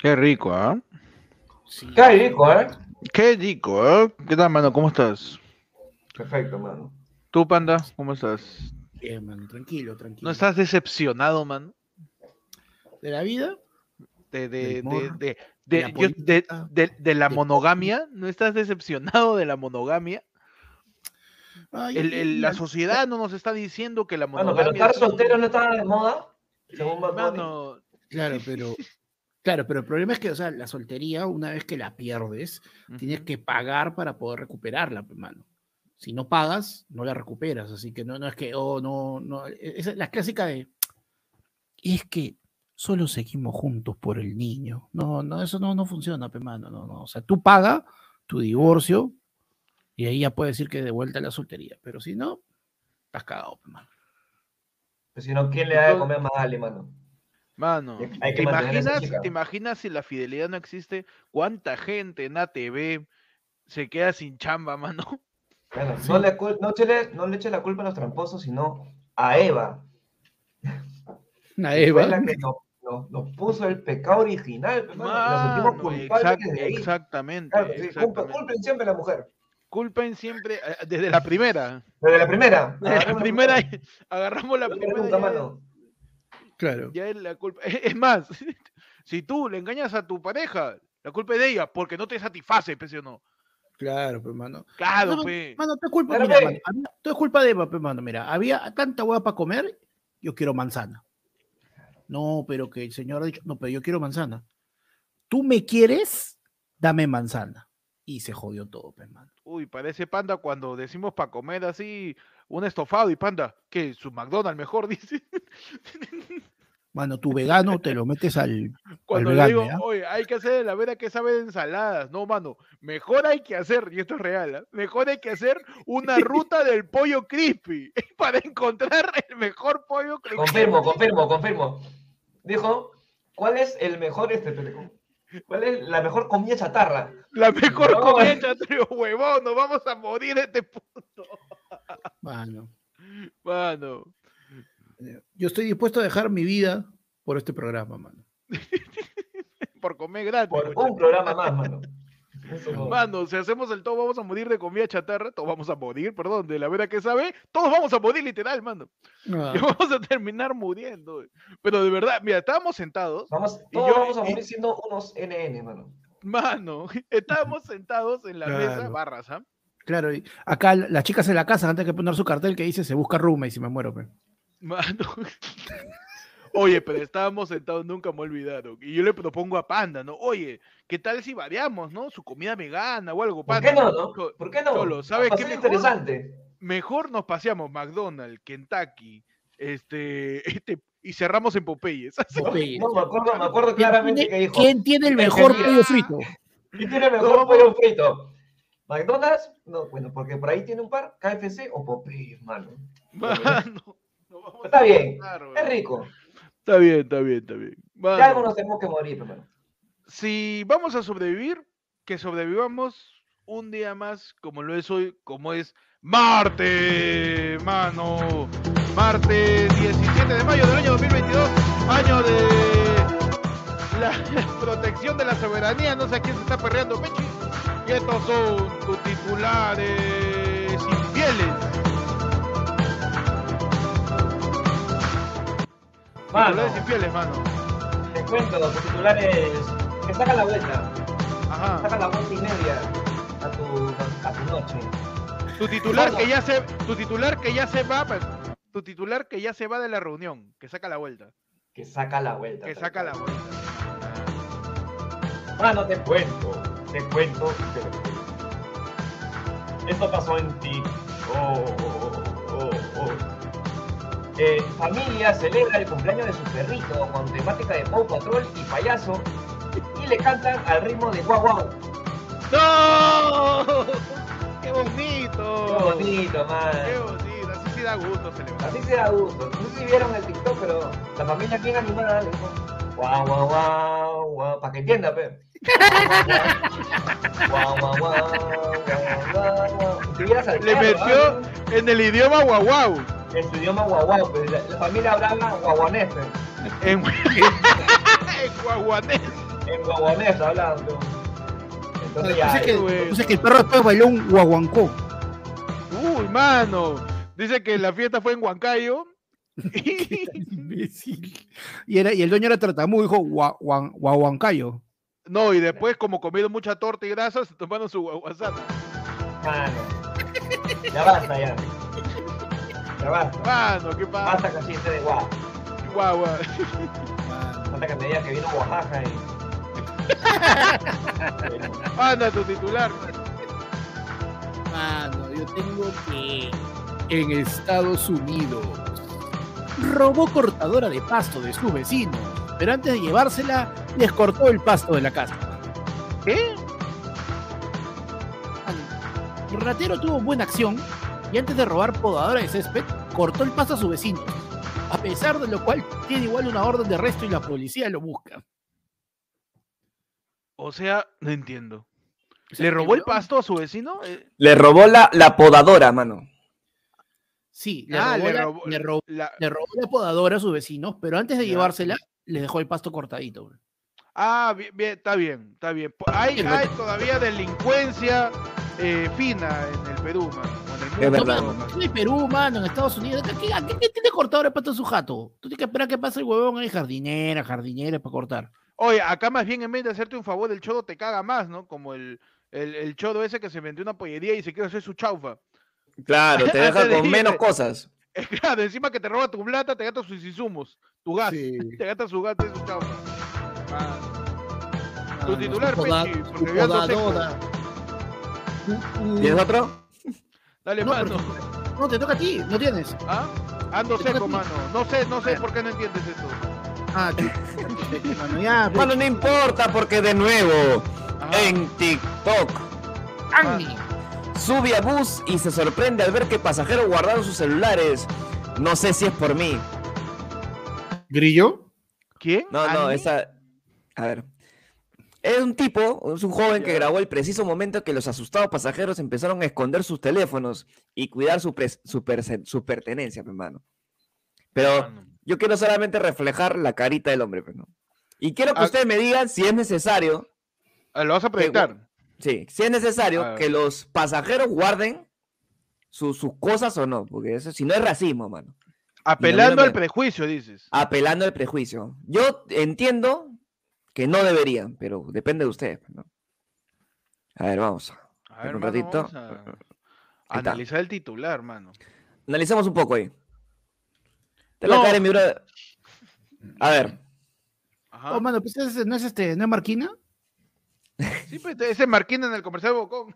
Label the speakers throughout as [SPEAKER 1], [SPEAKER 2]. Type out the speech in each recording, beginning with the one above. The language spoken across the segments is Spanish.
[SPEAKER 1] Qué rico, ¿ah?
[SPEAKER 2] Qué rico, ¿eh?
[SPEAKER 1] Qué rico, ¿eh? ¿Qué tal, mano? ¿Cómo estás?
[SPEAKER 2] Perfecto, mano.
[SPEAKER 1] ¿Tú, Panda? ¿Cómo estás?
[SPEAKER 3] Bien, mano, tranquilo, tranquilo.
[SPEAKER 1] ¿No estás decepcionado, man?
[SPEAKER 3] ¿De la vida?
[SPEAKER 1] De, de, de, de,
[SPEAKER 3] de
[SPEAKER 1] de-
[SPEAKER 3] la
[SPEAKER 1] yo- de-
[SPEAKER 3] política,
[SPEAKER 1] de- de la
[SPEAKER 3] del
[SPEAKER 1] monogamia? ¿No estás decepcionado de la monogamia?
[SPEAKER 3] Ay,
[SPEAKER 1] El- el- la sociedad no nos está diciendo que la
[SPEAKER 2] Mano,
[SPEAKER 1] monogamia...
[SPEAKER 2] pero estar soltero no está de moda. Según.
[SPEAKER 1] Mano,
[SPEAKER 3] Claro, pero. Claro, pero el problema es que, o sea, la soltería, una vez que la pierdes, tienes que pagar para poder recuperarla, pues, mano. Si no pagas, no la recuperas. Así que no, no es que, oh, no, no. e- Esa es la clásica de. Y es que solo seguimos juntos por el niño. No, no, eso no, no funciona, pues, mano. No, no. O sea, tú pagas tu divorcio y ahí ya puedes decir que de vuelta a la soltería. Pero si no, estás cagado, pues, mano.
[SPEAKER 2] Pues si no, ¿quién le da de comer más Ali, mano?
[SPEAKER 1] Mano,
[SPEAKER 2] Hay
[SPEAKER 1] ¿te imaginas. ¿te imaginas si la fidelidad no existe? ¿Cuánta gente en ATV se queda sin chamba, mano?
[SPEAKER 2] Bueno, no, le, no, le, no le eche la culpa a los tramposos, sino a Eva. Fue
[SPEAKER 3] Eva.
[SPEAKER 2] la que nos, nos- nos puso el pecado original. pues, mano, nos sentimos
[SPEAKER 1] Mano,
[SPEAKER 2] culpables
[SPEAKER 1] exact-
[SPEAKER 2] desde ahí.
[SPEAKER 1] exactamente,
[SPEAKER 2] Claro, sí, culpa-
[SPEAKER 1] exactamente.
[SPEAKER 2] culpen siempre a la mujer.
[SPEAKER 1] Culpen siempre, eh, desde la primera.
[SPEAKER 2] Desde la primera.
[SPEAKER 1] Desde la
[SPEAKER 2] agarremos
[SPEAKER 1] primera, agarramos la primera.
[SPEAKER 2] nunca, mano.
[SPEAKER 3] Claro.
[SPEAKER 1] Ya es la culpa. Es más, si tú le engañas a tu pareja, la culpa es de ella, porque no te satisface, pese o no.
[SPEAKER 3] Claro, pues, mano.
[SPEAKER 1] Claro,
[SPEAKER 3] No,
[SPEAKER 1] pe.
[SPEAKER 3] Mano, todo es culpa,
[SPEAKER 2] Claro,
[SPEAKER 3] mira,
[SPEAKER 2] pe.
[SPEAKER 3] mano, había- todo es culpa de Eva, pe, mano. Mira, había tanta hueá para comer, yo quiero manzana. No, pero que el señor ha dicho, no, pero yo quiero manzana. Tú me quieres, dame manzana. Y se jodió todo, pe, mano.
[SPEAKER 1] Uy, parece panda cuando decimos para comer así un estofado y panda, que su McDonald's mejor, dice.
[SPEAKER 3] Mano, tu vegano te lo metes al.
[SPEAKER 1] Cuando
[SPEAKER 3] al
[SPEAKER 1] le
[SPEAKER 3] vegano,
[SPEAKER 1] digo, oye, hay que hacer la vera que sabe de ensaladas. No, mano, mejor hay que hacer, y esto es real, ¿ah? mejor hay que hacer una ruta del pollo crispy para encontrar el mejor pollo crispy.
[SPEAKER 2] Confirmo, confirmo, confirmo. Dijo, ¿cuál es el mejor este? espérate, ¿Cuál es la mejor comida chatarra?
[SPEAKER 1] La mejor
[SPEAKER 2] No,
[SPEAKER 1] comida chatrio, huevón, nos vamos a morir de este punto.
[SPEAKER 3] Mano.
[SPEAKER 1] Mano,
[SPEAKER 3] Yo estoy dispuesto a dejar mi vida por este programa, mano.
[SPEAKER 1] por comer gratis.
[SPEAKER 2] Por
[SPEAKER 1] muchacho.
[SPEAKER 2] un programa más, mano.
[SPEAKER 1] Mano, si hacemos el todo vamos a morir de comida chatarra, todos vamos a morir, perdón, de la vera que sabe, todos vamos a morir literal, mano.
[SPEAKER 3] Ah,
[SPEAKER 1] Y vamos a terminar muriendo. Pero de verdad, mira, estábamos sentados,
[SPEAKER 2] Vamos,
[SPEAKER 1] Y
[SPEAKER 2] todos
[SPEAKER 1] yo-
[SPEAKER 2] vamos a
[SPEAKER 1] y-
[SPEAKER 2] morir siendo unos NN, mano.
[SPEAKER 1] mano, estábamos sentados en la mesa,
[SPEAKER 3] Claro.
[SPEAKER 1] barras, ¿ah?
[SPEAKER 3] claro, y acá las chicas en la casa antes que poner su cartel que dice se busca ruma y si me muero, pe.
[SPEAKER 1] Mano. Oye, pero estábamos sentados, nunca me olvidaron. Y yo le propongo a Panda, ¿no? Oye, ¿qué tal si variamos, no? Su comida vegana o algo,
[SPEAKER 2] ¿Por
[SPEAKER 1] Panda.
[SPEAKER 2] qué no, no? ¿Por qué no?
[SPEAKER 1] Cholo, ¿sabes qué mejor?
[SPEAKER 2] interesante.
[SPEAKER 1] Mejor nos paseamos McDonald's, Kentucky, este, este, y cerramos en Popeyes. Así,
[SPEAKER 3] Popeyes.
[SPEAKER 2] No, me acuerdo, me acuerdo
[SPEAKER 3] ¿Quién
[SPEAKER 2] claramente que dijo.
[SPEAKER 3] ¿Quién tiene el mejor pollo frito?
[SPEAKER 2] ¿Quién tiene mejor
[SPEAKER 1] ¿Cómo?
[SPEAKER 2] pollo frito? ¿McDonald's? No, bueno, porque por ahí tiene un par, KFC o Popeyes, mano.
[SPEAKER 1] Mano, vamos
[SPEAKER 2] Está
[SPEAKER 1] a
[SPEAKER 2] bien,
[SPEAKER 1] matar,
[SPEAKER 2] es rico.
[SPEAKER 1] Está bien, está bien, está bien.
[SPEAKER 2] Ya
[SPEAKER 1] Mano,
[SPEAKER 2] algo nos tenemos que morir, hermano.
[SPEAKER 1] si vamos a sobrevivir, que sobrevivamos un día más como lo es hoy, como es Marte, mano. Marte 17 de mayo del año 2022, año de la protección de la soberanía. No sé a quién se está perreando, Pechi. Y estos son tus titulares
[SPEAKER 2] Mano,
[SPEAKER 1] Titulares infieles, mano.
[SPEAKER 2] te cuento, los titulares que sacan la vuelta,
[SPEAKER 1] Ajá.
[SPEAKER 2] sacan la vuelta y media a tu, a tu noche.
[SPEAKER 1] Tu titular que ya se, tu titular que ya se va, pues, tu titular que ya se va de la reunión, que saca la vuelta,
[SPEAKER 2] Que saca la vuelta.
[SPEAKER 1] que saca la vuelta.
[SPEAKER 2] Mano, te cuento, te cuento, te cuento. Esto pasó en ti. Oh, oh, oh, oh. Eh, familia celebra el cumpleaños de su perrito con temática de Paw Patrol y payaso y le cantan al ritmo de guau guau.
[SPEAKER 1] ¡No! ¡Qué bonito!
[SPEAKER 2] Qué bonito, man.
[SPEAKER 1] ¡Qué bonito! Así sí da gusto celebrar.
[SPEAKER 2] Así se da gusto. No sé si vieron el TikTok, pero la familia bien animada le dijo guau guau guau guau para que entienda, pe. Guau guau guau guau guau guau. Al
[SPEAKER 1] Le metió
[SPEAKER 2] ¿ah?
[SPEAKER 1] en el idioma guau guau.
[SPEAKER 2] En su idioma guau, pues la, la familia hablaba guaguanés, pe.
[SPEAKER 1] En, en guaguanés.
[SPEAKER 4] En guaguanés hablando. Entonces ya.
[SPEAKER 3] Entonces que,
[SPEAKER 1] güey.
[SPEAKER 3] entonces que el perro después bailó un guaguancó.
[SPEAKER 1] Uy, mano. Dice que la fiesta fue en Huancayo. Y-
[SPEAKER 3] Imbécil. Y, era, y el dueño era tratamudo, dijo gua- guan- guaguancayo.
[SPEAKER 1] no, y después, como comido mucha torta y grasa, se tomaron su guaguasana.
[SPEAKER 4] Mano. Ya basta, ya. Ya basta.
[SPEAKER 1] Mano, ¿qué pasa?
[SPEAKER 4] Basta que siente de guau.
[SPEAKER 1] Guagua.
[SPEAKER 4] Basta que me diga que vino Oaxaca y.
[SPEAKER 1] Anda tu titular.
[SPEAKER 3] Mano, yo tengo que en Estados Unidos robó cortadora de pasto de sus vecinos, pero antes de llevársela les cortó el pasto de la casa.
[SPEAKER 1] ¿Qué?
[SPEAKER 3] El ratero tuvo buena acción y antes de robar podadora de césped cortó el pasto a su vecino, a pesar de lo cual tiene igual una orden de arresto y la policía lo busca.
[SPEAKER 1] O sea, no entiendo.
[SPEAKER 3] O sea,
[SPEAKER 1] ¿Le robó el pasto a su vecino? Eh,
[SPEAKER 2] Le robó la, la podadora, mano.
[SPEAKER 3] Sí, le,
[SPEAKER 1] Ah,
[SPEAKER 3] robó,
[SPEAKER 1] le
[SPEAKER 3] la,
[SPEAKER 1] robó-
[SPEAKER 3] le robó-
[SPEAKER 1] la-
[SPEAKER 3] le robó la podadora a sus vecinos, pero antes de
[SPEAKER 1] Ya.
[SPEAKER 3] llevársela les dejó el pasto cortadito. bro.
[SPEAKER 1] Ah, bien, bien, está bien, está bien. Hay, todavía delincuencia eh, fina en el Perú, man.
[SPEAKER 2] Es verdad.
[SPEAKER 3] No, En Perú, mano, en Estados Unidos. ¿Qué, qué, qué- qué tiene cortadora de pasto en su jato? Tú tienes que esperar que pase el huevón ahí, jardinera, jardinera para cortar.
[SPEAKER 1] Oye, acá más bien en vez de hacerte un favor, el chodo te caga más, ¿no? Como el, el, el chodo ese que se vendió una pollería y se quiere hacer su chaufa.
[SPEAKER 2] Claro, te deja
[SPEAKER 1] de
[SPEAKER 2] con menos cosas.
[SPEAKER 1] Es claro, encima que te roba tu plata, te gasta sus insumos, tu gas,
[SPEAKER 3] Sí.
[SPEAKER 1] te gasta su gas y su chaufa. Ah, Tu titular, Pechi,
[SPEAKER 3] su
[SPEAKER 1] porque.
[SPEAKER 3] Tu- tu-
[SPEAKER 2] ¿Tienes otro?
[SPEAKER 1] Dale,
[SPEAKER 3] No,
[SPEAKER 1] mano.
[SPEAKER 3] pero- No, te toca a ti, no tienes.
[SPEAKER 1] ¿Ah? Ando
[SPEAKER 3] Te
[SPEAKER 1] seco, mano. No sé, no sé por qué no entiendes esto.
[SPEAKER 3] Ah, mano, ya, pues.
[SPEAKER 2] Bueno, no importa porque de nuevo
[SPEAKER 1] Ajá.
[SPEAKER 2] en TikTok
[SPEAKER 3] Andy.
[SPEAKER 2] sube a bus y se sorprende al ver que pasajeros guardaron sus celulares. No sé si es por mí.
[SPEAKER 3] ¿Grillo?
[SPEAKER 1] ¿Quién?
[SPEAKER 2] No, no,
[SPEAKER 1] ¿Andy?
[SPEAKER 2] esa. A ver. Es un tipo, es un joven que grabó el preciso momento que los asustados pasajeros empezaron a esconder sus teléfonos y cuidar su, pres- su, perse- su pertenencia, pe, mano. Pero yo quiero solamente reflejar la carita del hombre, ¿no? Y quiero que
[SPEAKER 1] Ah.
[SPEAKER 2] ustedes me digan si es necesario,
[SPEAKER 1] Ah, ¿Lo vas a proyectar?
[SPEAKER 2] sí, si es necesario que los pasajeros guarden su- sus cosas o no, porque eso si no es racismo, mano.
[SPEAKER 1] Apelando al prejuicio, dices.
[SPEAKER 2] apelando al prejuicio. Yo entiendo que no deberían, pero depende de ustedes. ¿no? A ver, vamos.
[SPEAKER 1] A ver,
[SPEAKER 2] un
[SPEAKER 1] mano,
[SPEAKER 2] ratito.
[SPEAKER 1] vamos a analizar el titular, mano.
[SPEAKER 2] Analicemos un poco ahí. Te la
[SPEAKER 1] No.
[SPEAKER 2] caeré, mi brother. A ver,
[SPEAKER 1] Ajá.
[SPEAKER 3] Oh, mano, pues ese no es este, ¿no es Marquina?
[SPEAKER 1] Sí, pues, ese Marquín en el comercial de Bocón.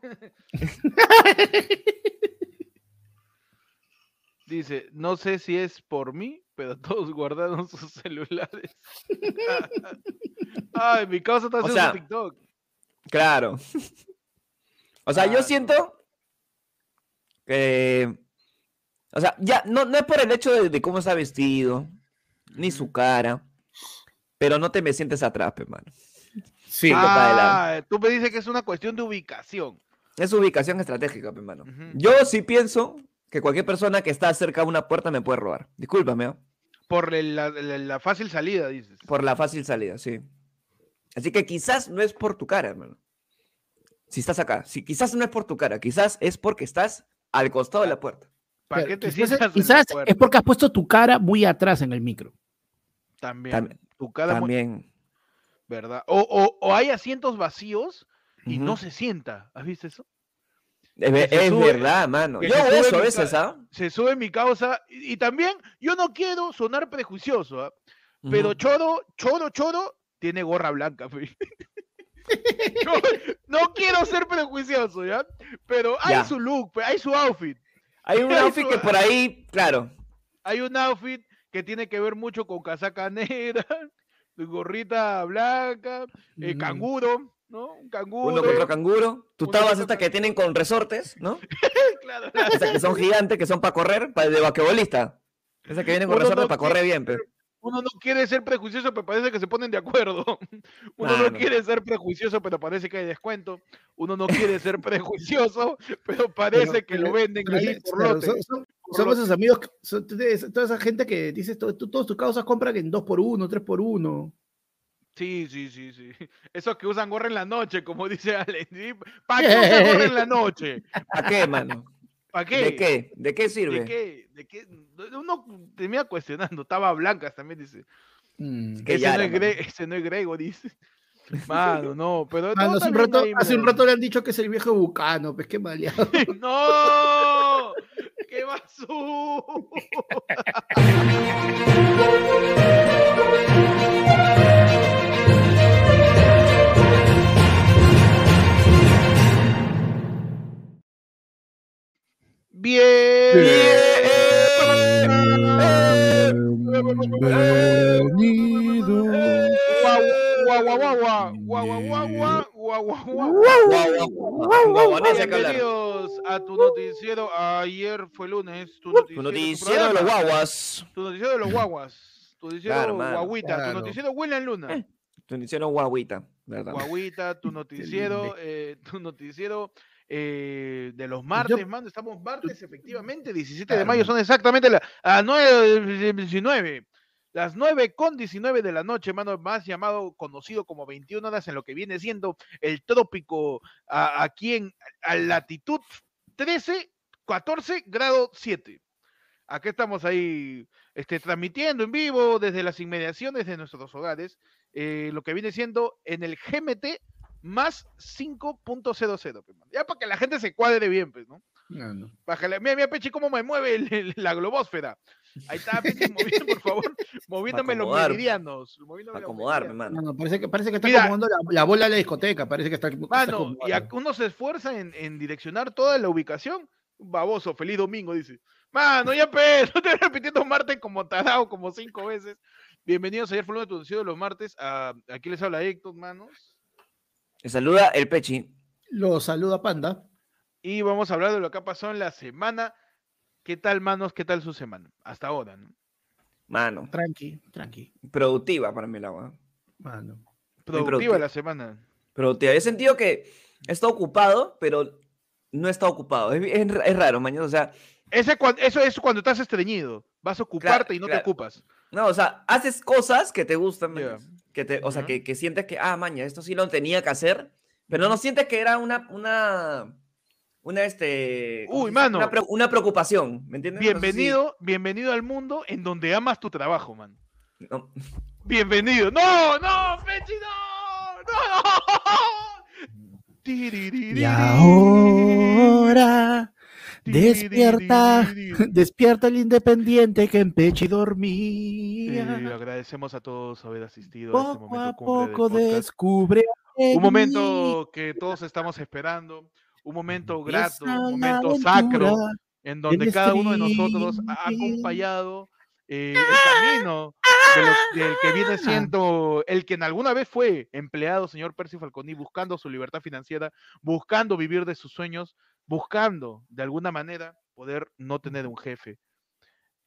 [SPEAKER 1] Dice, no sé si es por mí, pero todos guardaron sus celulares. Ay, mi causa está
[SPEAKER 2] O
[SPEAKER 1] haciendo
[SPEAKER 2] sea,
[SPEAKER 1] su TikTok.
[SPEAKER 2] claro. O sea,
[SPEAKER 1] Ah,
[SPEAKER 2] yo siento que. O sea, ya, no, no es por el hecho de, de cómo está vestido, ni su cara, pero no te me sientes atrás, pe, mano.
[SPEAKER 3] Sí.
[SPEAKER 1] Ah, tú me dices que es una cuestión de ubicación.
[SPEAKER 2] Es ubicación estratégica, pe, mano.
[SPEAKER 1] Ujú.
[SPEAKER 2] Yo sí pienso que cualquier persona que está cerca de una puerta me puede robar. Discúlpame, ¿no?
[SPEAKER 1] Por la, la- la fácil salida, dices.
[SPEAKER 2] por la fácil salida, sí. Así que quizás no es por tu cara, hermano. Si estás acá, si quizás no es por tu cara, quizás es porque estás al costado de la puerta.
[SPEAKER 1] ¿Para qué te
[SPEAKER 3] quizás
[SPEAKER 1] sientas en la
[SPEAKER 3] quizás es porque has puesto tu cara muy atrás en el micro.
[SPEAKER 1] También.
[SPEAKER 2] Tam-
[SPEAKER 1] tu cara muy-
[SPEAKER 2] También.
[SPEAKER 1] ¿verdad? O, o- o hay asientos vacíos y no se sienta. ¿Has visto eso?
[SPEAKER 2] Es,
[SPEAKER 1] sube-
[SPEAKER 2] verdad, mano. Yo
[SPEAKER 1] se
[SPEAKER 2] hago
[SPEAKER 1] sube
[SPEAKER 2] eso a
[SPEAKER 1] mi
[SPEAKER 2] veces, ¿ah?
[SPEAKER 1] Se sube mi causa. Y, y también, yo no quiero sonar prejuicioso, ¿ah? pero
[SPEAKER 2] Ujú.
[SPEAKER 1] Choro, Choro, Choro tiene gorra blanca. fe. Yo no quiero ser prejuicioso, ¿ya? Pero hay
[SPEAKER 2] Ya.
[SPEAKER 1] su look, hay su outfit.
[SPEAKER 2] Hay un outfit que por ahí, claro.
[SPEAKER 1] Hay un outfit que tiene que ver mucho con casaca negra, gorrita blanca, eh,
[SPEAKER 3] Mm.
[SPEAKER 1] canguro, ¿no? Un canguro.
[SPEAKER 2] Uno que otro canguro. Tú tabas estas que tienen con resortes, ¿no?
[SPEAKER 1] Claro,
[SPEAKER 2] Esas que son gigantes, que son para correr, para de vaquebolista. Esas que vienen con
[SPEAKER 1] Uno
[SPEAKER 2] resortes
[SPEAKER 1] no
[SPEAKER 2] para correr bien, pero.
[SPEAKER 1] Uno no quiere ser prejuicioso, pero parece que se ponen de acuerdo. Uno no quiere ser prejuicioso, pero parece que hay descuento. Uno no quiere ser prejuicioso, pero parece
[SPEAKER 3] Pero-
[SPEAKER 1] que lo venden ahí
[SPEAKER 3] es-
[SPEAKER 1] por
[SPEAKER 3] claro,
[SPEAKER 1] lote.
[SPEAKER 3] son, son-
[SPEAKER 1] por
[SPEAKER 3] son
[SPEAKER 1] lote.
[SPEAKER 3] esos amigos, son- toda esa gente que dices, todas tus causas compran en 2 por 1 3 por 1
[SPEAKER 1] Sí, sí, sí, sí. Esos que usan gorra en la noche, como dice Allen. ¿sí? ¿Para qué usan gorra en la noche?
[SPEAKER 2] ¿A qué, mano?
[SPEAKER 1] ¿Para qué?
[SPEAKER 2] ¿De qué? ¿De qué sirve?
[SPEAKER 1] ¿De qué? ¿De qué? Uno termina cuestionando. Estaba blancas también, dice.
[SPEAKER 3] Mm.
[SPEAKER 2] Que
[SPEAKER 1] ese,
[SPEAKER 2] ya
[SPEAKER 1] no es Gre- ese no es Grego, dice. Mano, no, pero.
[SPEAKER 3] Mano,
[SPEAKER 1] no,
[SPEAKER 3] hace, un rato, hace un rato le han dicho que es el viejo bucano, pues qué maleado.
[SPEAKER 1] ¡No! ¡Qué basura!
[SPEAKER 2] Que hablar.
[SPEAKER 1] Bienvenidos a tu noticiero. Ayer fue lunes. Tu noticiero, tu
[SPEAKER 2] noticiero de los guaguas.
[SPEAKER 1] Tu noticiero de los guaguas. Tu noticiero
[SPEAKER 2] Claro,
[SPEAKER 1] guaguita.
[SPEAKER 3] claro.
[SPEAKER 1] Tu noticiero William Luna.
[SPEAKER 2] Eh, Tu noticiero guaguita, ¿verdad?
[SPEAKER 1] Guaguita, tu noticiero, eh, tu noticiero eh, de los martes,
[SPEAKER 3] Yo-
[SPEAKER 1] mano. Estamos martes, efectivamente, 17 de mayo, son exactamente las a 9, 19. Las 9 con 19 de la noche, mano, más llamado, conocido como 21 horas en lo que viene siendo el trópico a- aquí en a latitud 13, 14 grado 7. Aquí estamos ahí este, transmitiendo en vivo desde las inmediaciones de nuestros hogares, eh, lo que viene siendo en el GMT más 5.00. pues. Ya para que la gente se cuadre bien, pues, ¿no?
[SPEAKER 3] No, no.
[SPEAKER 1] Mira, mira, Pechi, cómo me mueve el- el- la globósfera. Ahí está, Pechi, moviendo, por favor, moviéndome los meridianos. moviéndome los
[SPEAKER 2] Acomodarme,
[SPEAKER 1] meridianos.
[SPEAKER 2] mano.
[SPEAKER 3] No, no, parece que, parece que está
[SPEAKER 1] Mira.
[SPEAKER 3] acomodando la, la bola de la discoteca, parece que está, está
[SPEAKER 1] Mano, y
[SPEAKER 3] acomodando.
[SPEAKER 1] a- uno se esfuerza en, en direccionar toda la ubicación. Baboso, feliz domingo, dice. Mano, ya pe, no te repitiendo martes como tarado como cinco veces. Bienvenidos ayer fue lunes de tu noticiero de los martes. A, aquí les habla Héctor, manos.
[SPEAKER 2] Te saluda el Pechi.
[SPEAKER 3] Lo saluda Panda.
[SPEAKER 1] Y vamos a hablar de lo que ha pasado en la semana. ¿Qué tal, manos? ¿Qué tal su semana? Hasta ahora, ¿no?
[SPEAKER 2] Mano,
[SPEAKER 3] Tranqui, tranqui.
[SPEAKER 2] productiva para mí la agua.
[SPEAKER 3] Mano.
[SPEAKER 1] Productiva
[SPEAKER 2] productiva.
[SPEAKER 1] la semana.
[SPEAKER 2] Productiva. He sentido que he estado ocupado, pero no he estado ocupado. Es, es- es raro, mañana. O sea,
[SPEAKER 1] Ese, eso es cuando estás estreñido. Vas a ocuparte y no
[SPEAKER 2] claro.
[SPEAKER 1] te ocupas.
[SPEAKER 2] no, o sea, haces cosas que te gustan,
[SPEAKER 1] Ya.
[SPEAKER 2] Que te, o sea, que, que sientes que, ah, maña, esto sí lo tenía que hacer, pero no sientes que era una, una, una, este, ¿cómo
[SPEAKER 1] Uy, mano.
[SPEAKER 2] Una, pre- una preocupación, ¿me entiendes? No sé si-
[SPEAKER 1] Bienvenido, bienvenido al mundo en donde amas tu trabajo, man.
[SPEAKER 2] no,
[SPEAKER 1] Bienvenido. No, no, Pechi, no, no.
[SPEAKER 3] Y ahora despierta, despierta el independiente que en Pechi
[SPEAKER 1] Eh,
[SPEAKER 3] dormía.
[SPEAKER 1] agradecemos a todos haber asistido a este
[SPEAKER 3] Poco
[SPEAKER 1] momento
[SPEAKER 3] a
[SPEAKER 1] cumbre del
[SPEAKER 3] poco
[SPEAKER 1] podcast.
[SPEAKER 3] descubre.
[SPEAKER 1] Un momento que todos estamos esperando, un momento grato, un momento sacro, en donde cada uno de nosotros ha acompañado eh, el camino de del que viene siendo el que en alguna vez fue empleado, señor Percy Falconi, buscando su libertad financiera, buscando vivir de sus sueños, buscando de alguna manera poder no tener un jefe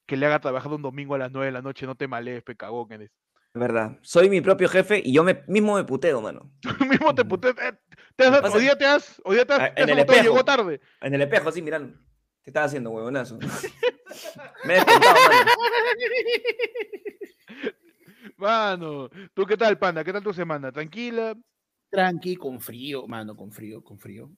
[SPEAKER 1] que le haga trabajar un domingo a las 9 de la noche, no te malees, pecagón eres.
[SPEAKER 2] verdad, soy mi propio jefe y yo me, mismo me puteo, mano.
[SPEAKER 1] Tú mismo te pute- eh, te has- hoy día te has, hoy día te has,
[SPEAKER 2] Ah, en el
[SPEAKER 1] notado, llegó
[SPEAKER 2] espejo.
[SPEAKER 1] tarde.
[SPEAKER 2] En el espejo, así, mirando. ¿Qué estás haciendo, huevonazo? me he despertado, mano.
[SPEAKER 1] Mano, ¿tú qué tal, panda? ¿Qué tal tu semana? ¿Tranquila?
[SPEAKER 3] Tranqui, con frío, mano, con frío, con frío.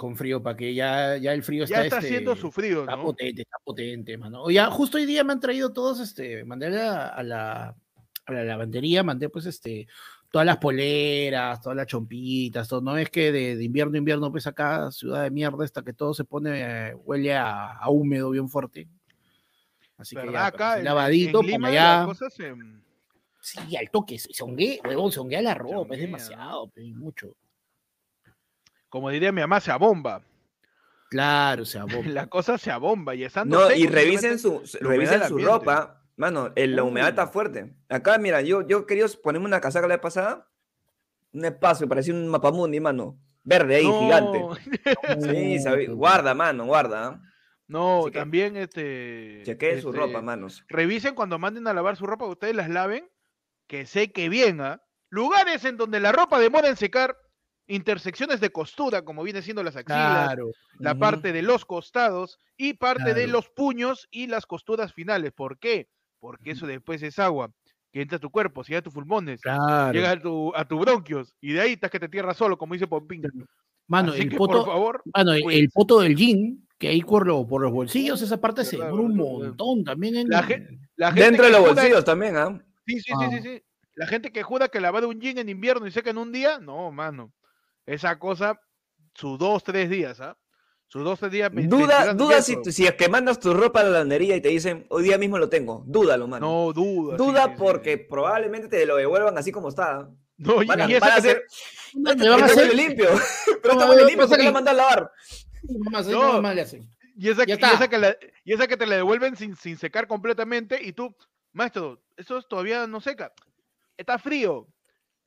[SPEAKER 3] Con frío, para que ya, ya el frío
[SPEAKER 1] Ya
[SPEAKER 3] está,
[SPEAKER 1] está siendo
[SPEAKER 3] este,
[SPEAKER 1] sufrido,
[SPEAKER 3] Está
[SPEAKER 1] ¿no?
[SPEAKER 3] potente, está potente, mano. O ya, justo hoy día me han traído todos, este, mandé a la, a la, a la lavandería, mandé pues este, todas las poleras, todas las chompitas, todo. No es que de, de invierno a invierno, pues acá, ciudad de mierda, hasta que todo se pone, eh, huele a, a húmedo bien fuerte. Así que ya,
[SPEAKER 1] Acá en-
[SPEAKER 3] lavadito,
[SPEAKER 1] en Lima
[SPEAKER 3] allá.
[SPEAKER 1] se-
[SPEAKER 3] Sí, al toque, se se honguea, huevón, se honguea la ropa, es demasiado, pe, mucho.
[SPEAKER 1] Como diría mi mamá, se abomba.
[SPEAKER 3] Claro, sea, vos-
[SPEAKER 1] La cosa se abomba y estando
[SPEAKER 2] No,
[SPEAKER 1] seco,
[SPEAKER 2] y revisen su, revisen su ropa. Mano, el- la humedad está fuerte. Acá, mira, yo, yo quería ponerme una casaca la vez pasada. Un espacio, parecía un mapamundi, mano. Verde ahí, gigante. Sí, sabe- guarda, mano, guarda. ¿ah?
[SPEAKER 1] No,
[SPEAKER 2] que-
[SPEAKER 1] también este.
[SPEAKER 2] Chequeen su
[SPEAKER 1] este,
[SPEAKER 2] ropa, manos.
[SPEAKER 1] Revisen cuando manden a lavar su ropa, que ustedes las laven, que seque bien, ¿ah? Lugares en donde la ropa demora en secar, intersecciones de costura, como viene siendo las axilas,
[SPEAKER 3] Claro.
[SPEAKER 1] la parte de los costados y parte de los puños y las costuras finales. ¿Por qué? Porque eso después es agua. que entra a tu cuerpo, si llega a tus pulmones,
[SPEAKER 3] Claro.
[SPEAKER 1] llega a tu, a tus bronquios, y de ahí estás que te tierras solo, como dice Pompín.
[SPEAKER 3] Mano,
[SPEAKER 1] Así
[SPEAKER 3] el
[SPEAKER 1] que,
[SPEAKER 3] poto,
[SPEAKER 1] por favor,
[SPEAKER 3] mano, el- el poto del jean, que ahí por, lo- por los bolsillos, esa parte se demora un montón también en...
[SPEAKER 1] La gen- la gente
[SPEAKER 2] Dentro de
[SPEAKER 1] que
[SPEAKER 2] los
[SPEAKER 1] jura-
[SPEAKER 2] bolsillos también, ¿ah?
[SPEAKER 1] Sí, sí, sí, sí,
[SPEAKER 3] Ah.
[SPEAKER 1] sí. La gente que jura que lavar un jean en invierno y seca en un día, no, mano. Esa cosa, sus dos, tres días, ¿ah? Sus dos, tres días.
[SPEAKER 2] Duda, duda si, si es que mandas tu ropa a la lavandería y te dicen, hoy día mismo lo tengo. Dúdalo, mano.
[SPEAKER 1] No, duda.
[SPEAKER 2] Duda
[SPEAKER 1] sí, sí.
[SPEAKER 2] porque probablemente te lo devuelvan así como está.
[SPEAKER 1] No, y,
[SPEAKER 2] Van
[SPEAKER 1] y esa
[SPEAKER 2] van a
[SPEAKER 1] que te-
[SPEAKER 2] hacer. Este
[SPEAKER 3] van a
[SPEAKER 2] huele
[SPEAKER 3] hacer-
[SPEAKER 2] limpio. Pero
[SPEAKER 3] No,
[SPEAKER 2] está
[SPEAKER 3] no,
[SPEAKER 2] limpio, ¿por qué lo mandas a lavar?
[SPEAKER 1] No.
[SPEAKER 3] le hacen.
[SPEAKER 1] Y esa, y que la, y esa que te la devuelven sin, sin secar completamente y tú, maestro, eso es todavía no seca. Está frío.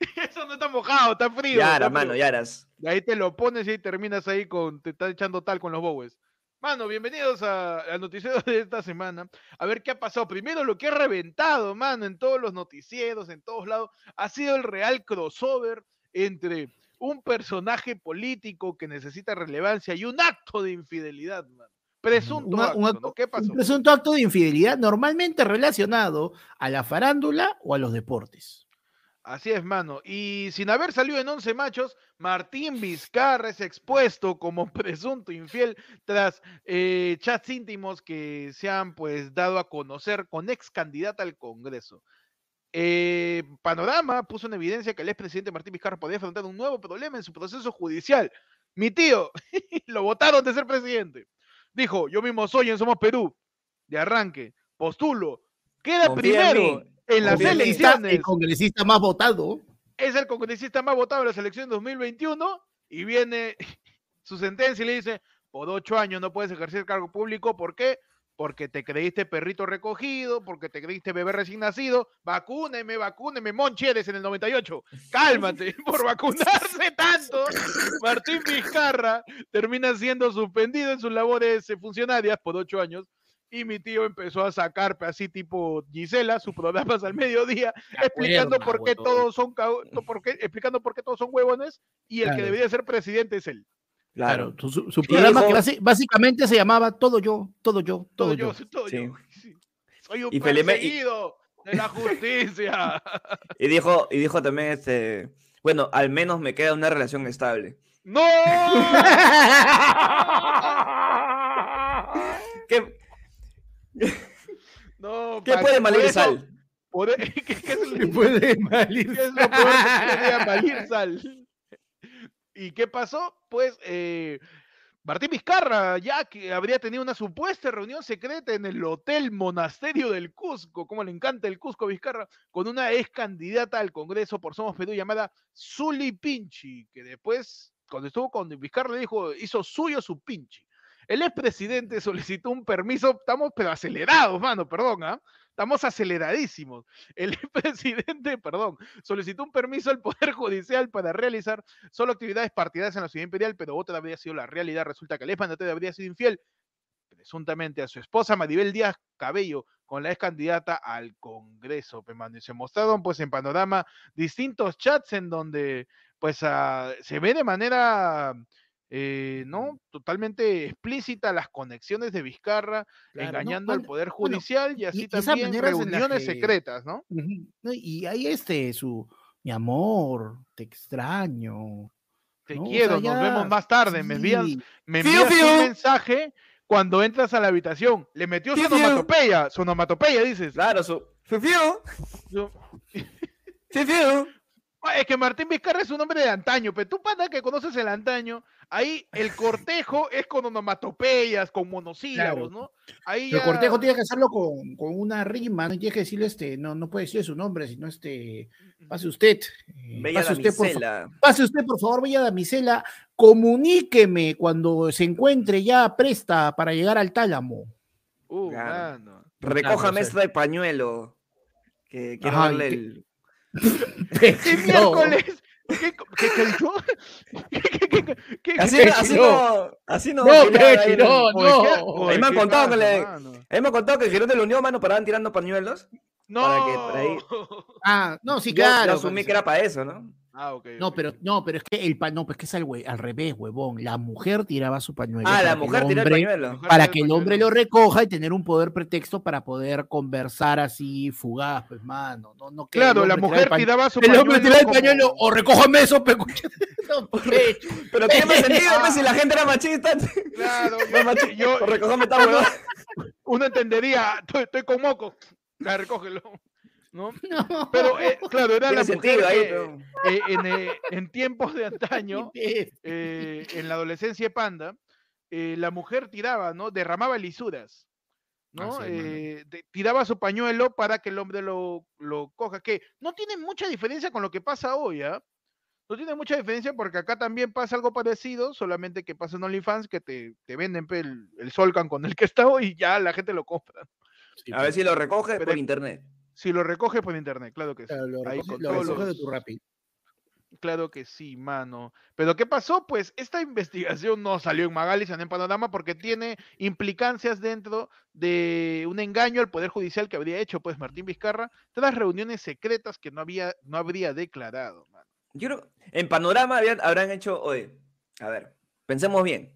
[SPEAKER 1] Eso no está mojado, está frío.
[SPEAKER 2] Yara,
[SPEAKER 1] está
[SPEAKER 2] mano,
[SPEAKER 1] frío.
[SPEAKER 2] yaras.
[SPEAKER 1] Y ahí te lo pones y ahí terminas ahí con, te está echando tal con los bowes. Mano, bienvenidos a- al noticiero de esta semana. A ver qué ha pasado. Primero, lo que ha reventado, mano, en todos los noticieros, en todos lados, ha sido el real crossover entre un personaje político que necesita relevancia y un acto de infidelidad, mano. Presunto
[SPEAKER 3] Un
[SPEAKER 1] acto,
[SPEAKER 3] un
[SPEAKER 1] ¿no?
[SPEAKER 3] acto-
[SPEAKER 1] ¿Qué
[SPEAKER 3] Un
[SPEAKER 1] pasó?
[SPEAKER 3] presunto acto de infidelidad normalmente relacionado a la farándula o a los deportes.
[SPEAKER 1] Así es, mano. Y sin haber salido en 11 machos, Martín Vizcarra es expuesto como presunto infiel tras eh, chats íntimos que se han pues dado a conocer con ex candidata al Congreso. Eh, Panorama puso en evidencia que el expresidente Martín Vizcarra podía afrontar un nuevo problema en su proceso judicial. Mi tío lo votaron de ser presidente. Dijo, yo mismo soy en Somos Perú. De arranque, postulo. Queda
[SPEAKER 2] Confía
[SPEAKER 1] primero. En las elecciones
[SPEAKER 3] el congresista más votado.
[SPEAKER 1] es el congresista más votado en la selección 2021 y viene su sentencia y le dice, por ocho años no puedes ejercer cargo público, ¿por qué? Porque te creíste perrito recogido, porque te creíste bebé recién nacido, vacúneme, vacúneme, Monchi eres en el 98, cálmate, por vacunarse tanto, Martín Vizcarra termina siendo suspendido en sus labores funcionarias por ocho años, y mi tío empezó a sacar así tipo Gisela, sus programas al mediodía, explicando por qué
[SPEAKER 3] huevón.
[SPEAKER 1] todos son por qué- explicando por qué todos son huevones y el que debería ser presidente es él.
[SPEAKER 3] Claro, su, programa
[SPEAKER 2] dijo-
[SPEAKER 3] que básicamente se llamaba Todo yo, todo yo,
[SPEAKER 1] Todo,
[SPEAKER 3] todo,
[SPEAKER 1] yo,
[SPEAKER 3] yo.
[SPEAKER 1] todo
[SPEAKER 2] Sí.
[SPEAKER 1] yo. sí. Soy un
[SPEAKER 2] Y Felipe- y-
[SPEAKER 1] perseguido de la justicia.
[SPEAKER 2] Y dijo, y dijo también, este, bueno, al menos me queda una relación estable.
[SPEAKER 1] ¡No!
[SPEAKER 2] ¿Qué,
[SPEAKER 1] no
[SPEAKER 2] qué puede malir sal?
[SPEAKER 1] por e- ¿Qué, qué
[SPEAKER 3] puede
[SPEAKER 1] qué
[SPEAKER 3] malir.
[SPEAKER 1] es lo que malir sal? ¿Y qué pasó? Pues eh, Martín Vizcarra, ya que habría tenido una supuesta reunión secreta en el Hotel Monasterio del Cusco, como le encanta el Cusco a Vizcarra, con una ex candidata al Congreso por Somos Perú llamada Zuli Pinchi, que después, cuando estuvo con Vizcarra, le dijo, hizo suyo su Pinchi. El expresidente solicitó un permiso, estamos pero acelerados, mano, perdón, ¿ah? Estamos aceleradísimos. El expresidente, perdón, solicitó un permiso al Poder Judicial para realizar solo actividades partidarias en la ciudad imperial, pero otra habría sido la realidad. Resulta que el mandatario habría sido infiel, presuntamente a su esposa Maribel Díaz Cabello, con la ex candidata al Congreso. Y se mostraron pues en panorama distintos chats en donde pues ah, se ve de manera eh, no totalmente explícita las conexiones de Vizcarra
[SPEAKER 3] Claro, ¿no?
[SPEAKER 1] engañando al poder judicial y
[SPEAKER 3] y-
[SPEAKER 1] así
[SPEAKER 3] y
[SPEAKER 1] también reuniones
[SPEAKER 3] que-
[SPEAKER 1] secretas, ¿no?
[SPEAKER 3] Y ahí este, su, mi amor, te extraño.
[SPEAKER 1] Te
[SPEAKER 3] ¿no? O
[SPEAKER 1] quiero, nos vemos más tarde. Me envías, me envías un mensaje cuando entras a la habitación. Le metió
[SPEAKER 2] Fiu,
[SPEAKER 1] su
[SPEAKER 2] fiu.
[SPEAKER 1] onomatopeya, su onomatopeya, dices.
[SPEAKER 2] Claro, su... Fiu, fiu.
[SPEAKER 1] Ah, Es que Martín Vizcarra es un hombre de antaño, pero tú, pana, que conoces el antaño, ahí el cortejo es con onomatopeyas, con monosílabos, ¿no? Ahí
[SPEAKER 3] El
[SPEAKER 1] ya-
[SPEAKER 3] cortejo tienes que hacerlo con, con una rima, no tienes que decirle este, no, no puede decir su nombre, sino este, pase usted. eh,
[SPEAKER 2] Bella
[SPEAKER 3] pase usted, por, pase usted, por favor, bella damisela, comuníqueme cuando se encuentre ya presta para llegar al tálamo.
[SPEAKER 1] Uh,
[SPEAKER 2] Claro.
[SPEAKER 1] mano.
[SPEAKER 2] Recójame de pañuelo. Que quiero
[SPEAKER 3] Ajá,
[SPEAKER 2] darle
[SPEAKER 3] que-
[SPEAKER 2] el...
[SPEAKER 1] ¿Qué
[SPEAKER 3] No.
[SPEAKER 1] miércoles? ¿Qué, qué, qué dijo? ¿Qué, qué, qué, qué, qué-
[SPEAKER 2] Así, así
[SPEAKER 3] no.
[SPEAKER 2] así no.
[SPEAKER 3] No,
[SPEAKER 2] ahí
[SPEAKER 3] Pechi, no,
[SPEAKER 1] Oye, ¿qué-
[SPEAKER 3] no.
[SPEAKER 2] Ahí me han
[SPEAKER 1] ¿qué
[SPEAKER 2] contado que le-
[SPEAKER 1] mano?
[SPEAKER 2] A mí me ha contado que el Girón de la Unión, mano, paraban tirando pañuelos.
[SPEAKER 1] No.
[SPEAKER 2] para que por ahí-
[SPEAKER 3] Ah, no, sí,
[SPEAKER 2] Yo-
[SPEAKER 3] claro.
[SPEAKER 2] Yo asumí
[SPEAKER 3] pues,
[SPEAKER 2] que era para eso, ¿no?
[SPEAKER 1] Ah, ok.
[SPEAKER 3] No, pero, no, pero es que el pa- no, pues que es al, hue- al revés, huevón. La mujer tiraba su pañuelo.
[SPEAKER 2] Ah,
[SPEAKER 3] para
[SPEAKER 2] la
[SPEAKER 3] que el
[SPEAKER 2] mujer tira el
[SPEAKER 3] hombre-
[SPEAKER 2] pañuelo.
[SPEAKER 3] Para que el hombre
[SPEAKER 1] pañuelo.
[SPEAKER 3] lo recoja y tener un poder pretexto para poder conversar así fugaz, pues, mano. No, no
[SPEAKER 1] Claro, la mujer
[SPEAKER 3] pañuelo-
[SPEAKER 1] tiraba su
[SPEAKER 3] El hombre tira el
[SPEAKER 1] como-
[SPEAKER 3] pañuelo o recójame eso. No.
[SPEAKER 2] Pero tiene más sentido, pues, si la gente era machista.
[SPEAKER 1] Claro, yo, yo-
[SPEAKER 2] esta huevada.
[SPEAKER 1] uno entendería, estoy, estoy con moco, ya recógelo. ¿No?
[SPEAKER 3] No.
[SPEAKER 1] Pero, eh, claro, era la mujer
[SPEAKER 2] ahí,
[SPEAKER 1] eh, en, eh, en tiempos de antaño, eh, en la adolescencia de Panda, eh, la mujer tiraba, ¿no? Derramaba lisuras, ¿no?
[SPEAKER 3] Ah, sí, mano.
[SPEAKER 1] Eh, de- tiraba su pañuelo para que el hombre lo, lo coja, que no tiene mucha diferencia con lo que pasa hoy, ¿ah? No tiene mucha diferencia porque acá también pasa algo parecido, solamente que pasa en OnlyFans que te, te venden el, el Solcan con el que está hoy y ya la gente lo compra.
[SPEAKER 3] Sí,
[SPEAKER 2] A ver si lo recoge
[SPEAKER 1] Pero-
[SPEAKER 2] por internet.
[SPEAKER 1] Si lo recoges por internet, claro que sí.
[SPEAKER 3] Claro, lo
[SPEAKER 1] Ahí
[SPEAKER 3] recoges- lo recoges de tu Rappi.
[SPEAKER 1] Claro que sí, mano. Pero ¿qué pasó? Pues esta investigación no salió en Magali, salió en Panorama porque tiene implicancias dentro de un engaño al Poder Judicial que habría hecho pues Martín Vizcarra tras reuniones secretas que no, había, no habría declarado. mano.
[SPEAKER 2] Yo creo, en panorama habían- habrán hecho, oye, a ver, pensemos bien.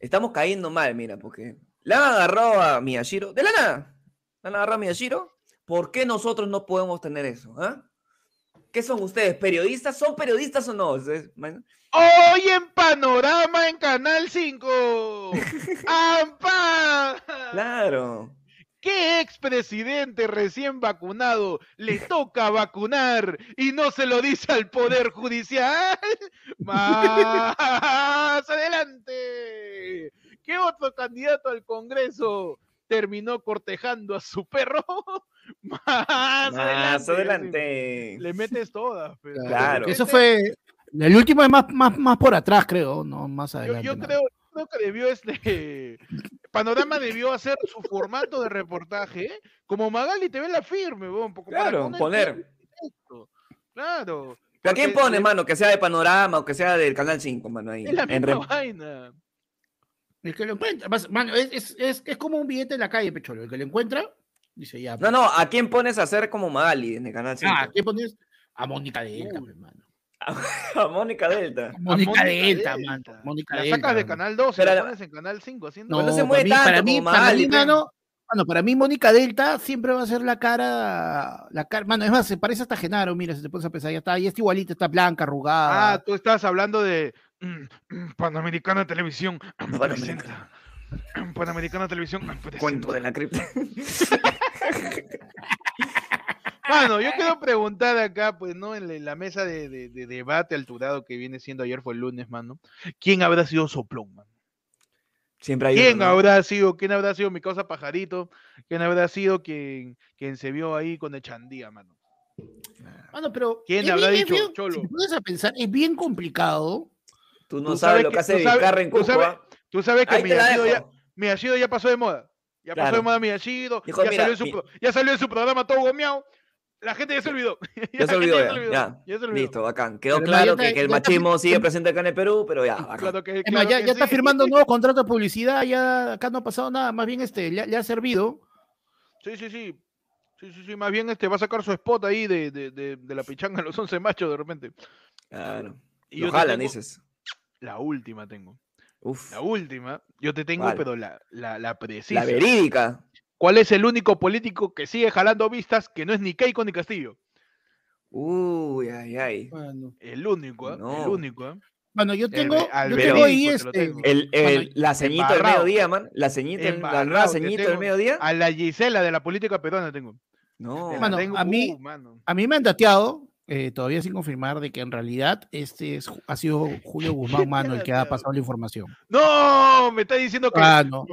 [SPEAKER 2] Estamos cayendo mal, mira, porque le han agarrado a Miyashiro, de la nada, le han agarrado a Miyashiro. ¿Por qué nosotros no podemos tener eso? ah? ¿Qué son ustedes? ¿Periodistas? ¿Son periodistas o no?
[SPEAKER 1] Hoy en Panorama en Canal 5. ¡Ampa!
[SPEAKER 2] Claro.
[SPEAKER 1] ¿Qué expresidente recién vacunado le toca vacunar y no se lo dice al Poder Judicial? Más adelante. ¿Qué otro candidato al Congreso terminó cortejando a su perro? Más,
[SPEAKER 2] Más
[SPEAKER 1] adelante.
[SPEAKER 2] adelante.
[SPEAKER 1] Le metes todas. pero-
[SPEAKER 2] Claro.
[SPEAKER 3] Eso fue. El último es más, más, más por atrás, creo, no más
[SPEAKER 1] Yo,
[SPEAKER 3] adelante.
[SPEAKER 1] yo creo, creo que debió este Panorama debió hacer su formato de reportaje como Magali te ve la firme, para
[SPEAKER 2] Claro, poner.
[SPEAKER 1] Claro.
[SPEAKER 2] ¿Pero a quién pone, mano? Que sea de panorama o que sea del canal 5, mano. Ahí,
[SPEAKER 1] Es la
[SPEAKER 2] en
[SPEAKER 1] misma
[SPEAKER 2] rem-
[SPEAKER 1] vaina.
[SPEAKER 3] El que lo encuentra, mano, es, es, es, es como un billete en la calle, Pecholo. El que lo encuentra, dice ya.
[SPEAKER 2] No, no, ¿a quién pones a hacer como Magali en el canal 5?
[SPEAKER 3] Ah, ¿qué pones? A Mónica Delta,
[SPEAKER 1] Uy.
[SPEAKER 3] pues, mano.
[SPEAKER 2] A Mónica Delta.
[SPEAKER 3] A Mónica Delta,
[SPEAKER 1] Delta.
[SPEAKER 3] mano. Mónica
[SPEAKER 1] La
[SPEAKER 3] Delta.
[SPEAKER 1] sacas de. Canal 12
[SPEAKER 2] Pero
[SPEAKER 1] la
[SPEAKER 2] la-
[SPEAKER 1] pones en Canal 5 haciendo.
[SPEAKER 2] No, no se
[SPEAKER 3] para
[SPEAKER 2] mueve
[SPEAKER 3] mí-
[SPEAKER 2] tanto
[SPEAKER 3] para mí,
[SPEAKER 2] como
[SPEAKER 3] para mí, mano, mano, para mí Mónica Delta siempre va a ser la cara, la cara, mano, es más, se parece hasta a Genaro, mira, si te pones a pensar, ya está, ya está igualita, está blanca, arrugada.
[SPEAKER 1] Ah, tú estás hablando de mm, mm, Panamericana Televisión presenta. Panamericana Televisión presenta.
[SPEAKER 2] Cuento de la cripta.
[SPEAKER 1] Mano, yo quiero preguntar acá, pues, ¿no? En la- mesa de, de- de debate alturado que viene siendo ayer fue el lunes, mano. ¿Quién habrá sido Soplón, mano?
[SPEAKER 2] Siempre hay
[SPEAKER 1] ¿Quién
[SPEAKER 2] uno, ¿no?
[SPEAKER 1] habrá sido, quién habrá sido mi causa pajarito? ¿Quién habrá sido quien, quien se vio ahí con el chandía, mano?
[SPEAKER 3] Mano, pero.
[SPEAKER 1] ¿Quién
[SPEAKER 3] es
[SPEAKER 1] habrá
[SPEAKER 3] bien- es
[SPEAKER 1] dicho,
[SPEAKER 3] bien-
[SPEAKER 1] Cholo?
[SPEAKER 3] Si te pones a pensar, es bien complicado.
[SPEAKER 2] Tú no
[SPEAKER 1] Tú
[SPEAKER 2] sabes
[SPEAKER 1] sabes
[SPEAKER 2] lo
[SPEAKER 1] que-
[SPEAKER 2] que hace
[SPEAKER 1] tú sabes-
[SPEAKER 2] Vizcarra en
[SPEAKER 1] tú sabes-
[SPEAKER 2] Cusco. ¿ah?
[SPEAKER 1] Tú sabes que Miyashido ya. Miyashido ya pasó de moda. Ya pasó de moda Miyashido.
[SPEAKER 2] Dijo,
[SPEAKER 1] ya,
[SPEAKER 2] mira,
[SPEAKER 1] salió en su,
[SPEAKER 2] mi-
[SPEAKER 1] pro- ya salió en su programa todo gomeado. La gente ya se olvidó.
[SPEAKER 2] Ya se olvidó, ya. Ya,
[SPEAKER 1] ya se olvidó.
[SPEAKER 2] Listo, bacán. Quedó
[SPEAKER 3] Pero
[SPEAKER 2] claro que,
[SPEAKER 3] está-
[SPEAKER 2] que el
[SPEAKER 3] está-
[SPEAKER 2] machismo sigue presente acá en el Perú, pero ya, bacán.
[SPEAKER 1] Claro que,
[SPEAKER 3] Es
[SPEAKER 1] claro
[SPEAKER 3] más, ya,
[SPEAKER 1] que
[SPEAKER 3] ya está firmando nuevos contratos de publicidad, ya acá no ha pasado nada, más bien este, le, ha- le ha servido.
[SPEAKER 1] Sí, sí, sí. Sí, sí, sí. Más bien este va a sacar su spot ahí de, de, de, de la pichanga de los 11 machos de repente.
[SPEAKER 2] Claro.
[SPEAKER 1] Y
[SPEAKER 2] Lo
[SPEAKER 1] yo te
[SPEAKER 2] jalan,
[SPEAKER 1] tengo-
[SPEAKER 2] dices.
[SPEAKER 1] La última tengo.
[SPEAKER 2] Uf.
[SPEAKER 1] La última. Yo te tengo, pero la, la, la precisa.
[SPEAKER 2] La verídica.
[SPEAKER 1] ¿Cuál es el único político que sigue jalando vistas que no es ni Keiko ni Castillo?
[SPEAKER 2] Uy, ay, ay.
[SPEAKER 3] Bueno,
[SPEAKER 1] El único, ¿ah? El único, ¿ah?
[SPEAKER 3] Bueno, yo tengo,
[SPEAKER 1] al
[SPEAKER 3] yo tengo ahí este.
[SPEAKER 2] El, el-
[SPEAKER 3] Bueno,
[SPEAKER 2] la ceñita del mediodía, man. La ceñita, la nueva ceñita del mediodía.
[SPEAKER 1] A la Gisela de la política peruana tengo.
[SPEAKER 2] No.
[SPEAKER 3] Mano,
[SPEAKER 1] tengo-
[SPEAKER 3] a mí-
[SPEAKER 1] uh, mano.
[SPEAKER 3] A mí me han dateado, eh, todavía sin confirmar, de que en realidad este es, ha sido Julio Guzmán, mano, el que ha pasado la información.
[SPEAKER 1] No, me está diciendo que
[SPEAKER 3] Ah, no.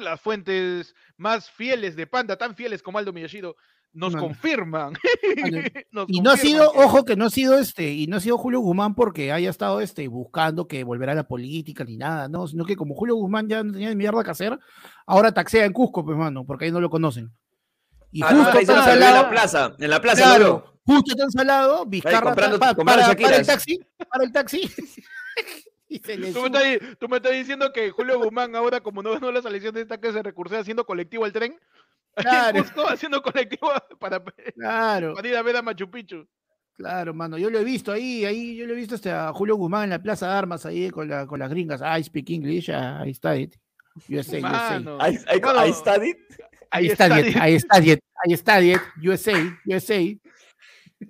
[SPEAKER 1] las fuentes más fieles de Panda, tan fieles como Aldo Miyashiro, nos
[SPEAKER 3] Mano.
[SPEAKER 1] confirman. Nos
[SPEAKER 3] Y no ha sido, ojo, que no ha sido este, y no ha sido Julio Guzmán porque haya estado este, buscando que volverá a la política ni nada, no, sino que como Julio Guzmán ya no tenía mierda que hacer, ahora taxea en Cusco, pues, mano, porque ahí no lo conocen. Y
[SPEAKER 2] Ah,
[SPEAKER 3] justo
[SPEAKER 2] ahí se lo
[SPEAKER 3] tan
[SPEAKER 2] salió en
[SPEAKER 3] salado-
[SPEAKER 2] la plaza. En la plaza,
[SPEAKER 3] Claro,
[SPEAKER 2] lo
[SPEAKER 3] justo tan salado, Vizcarra para, para el taxi, para el taxi. y se le
[SPEAKER 1] Tú me, estás, tú me estás diciendo que Julio Guzmán ahora, como no ganó las elecciones, está que se recurse haciendo colectivo al tren.
[SPEAKER 3] Claro.
[SPEAKER 1] Haciendo colectivo para,
[SPEAKER 3] Claro.
[SPEAKER 1] para ir a ver a Machu Picchu.
[SPEAKER 3] Claro, mano, yo lo he visto ahí, ahí, yo lo he visto hasta a Julio Guzmán en la Plaza de Armas ahí con, la, con las gringas. I speak English, ah, ahí está it. USA, USA.
[SPEAKER 1] Mano,
[SPEAKER 2] Ahí, ahí,
[SPEAKER 1] Bueno,
[SPEAKER 2] ahí está, Dit.
[SPEAKER 3] Ahí está it, ahí está it, ahí está it, USA, USA.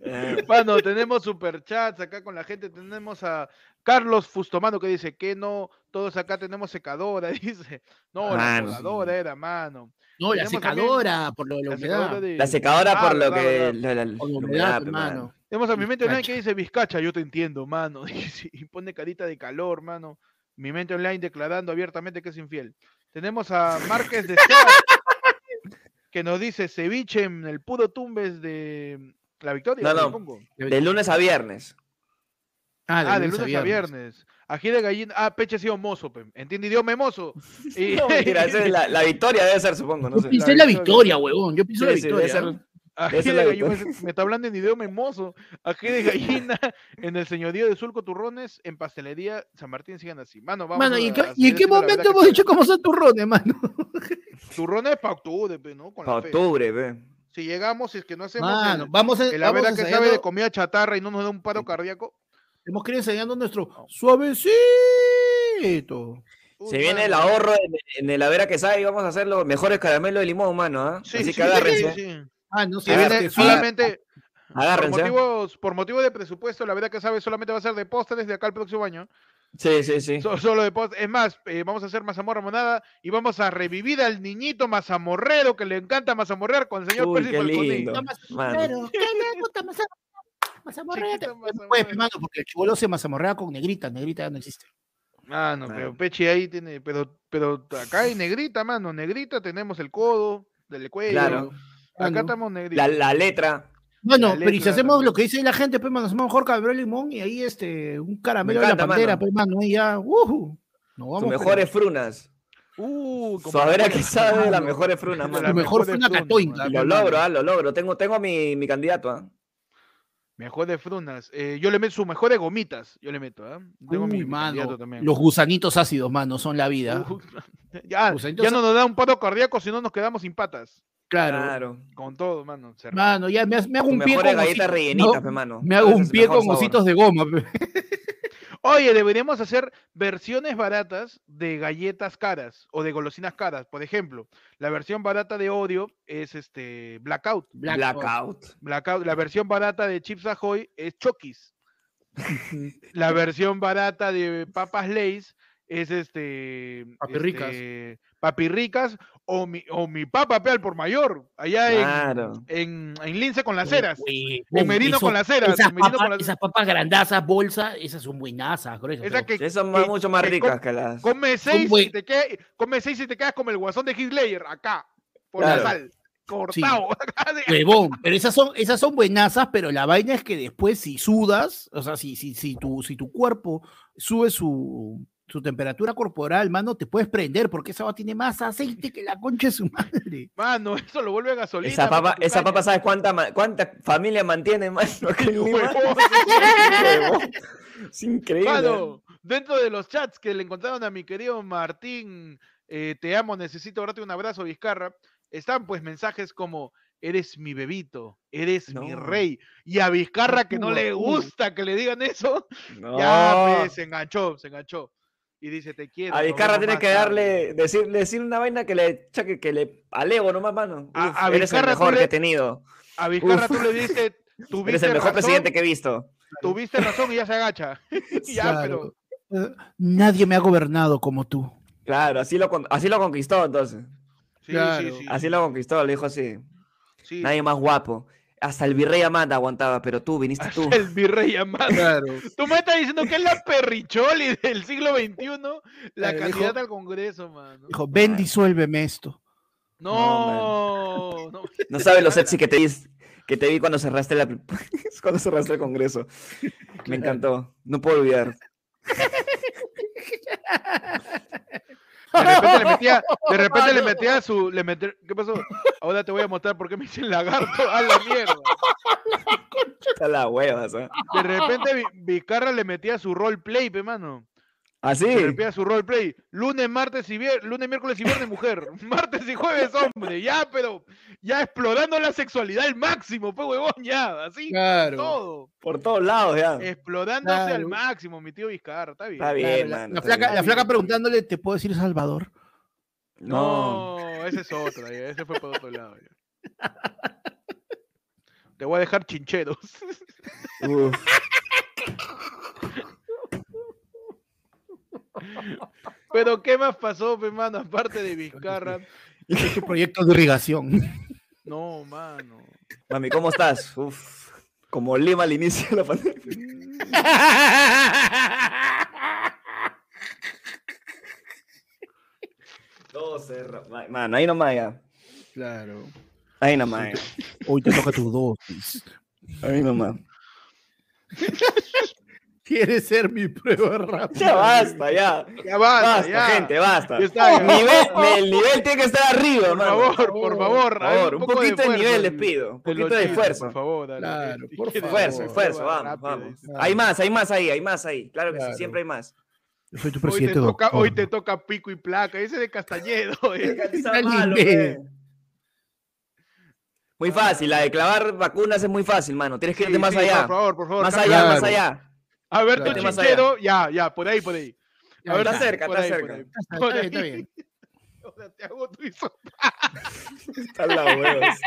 [SPEAKER 2] Eh,
[SPEAKER 1] Mano, tenemos superchats acá con la gente. Tenemos a Carlos Fustomano que dice que no, todos acá tenemos secadora. Dice, no, la secadora era, mano.
[SPEAKER 3] No, la secadora, por lo de la
[SPEAKER 1] La
[SPEAKER 3] humedad.
[SPEAKER 1] secadora de-
[SPEAKER 2] La secadora
[SPEAKER 1] Ah,
[SPEAKER 2] por lo
[SPEAKER 1] verdad,
[SPEAKER 2] que.
[SPEAKER 1] verdad.
[SPEAKER 2] la- la-
[SPEAKER 3] Por la
[SPEAKER 2] la
[SPEAKER 3] humedad,
[SPEAKER 2] mano.
[SPEAKER 1] Tenemos a mi mente online que dice Vizcacha, yo te entiendo, mano. dice, Y pone carita de calor, mano. Mi mente online declarando abiertamente que es infiel. Tenemos a Márquez de Seat, que nos dice ceviche en el puro tumbes de la victoria.
[SPEAKER 2] No, no.
[SPEAKER 1] supongo.
[SPEAKER 2] De lunes a viernes.
[SPEAKER 1] Ah, de lunes a viernes. Ají de gallina. Ah, peche ha sido mozo, pe. ¿Entiende idioma mozo? Y...
[SPEAKER 2] No, mentira, es la, la victoria debe ser, supongo, no
[SPEAKER 3] Yo
[SPEAKER 2] sé.
[SPEAKER 3] pensé en la victoria, huevón. Yo pienso en la
[SPEAKER 2] Sí, sí, debe
[SPEAKER 3] victoria.
[SPEAKER 1] Ají de
[SPEAKER 2] la
[SPEAKER 1] gallina, me está hablando en idioma mozo. Ají de gallina en el señorío de Sulco Turrones, en pastelería San Martín sigan así. Mano, vamos
[SPEAKER 3] Mano,
[SPEAKER 1] a-
[SPEAKER 3] ¿y,
[SPEAKER 1] a
[SPEAKER 3] y en qué
[SPEAKER 1] la
[SPEAKER 3] momento hemos dicho cómo son turrones, mano?
[SPEAKER 1] Turrones para octubre, pe, ¿no? Con la
[SPEAKER 2] Para
[SPEAKER 1] fe.
[SPEAKER 2] octubre, ve.
[SPEAKER 1] Si llegamos, si es que no hacemos
[SPEAKER 3] Mano,
[SPEAKER 1] el,
[SPEAKER 3] vamos a,
[SPEAKER 1] el la
[SPEAKER 3] vamos
[SPEAKER 1] verdad que sabe de comida chatarra y no nos da un paro cardíaco.
[SPEAKER 3] Tenemos que ir enseñando nuestro
[SPEAKER 1] No.
[SPEAKER 3] suavecito.
[SPEAKER 1] Uy,
[SPEAKER 2] Se viene el ahorro en, en el Avera que sabe y vamos a hacer los mejores caramelos de limón, mano. ¿ah?
[SPEAKER 1] Sí,
[SPEAKER 2] Así
[SPEAKER 1] sí,
[SPEAKER 2] que agárrense.
[SPEAKER 1] sí, sí.
[SPEAKER 3] Ah, no
[SPEAKER 1] Se
[SPEAKER 3] sé.
[SPEAKER 1] viene
[SPEAKER 3] este, sí.
[SPEAKER 1] solamente, por
[SPEAKER 2] Agárrense.
[SPEAKER 1] motivos, por motivo de presupuesto, la verdad que sabe solamente va a ser de postres de acá el próximo año.
[SPEAKER 2] Sí, sí, sí.
[SPEAKER 1] So- solo de postres. Es más, eh, vamos a hacer mazamorra monada y vamos a revivir al niñito mazamorrero que le encanta mazamorrear con el señor
[SPEAKER 2] Uy,
[SPEAKER 1] Percy
[SPEAKER 2] qué
[SPEAKER 1] Falconi.
[SPEAKER 3] ¿Qué le gusta mazamorrea? Mazamorrea.
[SPEAKER 1] Chiquito
[SPEAKER 3] Pues,
[SPEAKER 1] mazamorrero.
[SPEAKER 3] mano, porque el chivolo se mazamorrea con negrita. Negrita ya no existe.
[SPEAKER 1] Mano,
[SPEAKER 2] Mano.
[SPEAKER 1] pero Pechi ahí tiene, pero, pero acá hay negrita, mano, negrita tenemos el codo del cuello.
[SPEAKER 2] Claro.
[SPEAKER 1] Acá estamos negritos.
[SPEAKER 2] La, la letra.
[SPEAKER 3] Bueno,
[SPEAKER 1] La
[SPEAKER 3] pero y si hacemos lo que dice la gente, pues, mano, hacemos mejor cabrón limón y ahí este, un caramelo
[SPEAKER 2] Me
[SPEAKER 3] de la pantera,
[SPEAKER 2] mano.
[SPEAKER 3] pues, mano, y ya, uhu, nos vamos
[SPEAKER 2] mejores frunas.
[SPEAKER 1] Uh, las
[SPEAKER 2] que
[SPEAKER 1] mejores
[SPEAKER 2] sabe de las
[SPEAKER 1] frunas.
[SPEAKER 2] mejores frunas,
[SPEAKER 1] De
[SPEAKER 2] mano.
[SPEAKER 3] mejor
[SPEAKER 1] mejores
[SPEAKER 3] fue una
[SPEAKER 1] frunas,
[SPEAKER 3] catoinca.
[SPEAKER 2] lo logro, ah, lo logro. Tengo, tengo mi, mi candidato, ¿ah?
[SPEAKER 1] Mejores frunas. Eh, yo le meto sus mejores gomitas. Yo le meto, ¿ah? Tengo mi,
[SPEAKER 3] Uy,
[SPEAKER 1] mi
[SPEAKER 3] mano,
[SPEAKER 1] candidato también.
[SPEAKER 3] los gusanitos ácidos, mano, son la vida.
[SPEAKER 1] Uh, ya, ya no nos da un paro cardíaco si no nos quedamos sin patas.
[SPEAKER 3] Claro.
[SPEAKER 2] Claro.
[SPEAKER 1] Con todo, mano. cerrado.
[SPEAKER 3] Mano, ya me, me hago un pie con
[SPEAKER 2] galletas
[SPEAKER 3] ositos,
[SPEAKER 2] rellenitas,
[SPEAKER 3] ¿no?
[SPEAKER 2] pe, mano.
[SPEAKER 3] Me hago
[SPEAKER 2] Ese
[SPEAKER 3] un pie con
[SPEAKER 2] sabor.
[SPEAKER 3] ositos de goma. pe.
[SPEAKER 1] Oye, deberíamos hacer versiones baratas de galletas caras o de golosinas caras. Por ejemplo, la versión barata de Oreo es este Blackout.
[SPEAKER 2] Blackout.
[SPEAKER 1] Blackout. La versión barata de Chips Ahoy es Chokis. La versión barata de Papas Lays es este.
[SPEAKER 3] Papirricas.
[SPEAKER 1] este, papirricas o mi, o mi papa pe al por mayor. Allá en,
[SPEAKER 2] Claro.
[SPEAKER 1] en, en Lince con las ceras.
[SPEAKER 3] Uy,
[SPEAKER 1] En Merino
[SPEAKER 3] eso-
[SPEAKER 1] con las ceras.
[SPEAKER 3] Esas papas,
[SPEAKER 1] con las-
[SPEAKER 3] esas papas grandazas, bolsa, esas son buenazas, gruesas.
[SPEAKER 1] Esa
[SPEAKER 3] pero-
[SPEAKER 1] que,
[SPEAKER 2] Sí, son mucho más
[SPEAKER 1] que
[SPEAKER 2] ricas que las.
[SPEAKER 1] Come seis,
[SPEAKER 3] buen-
[SPEAKER 1] y te queda- come seis y te quedas como el guasón de Hitler, acá, por
[SPEAKER 2] Claro.
[SPEAKER 1] la sal, cortado.
[SPEAKER 3] Huevón, pero esas son, esas son buenazas, pero la vaina es que después si sudas, o sea, si, si, si, tu, si tu cuerpo sube su, su temperatura corporal, mano, te puedes prender, porque esa va tiene más aceite que la concha de su madre.
[SPEAKER 1] Mano, eso lo vuelve gasolina.
[SPEAKER 2] Esa papa, esa papa, ¿sabes cuánta, cuánta familia mantiene, mano?
[SPEAKER 1] Huevón.
[SPEAKER 2] Es increíble.
[SPEAKER 1] Mano, dentro de los chats que le encontraron a mi querido Martín, eh, te amo, necesito darte un abrazo, Vizcarra, están pues mensajes como, eres mi bebito, eres mi rey. Y a Vizcarra que no le gusta que le digan eso,
[SPEAKER 2] No.
[SPEAKER 1] ya pues, se enganchó, se enganchó. Y dice, te quiero.
[SPEAKER 2] A Vizcarra
[SPEAKER 1] vemos
[SPEAKER 2] tiene
[SPEAKER 1] más
[SPEAKER 2] que
[SPEAKER 1] tarde".
[SPEAKER 2] darle, decir, decir una vaina que le, chaque- que le alego nomás, mano. Uf,
[SPEAKER 1] a
[SPEAKER 2] eres el
[SPEAKER 1] Vizcarra
[SPEAKER 2] mejor
[SPEAKER 1] le-
[SPEAKER 2] que he tenido.
[SPEAKER 1] A Vizcarra
[SPEAKER 2] Uf.
[SPEAKER 1] tú le dices, tuviste
[SPEAKER 2] Eres el mejor
[SPEAKER 1] razón,
[SPEAKER 2] presidente que he visto.
[SPEAKER 1] tuviste razón y ya se agacha. ya,
[SPEAKER 3] Claro.
[SPEAKER 1] pero...
[SPEAKER 3] Eh, Nadie me ha gobernado como tú.
[SPEAKER 2] Claro, así lo, así lo conquistó entonces.
[SPEAKER 1] Sí,
[SPEAKER 3] Claro.
[SPEAKER 1] sí, sí.
[SPEAKER 2] Así lo conquistó, le dijo así.
[SPEAKER 1] sí.
[SPEAKER 2] Nadie más guapo. Hasta el virrey Amanda aguantaba, pero tú viniste tú.
[SPEAKER 1] Hasta el virrey amado.
[SPEAKER 3] Claro.
[SPEAKER 1] Tú me estás diciendo que es la perricholi del siglo XXI, la
[SPEAKER 3] dijo-
[SPEAKER 1] candidata al Congreso, mano.
[SPEAKER 3] Dijo, ven, disuélveme esto.
[SPEAKER 1] No, no.
[SPEAKER 2] No sabes lo sexy que te vi, que te vi cuando cerraste la cuando cerraste el Congreso. Me encantó. No puedo olvidar.
[SPEAKER 1] De repente le metía, de repente le metía su, le metía, ¿qué pasó? Ahora te voy a mostrar por qué me dicen lagarto a la mierda.
[SPEAKER 2] Está la hueva, ¿sabes?
[SPEAKER 1] De repente Vi- Vizcarra le metía su roleplay, pe mano.
[SPEAKER 2] ¿Así?
[SPEAKER 1] Se repita su roleplay. Lunes, martes y viernes, lunes, miércoles y viernes, mujer. Martes y jueves, hombre. Ya, pero ya explorando la sexualidad al máximo, pues huevón, ya. Así,
[SPEAKER 3] Claro.
[SPEAKER 1] todo.
[SPEAKER 2] Por todos lados ya.
[SPEAKER 1] Explorándose al
[SPEAKER 3] Claro.
[SPEAKER 1] máximo, mi tío Vizcarra. Está bien.
[SPEAKER 2] Está
[SPEAKER 3] Claro,
[SPEAKER 2] bien,
[SPEAKER 3] la,
[SPEAKER 2] mano.
[SPEAKER 3] la
[SPEAKER 2] está
[SPEAKER 3] flaca,
[SPEAKER 2] bien.
[SPEAKER 3] la flaca preguntándole, ¿te puedo decir Salvador?
[SPEAKER 2] No.
[SPEAKER 1] No, ese es otro, ya, ese fue por otro lado. ya. Te voy a dejar chincheros.
[SPEAKER 2] Uf.
[SPEAKER 1] Pero ¿qué más pasó, pe, mano? Aparte de Vizcarra.
[SPEAKER 3] He hecho proyectos de irrigación.
[SPEAKER 1] No, mano.
[SPEAKER 2] Mami, ¿cómo estás? Uf. Como Lima al inicio de la pandemia. No, cerra. Ma- Mano, ahí nomás ya.
[SPEAKER 3] claro.
[SPEAKER 2] Ahí nomás.
[SPEAKER 3] Hoy te toca tu dosis.
[SPEAKER 2] Ahí nomás.
[SPEAKER 3] ¿Quieres ser mi prueba rápida?
[SPEAKER 2] Ya basta, ya.
[SPEAKER 1] Ya basta,
[SPEAKER 2] Basta,
[SPEAKER 1] ya.
[SPEAKER 2] gente, basta.
[SPEAKER 1] Está,
[SPEAKER 2] El
[SPEAKER 1] ya.
[SPEAKER 2] nivel, el nivel tiene que estar arriba,
[SPEAKER 1] Por
[SPEAKER 2] mano.
[SPEAKER 1] favor, por
[SPEAKER 3] favor.
[SPEAKER 2] Por favor, un poquito de
[SPEAKER 1] esfuerzo,
[SPEAKER 2] nivel les pido. Un poquito de esfuerzo.
[SPEAKER 1] Por favor, dale.
[SPEAKER 3] Claro, por
[SPEAKER 1] quieres
[SPEAKER 3] favor.
[SPEAKER 2] Esfuerzo, esfuerzo, vamos, vamos. Hay más, hay más ahí, hay más ahí. Claro que
[SPEAKER 3] Claro.
[SPEAKER 2] sí, siempre hay más.
[SPEAKER 3] Yo soy tu
[SPEAKER 1] Hoy te, toca,
[SPEAKER 3] doctor.
[SPEAKER 1] hoy te toca pico y placa. Ese de Castañedo. eh.
[SPEAKER 3] Está malo, pe.
[SPEAKER 2] Muy fácil, la de clavar vacunas es muy fácil, mano. Tienes que irte
[SPEAKER 1] Sí,
[SPEAKER 2] más
[SPEAKER 1] sí,
[SPEAKER 2] allá.
[SPEAKER 1] Por favor, por favor.
[SPEAKER 2] Más allá, más allá.
[SPEAKER 1] A ver,
[SPEAKER 3] Claro.
[SPEAKER 1] chinchero. Ya, ya, por ahí, por ahí.
[SPEAKER 3] Ya
[SPEAKER 1] A ver,
[SPEAKER 2] está cerca, está cerca.
[SPEAKER 3] Está, está bien, está
[SPEAKER 1] ahí.
[SPEAKER 3] bien.
[SPEAKER 1] O sea, te hago tu hizo.
[SPEAKER 2] Están las huevas.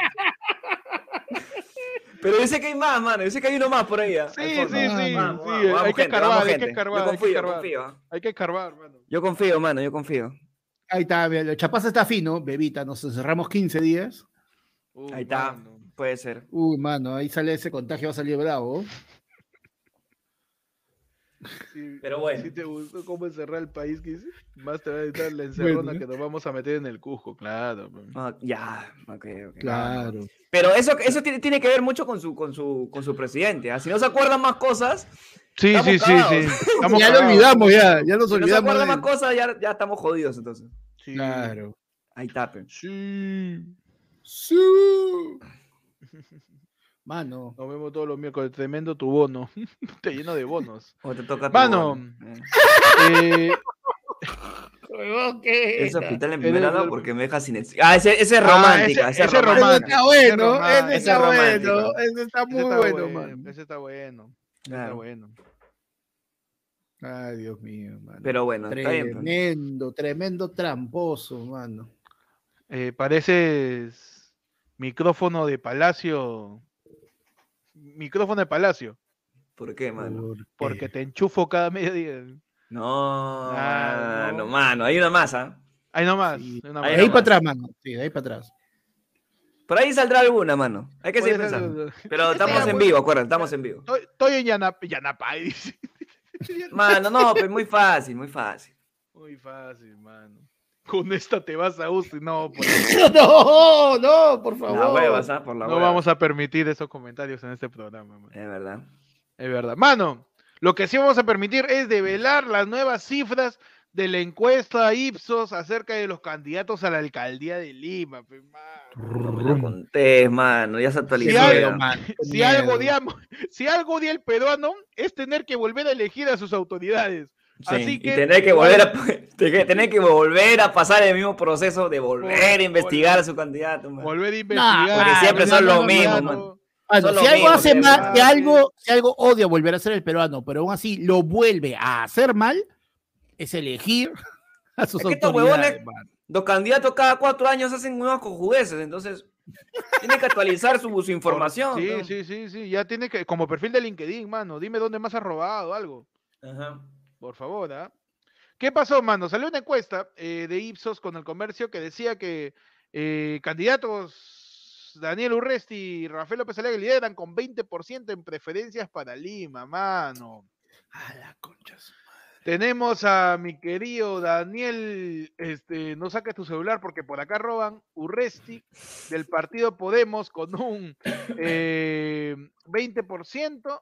[SPEAKER 2] Pero sé que hay más, mano. Sé que hay uno más por ahí. ¿ah?
[SPEAKER 1] Sí,
[SPEAKER 2] Al
[SPEAKER 1] sí, sí.
[SPEAKER 3] Vamos,
[SPEAKER 1] sí,
[SPEAKER 2] Vamos,
[SPEAKER 1] hay
[SPEAKER 2] vamos,
[SPEAKER 1] que
[SPEAKER 2] gente,
[SPEAKER 1] escarbar, hay que
[SPEAKER 2] gente.
[SPEAKER 1] escarbar.
[SPEAKER 2] Yo
[SPEAKER 1] hay que
[SPEAKER 2] confío. ¿ah?
[SPEAKER 1] Hay que escarbar, mano.
[SPEAKER 2] Yo confío, mano, yo confío.
[SPEAKER 3] Ahí está, mira, el chapaza está fino, bebita, nos encerramos 15 días.
[SPEAKER 1] Uh,
[SPEAKER 2] Ahí está.
[SPEAKER 1] mano.
[SPEAKER 2] Puede ser.
[SPEAKER 3] Uy, mano, ahí sale ese contagio, va a salir bravo.
[SPEAKER 1] Sí,
[SPEAKER 2] Pero bueno.
[SPEAKER 1] Si te gustó cómo encerrar el país, que más te va a editar la encerrona
[SPEAKER 3] Bueno.
[SPEAKER 1] que nos vamos a meter en el Cusco, claro.
[SPEAKER 2] Ah, ya, ok, ok.
[SPEAKER 3] Claro.
[SPEAKER 2] Pero eso, eso tiene, tiene que ver mucho con su, con su, con su presidente. ¿ah? Si no se acuerdan más cosas,
[SPEAKER 1] Sí, sí, sí,
[SPEAKER 2] cagados.
[SPEAKER 1] sí. Estamos
[SPEAKER 3] ya lo olvidamos, ya, ya nos
[SPEAKER 2] si no se
[SPEAKER 3] olvidamos.
[SPEAKER 2] acuerdan más cosas, ya, ya estamos jodidos entonces.
[SPEAKER 1] Sí.
[SPEAKER 3] Claro.
[SPEAKER 2] Ahí tapen.
[SPEAKER 1] Sí.
[SPEAKER 3] Sí. Mano,
[SPEAKER 1] Nos vemos todos los miércoles. Tremendo tu bono. Te lleno de bonos.
[SPEAKER 2] O te toca tu
[SPEAKER 1] Mano.
[SPEAKER 2] bono. Eh, Ese hospital en primera
[SPEAKER 1] del-
[SPEAKER 2] porque me deja sin... Ah, ese, ese es
[SPEAKER 1] Ah,
[SPEAKER 2] romántica.
[SPEAKER 1] ese-
[SPEAKER 2] ese
[SPEAKER 1] ese
[SPEAKER 2] es romántica.
[SPEAKER 3] ese está bueno,
[SPEAKER 1] romántico,
[SPEAKER 3] ese está
[SPEAKER 2] es
[SPEAKER 3] bueno, ese está muy
[SPEAKER 1] está
[SPEAKER 3] bueno,
[SPEAKER 1] bueno,
[SPEAKER 3] mano.
[SPEAKER 1] Ese está bueno. ese Está bueno.
[SPEAKER 3] Ay, Dios mío, mano.
[SPEAKER 2] Pero bueno, está bien. pues.
[SPEAKER 3] Tremendo, tremendo tramposo, mano.
[SPEAKER 1] Eh, pareces micrófono de palacio. Micrófono de palacio.
[SPEAKER 2] ¿Por qué, mano?
[SPEAKER 3] ¿Por qué?
[SPEAKER 1] Porque te enchufo cada mediodía.
[SPEAKER 2] No,
[SPEAKER 1] Ah,
[SPEAKER 2] mano,
[SPEAKER 1] no.
[SPEAKER 2] mano, hay una más, ¿ah?
[SPEAKER 1] Ahí nomás.
[SPEAKER 3] Sí.
[SPEAKER 1] ahí
[SPEAKER 2] Ahí
[SPEAKER 3] De para atrás, mano. Sí, de ahí para atrás.
[SPEAKER 2] Por ahí saldrá alguna, mano. Hay que seguir pensando. Pero estamos en
[SPEAKER 1] pues.
[SPEAKER 2] vivo, acuérdate, estamos en vivo.
[SPEAKER 1] Estoy, estoy en Yanap Yanapay.
[SPEAKER 2] Mano, no, pues muy fácil, muy fácil.
[SPEAKER 1] Muy fácil, mano. Con esta te vas a UCI. No, por-
[SPEAKER 3] No, no, por favor.
[SPEAKER 2] La huevas, ¿ah? Por la
[SPEAKER 1] no
[SPEAKER 2] hueva.
[SPEAKER 1] vamos a permitir esos comentarios en este programa. mano.
[SPEAKER 2] Es verdad.
[SPEAKER 1] Es verdad. Mano, lo que sí vamos a permitir es develar las nuevas cifras de la encuesta Ipsos acerca de los candidatos a la alcaldía de Lima. pe, mano.
[SPEAKER 2] No me lo contés, mano. Ya se actualizó.
[SPEAKER 1] Si algo,
[SPEAKER 3] qué
[SPEAKER 1] Si algo, digamos, si algo odia el peruano es tener que volver a elegir a sus autoridades.
[SPEAKER 2] Sí,
[SPEAKER 1] Así
[SPEAKER 2] y
[SPEAKER 1] que
[SPEAKER 2] tener que volver a tener que volver a pasar el mismo proceso de volver a investigar a su candidato. mano.
[SPEAKER 1] Volver a investigar.
[SPEAKER 3] porque
[SPEAKER 2] siempre son los mismos. Mano, Son
[SPEAKER 3] si algo
[SPEAKER 2] mismo,
[SPEAKER 3] hace mal, si algo, si algo odia volver a ser el peruano, pero aún así lo vuelve a hacer mal, es elegir a sus
[SPEAKER 2] Es
[SPEAKER 3] autoridades.
[SPEAKER 2] Los candidatos cada cuatro años hacen nuevas cojudeces, entonces tienen que actualizar su, su información.
[SPEAKER 1] Sí,
[SPEAKER 2] ¿no?
[SPEAKER 1] sí, sí, sí. Ya tiene que, como perfil de LinkedIn, mano. Dime dónde más has robado algo.
[SPEAKER 2] Ajá.
[SPEAKER 1] Por favor, ¿ah? ¿Qué pasó, mano? Salió una encuesta eh, de Ipsos con el comercio que decía que eh, candidatos Daniel Urresti y Rafael López Alegre lideran con 20% en preferencias para Lima, mano.
[SPEAKER 3] A la concha. su-
[SPEAKER 1] Tenemos a mi querido Daniel, este, no saques tu celular porque por acá roban, Urresti del partido Podemos con un eh, 20%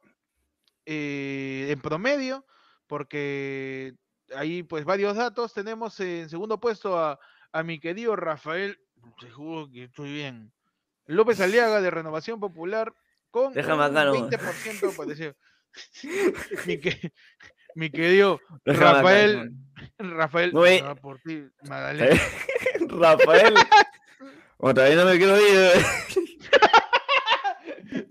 [SPEAKER 1] eh, en promedio, porque ahí pues varios datos. Tenemos en segundo puesto a, a mi querido Rafael, te juro que estoy bien, López Aliaga de Renovación Popular con
[SPEAKER 2] Déjame
[SPEAKER 1] un
[SPEAKER 2] acá nomás.
[SPEAKER 1] 20% parecido. Mi que- mi querido
[SPEAKER 2] Déjame acá,
[SPEAKER 1] Rafael. Rafael,
[SPEAKER 2] No, eh.
[SPEAKER 1] por ti, Magdalena.
[SPEAKER 2] Rafael. Otra vez no me quiero ir. eh.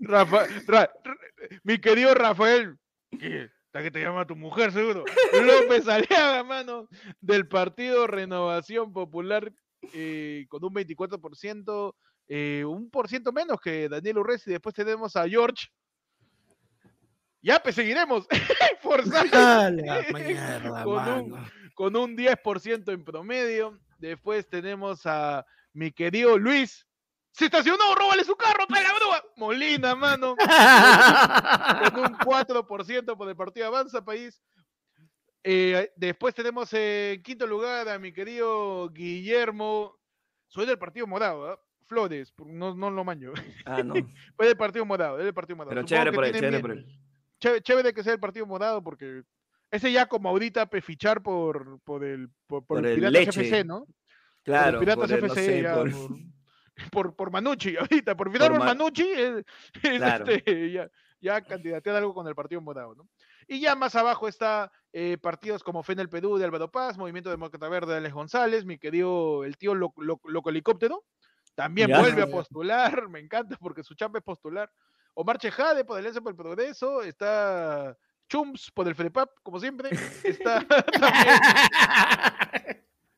[SPEAKER 1] Rafa- Ra- Ra- mi querido Rafael, ¿qué? Hasta que te llama tu mujer, seguro. López Aliaga, mano, del partido Renovación Popular, eh, con un 24%, eh, un por ciento menos que Daniel Urresti. Después tenemos a George. Ya, pues seguiremos. Forzando
[SPEAKER 3] la
[SPEAKER 1] Con un- con un 10% en promedio. Después tenemos a mi querido Luis. Se estacionó, róbale su carro, trae la grúa. Molina, mano. con un 4% por el partido Avanza País. Eh, después tenemos en quinto lugar a mi querido Guillermo. Soy del partido morado, ¿ah? Flores, no, no lo maño.
[SPEAKER 2] Ah, no.
[SPEAKER 1] Fue del partido morado, es del partido morado.
[SPEAKER 2] Pero
[SPEAKER 1] Supongo
[SPEAKER 2] chévere por él, chévere por él.
[SPEAKER 1] chévere, chévere que sea el partido morado porque ese ya como ahorita pe, fichar por, por el por, por
[SPEAKER 2] Por
[SPEAKER 1] el
[SPEAKER 2] el
[SPEAKER 1] Piratas
[SPEAKER 2] Leche.
[SPEAKER 1] FC, ¿no?
[SPEAKER 2] Claro.
[SPEAKER 1] por el Piratas
[SPEAKER 2] no
[SPEAKER 1] FC
[SPEAKER 2] sé,
[SPEAKER 1] ya,
[SPEAKER 2] por-
[SPEAKER 1] por, Manucci ahorita, por
[SPEAKER 2] Ma-
[SPEAKER 1] Manucci es, es,
[SPEAKER 2] Claro.
[SPEAKER 1] este, ya, ya algo con el partido morado, ¿no? Y ya más abajo está eh, partidos como FEN el Perú de Álvaro Paz, Movimiento Demócrata Verde de Alex González, mi querido el tío Lo- Lo- Loco Helicóptero, también
[SPEAKER 2] Ya.
[SPEAKER 1] vuelve a postular, me encanta porque su chamba es postular. Omar Chejade por Alianza por el Progreso, está Chumps por el FREPAP, como siempre, está también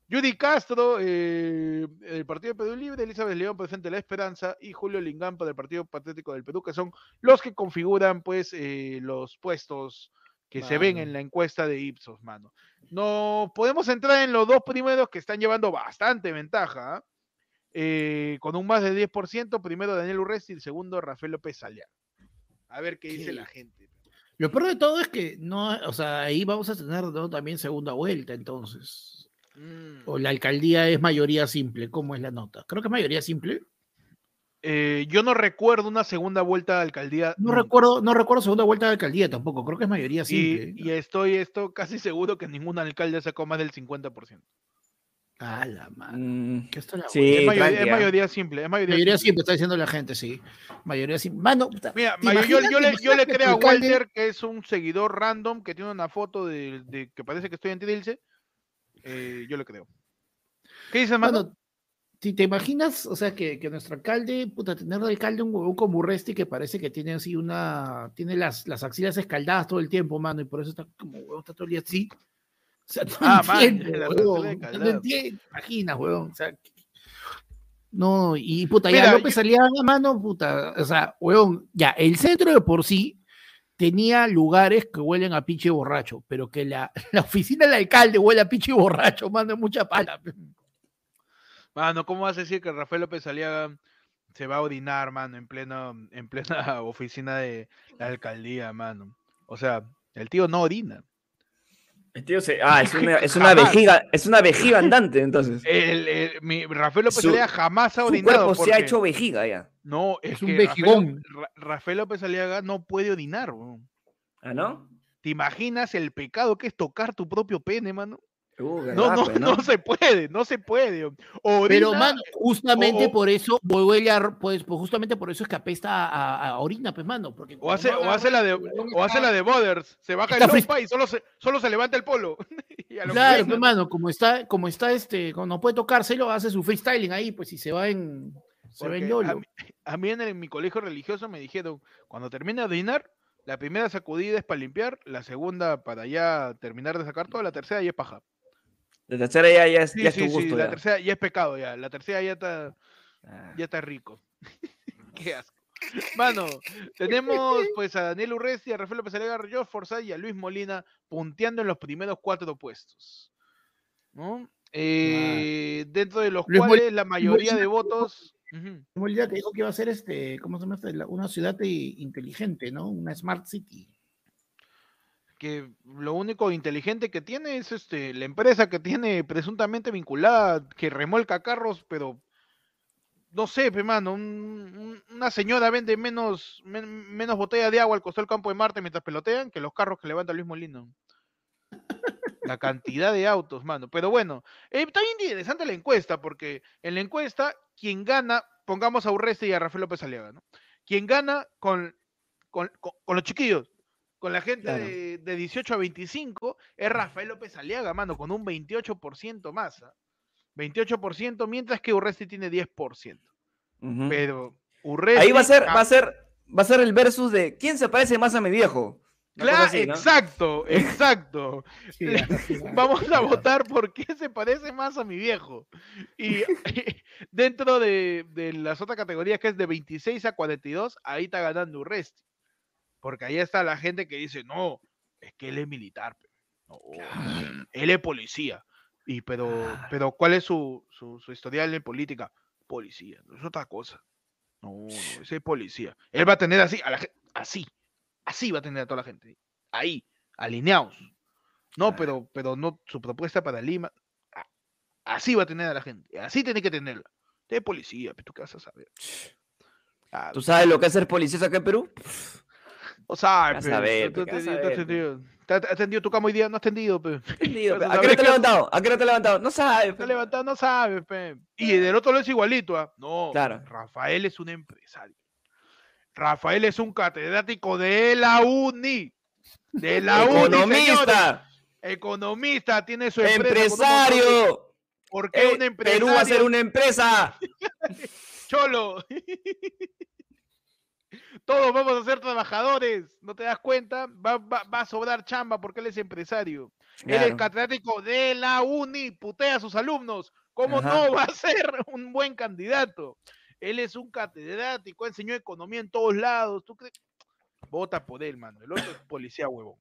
[SPEAKER 1] Judy Castro, eh, del Partido de Perú Libre, Elizabeth León, presente La Esperanza, y Julio Lingampa del Partido Patriótico del Perú, que son los que configuran pues eh, los puestos que se ven en la encuesta de Ipsos, mano. No podemos entrar en los dos primeros que están llevando bastante ventaja, ¿ah? Eh, con un más de 10%, primero Daniel Urresti y el segundo Rafael López Aliaga. A ver qué dice la gente.
[SPEAKER 3] Lo peor de todo es que no, o sea, ahí vamos a tener ¿no? también segunda vuelta, entonces.
[SPEAKER 1] Mm.
[SPEAKER 3] O la alcaldía es mayoría simple, ¿cómo es la nota? Creo que es mayoría simple.
[SPEAKER 1] Eh, yo no recuerdo una segunda vuelta de alcaldía.
[SPEAKER 3] No
[SPEAKER 1] nunca.
[SPEAKER 3] recuerdo, no recuerdo segunda vuelta de alcaldía tampoco, creo que es mayoría simple.
[SPEAKER 1] Y, y estoy esto casi seguro que ningún alcalde sacó más del 50%.
[SPEAKER 3] Ah, la madre.
[SPEAKER 2] Mm,
[SPEAKER 3] ¿Qué está la
[SPEAKER 2] Sí,
[SPEAKER 1] es, mayoría,
[SPEAKER 2] tranqui,
[SPEAKER 1] es mayoría simple. Es mayoría,
[SPEAKER 3] Mayoría
[SPEAKER 1] simple.
[SPEAKER 3] simple, está diciendo la gente, sí. Mayoría simple. Mano,
[SPEAKER 1] Mira,
[SPEAKER 3] ¿te
[SPEAKER 1] mayo- yo, le, yo le creo a Walter, que es un seguidor random, que tiene una foto de, de- que parece que estoy en Trilce. Eh, yo le creo. ¿Qué dices, mano?
[SPEAKER 3] Si te imaginas, o sea, que, que nuestro alcalde, puta, tener de alcalde un huevón como Urresti que parece que tiene así una, tiene las, las axilas escaldadas todo el tiempo, mano, y por eso está como, huevón, está todo el día así. O sea, no
[SPEAKER 1] Ah, man,
[SPEAKER 3] entiendo,
[SPEAKER 1] las
[SPEAKER 3] huevón, no entiendo, imaginas, huevón, o sea, no, y puta,
[SPEAKER 1] Mira,
[SPEAKER 3] ya
[SPEAKER 1] yo-
[SPEAKER 3] López Aliaga, mano, puta, o sea, huevón, ya, el centro de por sí tenía lugares que huelen a pinche borracho, pero que la, la oficina del alcalde huele a pinche borracho, mano, mucha pala.
[SPEAKER 1] Mano, ¿cómo vas a decir que Rafael López Aliaga se va a orinar, mano, en plena, en plena oficina de la alcaldía, mano? O sea, el tío no orina.
[SPEAKER 2] El tío se- Ah, es una, es una
[SPEAKER 1] Jamás.
[SPEAKER 2] vejiga, es una vejiga andante, entonces.
[SPEAKER 1] El, el- mi, Rafael López
[SPEAKER 2] Su-
[SPEAKER 1] Aliaga jamás ha
[SPEAKER 2] Su
[SPEAKER 1] orinado.
[SPEAKER 2] cuerpo se ha hecho vejiga ya.
[SPEAKER 1] No, es,
[SPEAKER 3] Es un
[SPEAKER 1] que Rafael,
[SPEAKER 3] vejigón.
[SPEAKER 1] Ra- Rafael López Aliaga no puede orinar. weón.
[SPEAKER 2] ¿Ah, no?
[SPEAKER 1] ¿Te imaginas el pecado que es tocar tu propio pene, mano?
[SPEAKER 2] Uh,
[SPEAKER 1] No, no, no se puede, no se puede. Orina,
[SPEAKER 3] Pero, mano, justamente
[SPEAKER 1] o-
[SPEAKER 3] por eso, huele a- pues, pues justamente por eso es que apesta a, a- a orina, pues, mano. Porque
[SPEAKER 1] o hace,
[SPEAKER 3] no
[SPEAKER 1] o
[SPEAKER 3] agarra,
[SPEAKER 1] hace la de, o hace la de Boders, se baja el lopa y solo se, solo se levanta el polo. Y a lo que
[SPEAKER 3] Claro, pues,
[SPEAKER 1] ¿no?
[SPEAKER 3] mano, como está, como está este, como no puede tocárselo, hace su freestyling ahí, pues, y se va en, se va en YOLO.
[SPEAKER 1] a, mí, a mí en, el- en mi colegio religioso me dijeron, cuando termine de orinar, la primera sacudida es para limpiar, la segunda para ya terminar de sacar todo, la tercera ya es paja.
[SPEAKER 2] La tercera ya, ya es,
[SPEAKER 1] Sí,
[SPEAKER 2] ya es
[SPEAKER 1] sí,
[SPEAKER 2] tu
[SPEAKER 1] sí,
[SPEAKER 2] gusto.
[SPEAKER 1] la
[SPEAKER 2] ya.
[SPEAKER 1] tercera ya es pecado ya, la tercera ya está,
[SPEAKER 2] Ah.
[SPEAKER 1] ya está rico. Qué asco. Mano, tenemos pues a Daniel Urresti, a Rafael López Alega, a George Forsyth y a Luis Molina punteando en los primeros cuatro puestos. ¿no? Eh, dentro de los
[SPEAKER 3] Luis Mol-
[SPEAKER 1] cuales la mayoría de
[SPEAKER 3] Molina-
[SPEAKER 1] votos.
[SPEAKER 3] Día que dijo que iba a ser este, ¿cómo se llama? este? Una ciudad eh, inteligente, ¿no? Una smart city.
[SPEAKER 1] Lo único inteligente que tiene es este la empresa que tiene presuntamente vinculada, que remolca carros, pero no sé, pe, mano, un- un- una señora vende menos, men- menos botella de agua al costado del campo de Marte mientras pelotean que los carros que levanta Luis Molino. La cantidad de autos, mano. Pero bueno, eh, está bien interesante la encuesta, porque en la encuesta, quien gana, pongamos a Urresti y a Rafael López Aliaga, ¿no? Quien gana con, con- con los chiquillos, con la gente
[SPEAKER 2] Claro.
[SPEAKER 1] de, de 18 a 25 es Rafael López Aliaga, mano, con un 28% más. ¿ah? 28%, mientras que Urresti tiene 10%.
[SPEAKER 2] Ujú.
[SPEAKER 1] Pero Urresti...
[SPEAKER 2] Ahí va a ser,
[SPEAKER 1] ah,
[SPEAKER 2] va a ser, va a ser el versus de ¿quién se parece más a mi viejo?
[SPEAKER 1] Claro,
[SPEAKER 2] así, ¿no?
[SPEAKER 1] exacto, exacto.
[SPEAKER 3] Sí.
[SPEAKER 1] Vamos a votar por qué se parece más a mi viejo. Y dentro de, de las otras categorías, que es de 26 a 42, ahí está ganando Urresti. Porque ahí está la gente que dice, no, es que él es militar. No, él es policía. Y pero, pero ¿cuál es su, su, su historial en política? Policía, no es otra cosa. No, no, ese es policía. Él va a tener así, a la gente, así, así va a tener a toda la gente. Ahí, alineados. No, pero, pero no, su propuesta para Lima, así va a tener a la gente, así tiene que tenerla. De policía, tú qué vas a saber. Ah,
[SPEAKER 2] ¿Tú sabes lo que es ser policía acá en Perú?
[SPEAKER 1] O sea,
[SPEAKER 2] vas a ver, pe, ¿qué vas a ver, pe?
[SPEAKER 1] ¿Te has atendido tu cama hoy día? No has atendido, pe. A
[SPEAKER 2] ¿A qué hora te has levantado? ¿A qué hora te has levantado? No sabes. Pe.
[SPEAKER 1] levantado, no sabes, pe. Y del otro lado es igualito, ¿ah? No,
[SPEAKER 2] Claro.
[SPEAKER 1] Rafael es un empresario. Rafael es un catedrático de la UNI. De la UNI, señores.
[SPEAKER 2] Economista,
[SPEAKER 1] Economista, tiene su empresa. un
[SPEAKER 2] empresario.
[SPEAKER 1] ¿Por qué un
[SPEAKER 2] Eh,
[SPEAKER 1] empresario?
[SPEAKER 2] Perú va a ser una empresa.
[SPEAKER 1] Cholo. Todos vamos a ser trabajadores, ¿no te das cuenta? Va, va- va a sobrar chamba porque él es empresario. Él es catedrático de la UNI, putea a sus alumnos. ¿Cómo
[SPEAKER 2] Ajá.
[SPEAKER 1] no va a ser un buen candidato? Él es un catedrático, enseñó economía en todos lados. ¿Tú crees? Vota por él, mano. El otro es policía huevón.